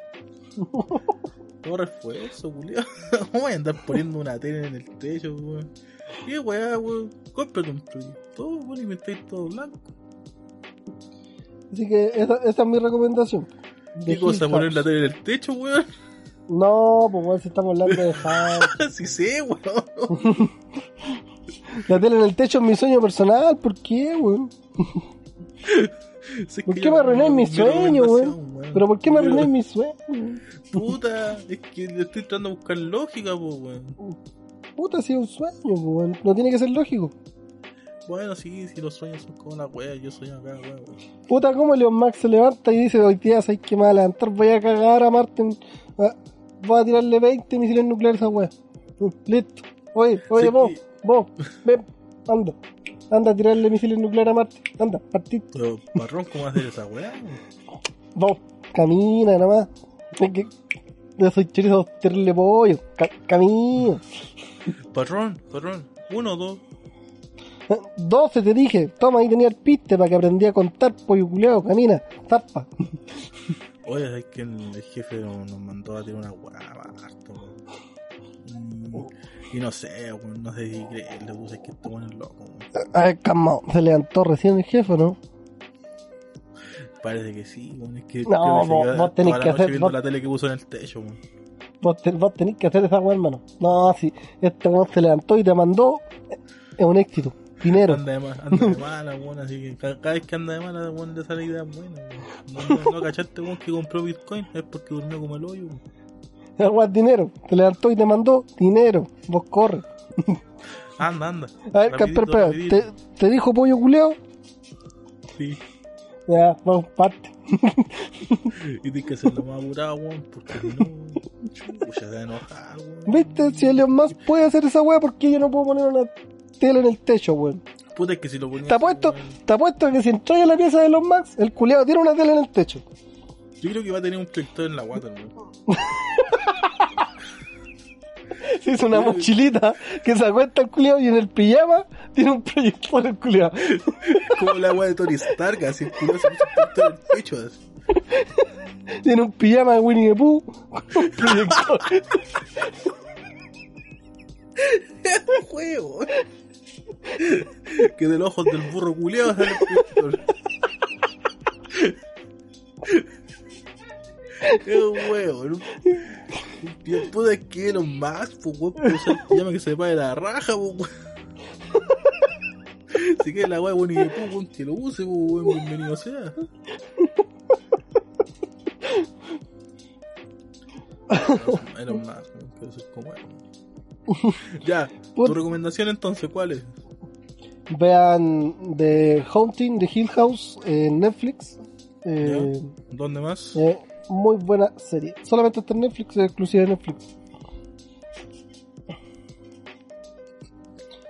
Ahorra esfuerzo, culiao. ¿Cómo voy a andar poniendo una tele en el techo, weón? ¿Qué weá, weón? Cómprate un proyector, weón, y metéis todo blanco. Así que esa, esa es mi recomendación. ¿Qué De cosa poner la tele en el techo, weón? No, pues weón, si estamos hablando de house. [LAUGHS] sí sé, weón. [LAUGHS] La tele en el techo es mi sueño personal, ¿por qué, weón? [LAUGHS] Si ¿Por qué me arruináis mi sueño, weón? ¿Pero por qué me arruináis mi sueño? Puta, es que le estoy tratando de buscar lógica, weón. Puta, si es un sueño, weón. No tiene que ser lógico. Bueno, sí, si los sueños son como una wea, yo soy acá, weón. Puta, ¿cómo Leon Max se levanta y dice, hoy día sabes que me voy a levantar, voy a cagar a Marte, voy a tirarle 20 misiles nucleares a esa wea. Mm, Listo. Oye, oye, Sí, vos, que- vos, ven, anda. Anda a tirarle misiles nucleares a Marte. Anda, partiste. Pero, parrón, ¿cómo hacer esa wea? Vos, camina nada más. Es que yo soy chorizo tirarle pollo. Ca- camina. Parrón, parrón, uno, dos. 12 te dije. Toma, ahí tenía el piste para que aprendí a contar, pollo culeado. Camina, zapa. Oye, es que el, el jefe no- nos mandó a tirar una wea harto, weón. Y, no sé, no sé si creerle, puse es que este weón es loco. A ver, calmado. Se levantó recién el jefe, ¿no? Parece que sí, weón, es que No, vos- vos tenés que hacer- viendo vos- la tele que puso en el techo, weón. Vos, vos tenés que hacer esa weá, hermano. No, si este weón se levantó y te mandó, es un éxito. Dinero. Anda de, anda de mala, weón, así que ca- cada, vez que anda de mala, weón, le sale idea buena, weón. No, no, cachaste, weón, que compró Bitcoin, es porque durmió como el hoyo, weón. Esa weá es dinero. Te levantó y te mandó dinero. Vos corre. Anda, anda. A ver, rapidito. ¿Te, ¿Te dijo pollo culeado? Sí. Ya, vamos, parte. [LAUGHS] Y tienes que hacerlo más apurado, weón, porque no, chucha, se enojar, weón. ¿Viste? Si Elon Musk puede hacer esa weá, ¿por qué yo no puedo poner una tele en el techo, weón? Puta, es que si lo ponías. Te apuesto, te apuesto que si entras a la pieza de Elon Musk, el culeado tiene una tele en el techo. Yo creo que va a tener un proyector en la guata, weón. [LAUGHS] [LAUGHS] Se hizo una mochilita que se acuesta el culeado y en el pijama tiene un proyector el culeado. [LAUGHS] Como la weá de Tony Stark, así el culo se puso un el pecho. Tiene un pijama de Winnie the Pooh con un proyector. [LAUGHS] Juego, Que de los ojos del burro culeado sale el proyector. Yo pude que lo más, pues weón, pues, [LAUGHS] llama que se pague la raja, pues weón. [LAUGHS] Si que la weá bueno y después weón, que lo use, pues weón, bienvenido sea. [LAUGHS] Era más, weón, quiero ser como. Ya, tu recomendación entonces, ¿cuál es? Vean The Haunting, The Hill House en Netflix. Eh, ¿Dónde más? eh, muy buena serie. Solamente está en Netflix, es exclusiva de Netflix.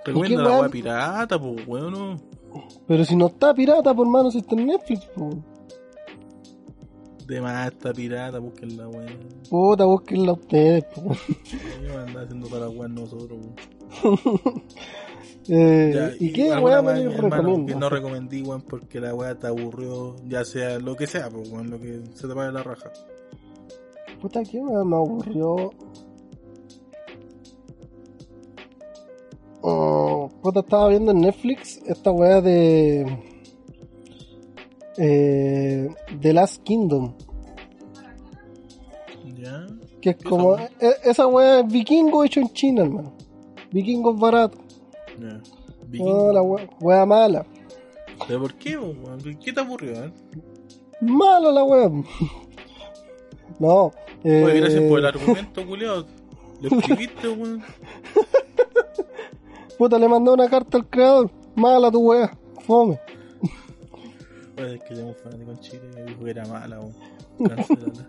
Recomienda qué la weá? pirata, pues weón, no. Pero si no está pirata, por mano, si está en Netflix, po. De más esta pirata, busquen la weá. puta, búsquenla ustedes, po. Yo andaba haciendo toda la weá nosotros, weón. [LAUGHS] Eh, Ya, ¿Y qué alguna weá me recomiendo? Que no recomendí, weón, porque la weá te aburrió, ya sea lo que sea, pues, weón, lo que se te vaya la raja. Puta, qué weá me aburrió. Oh, puta, estaba viendo en Netflix esta weá de. Eh, The Last Kingdom. ¿Ya? Que es ¿Qué como. e- esa weá es vikingo hecho en China, hermano. Vikingos baratos. No, Vikingo. la weá, weá mala. ¿Pero por qué, weón? ¿Qué- ¿Qué te aburrió, eh? Mala la weá. [LAUGHS] No. Eh, Oye, gracias por el argumento, culiao. ¿Lo escribiste, weón? [LAUGHS] Puta, le mandé una carta al creador. Mala tu weá. Fome. Es que un fanático en Chile y me dijo que era mala, weón. [LAUGHS]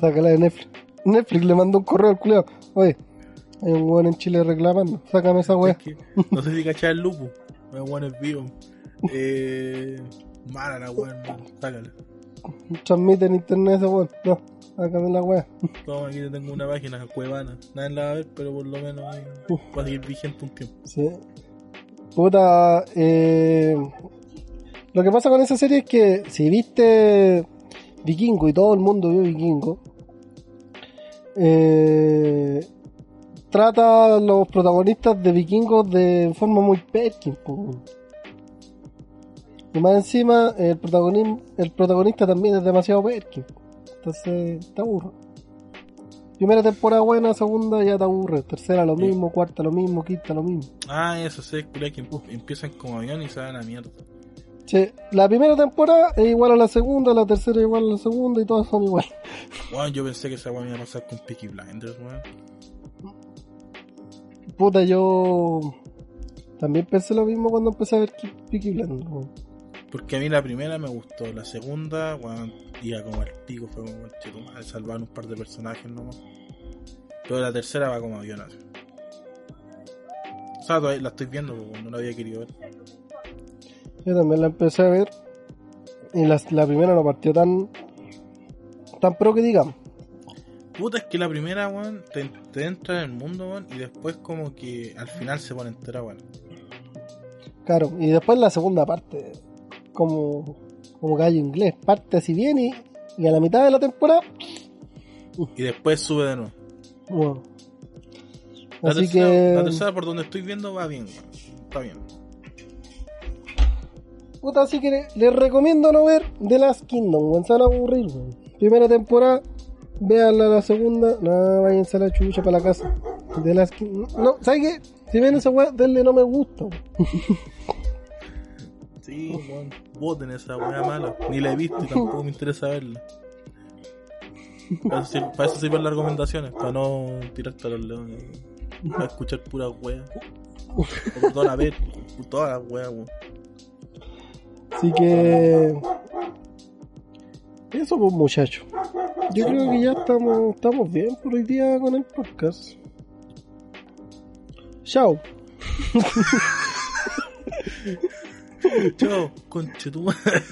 Sácala de Netflix. Netflix le mandó un correo al culiao. Oye, hay un weón en Chile reclamando. Sácame esa weá. Es que, no sé si cachaba el lupo. El weón es vivo. Eh, mala la weón. Sácala. Transmite en internet ese weón. No, sácame la weá. Toma, aquí te tengo una página cuevana. Nadie la va a ver, pero por lo menos ahí va a seguir vigente un tiempo. Sí. Puta, eh, lo que pasa con esa serie es que si viste Vikingo y todo el mundo vio Vikingo, eh, trata a los protagonistas de Vikingos de forma muy Perkin. Y más encima, el, protagonismo, el protagonista también es demasiado Perkin. Entonces, te aburre. Primera temporada buena, segunda ya te aburre. Tercera lo Sí. mismo, cuarta lo mismo, quinta lo mismo. Ah, eso culia, que em- empiezan como avión y se van a mierda. Sí, la primera temporada es igual a la segunda, la tercera es igual a la segunda y todas son igual. Weón, yo pensé que esa weón iba a pasar con Peaky Blinders, weón. Puta, yo también pensé lo mismo cuando empecé a ver Peaky Blinders. weón. Porque a mí la primera me gustó, la segunda, weón, iba como al pico, fue como el salvar un par de personajes nomás. Pero la tercera va como avión así. O sea, todavía la estoy viendo, porque no la había querido ver. Yo también la empecé a ver y la, la primera no partió tan tan pro que digamos. Puta, es que la primera, weón, te, te entra en el mundo, weón, y después como que al final se pone entera, weón. Claro, y después la segunda parte, como, como gallo inglés, parte así bien y, y a la mitad de la temporada, Y después sube de nuevo. bueno. La, Así tercera, que, la tercera por donde estoy viendo va bien, weón. Está bien. Puta, así que le- les recomiendo no ver The Last Kingdom, weón, van aburrir, weón. Primera temporada, véanla la segunda, no, váyanse a la chucha para la casa. The Last Kingdom, no, ¿sabes qué? Si ven esa weá, denle no me gusta, weón. [LAUGHS] Sí, weón. Voten esa weá mala. Ni la he visto y tampoco me interesa verla. Para eso, sirven las recomendaciones, para no tirarte a los leones. Para escuchar pura weá. O toda la vez, toda la weá, weón. Así que. Eso, pues, muchachos. Yo creo que ya estamos, estamos bien por hoy día con el podcast. Chao. [LAUGHS] Chao, conche tu madre.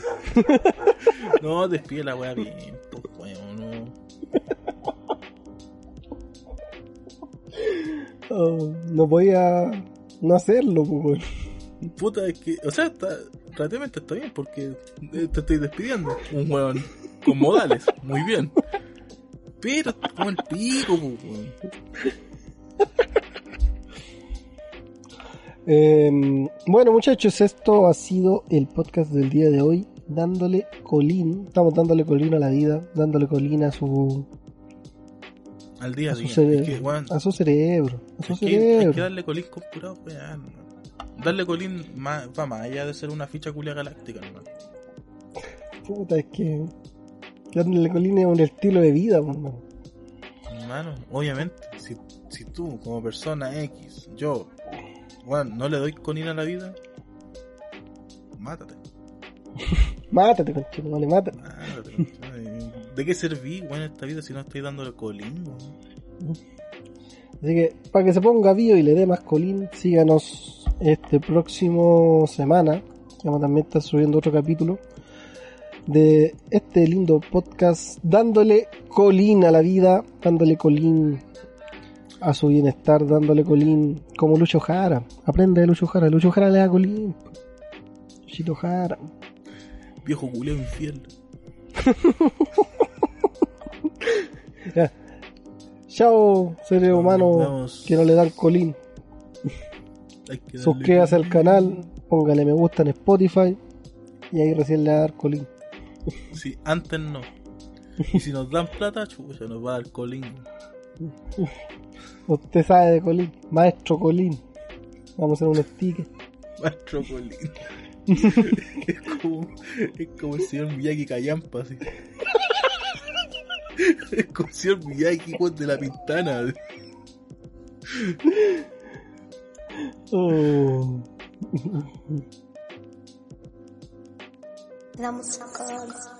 No, despide la weá bien, pues weón, no. Oh, no voy a no hacerlo, pues, weón. Puta, es que, o sea, está, relativamente está bien porque eh, te estoy despidiendo. Un weón con modales, muy bien. Pero como el pico, pues, weón. Eh, bueno, muchachos, esto ha sido el podcast del día de hoy. dándole colín, estamos dándole colín a la vida, dándole colín a su Al día a su, día. cere- Es que, weón, a su cerebro, a su es que hay cerebro. que darle colín con pura weá, no. Darle colín más, va más allá de ser una ficha culia galáctica, hermano. Puta, es que dándole colín es un estilo de vida, pues, hermano. Hermano, obviamente, si, si tú como persona X, yo, weón, no le doy colín a la vida, mátate. [LAUGHS] Mátate, conchito, vale, mátate. mátate. ¿De qué serví, weón, en esta vida si no estoy dándole colín, weón? Así que, para que se ponga vivo y le dé más colín, síganos este próximo semana. Vamos también a estar subiendo otro capítulo de este lindo podcast, dándole colín a la vida, dándole colín a su bienestar, dándole colín como Lucho Jara. Aprende de Lucho Jara, Lucho Jara le da colín. Luchito Jara. Viejo culeo infiel. [LAUGHS] Ya. Chao, seres Nos humanos que no le dan colín. Suscríbase al canal, póngale me gusta en Spotify y ahí recién le va a dar colín. Sí, antes no. Y si nos dan plata, chucha, nos va a dar colín. Usted sabe de colín, maestro colín. Vamos a hacer un sticker. Maestro colín. es, como, es como el señor Miyagi Callampa, así. es como el señor Miyagi, de la pintana. Oh. La música.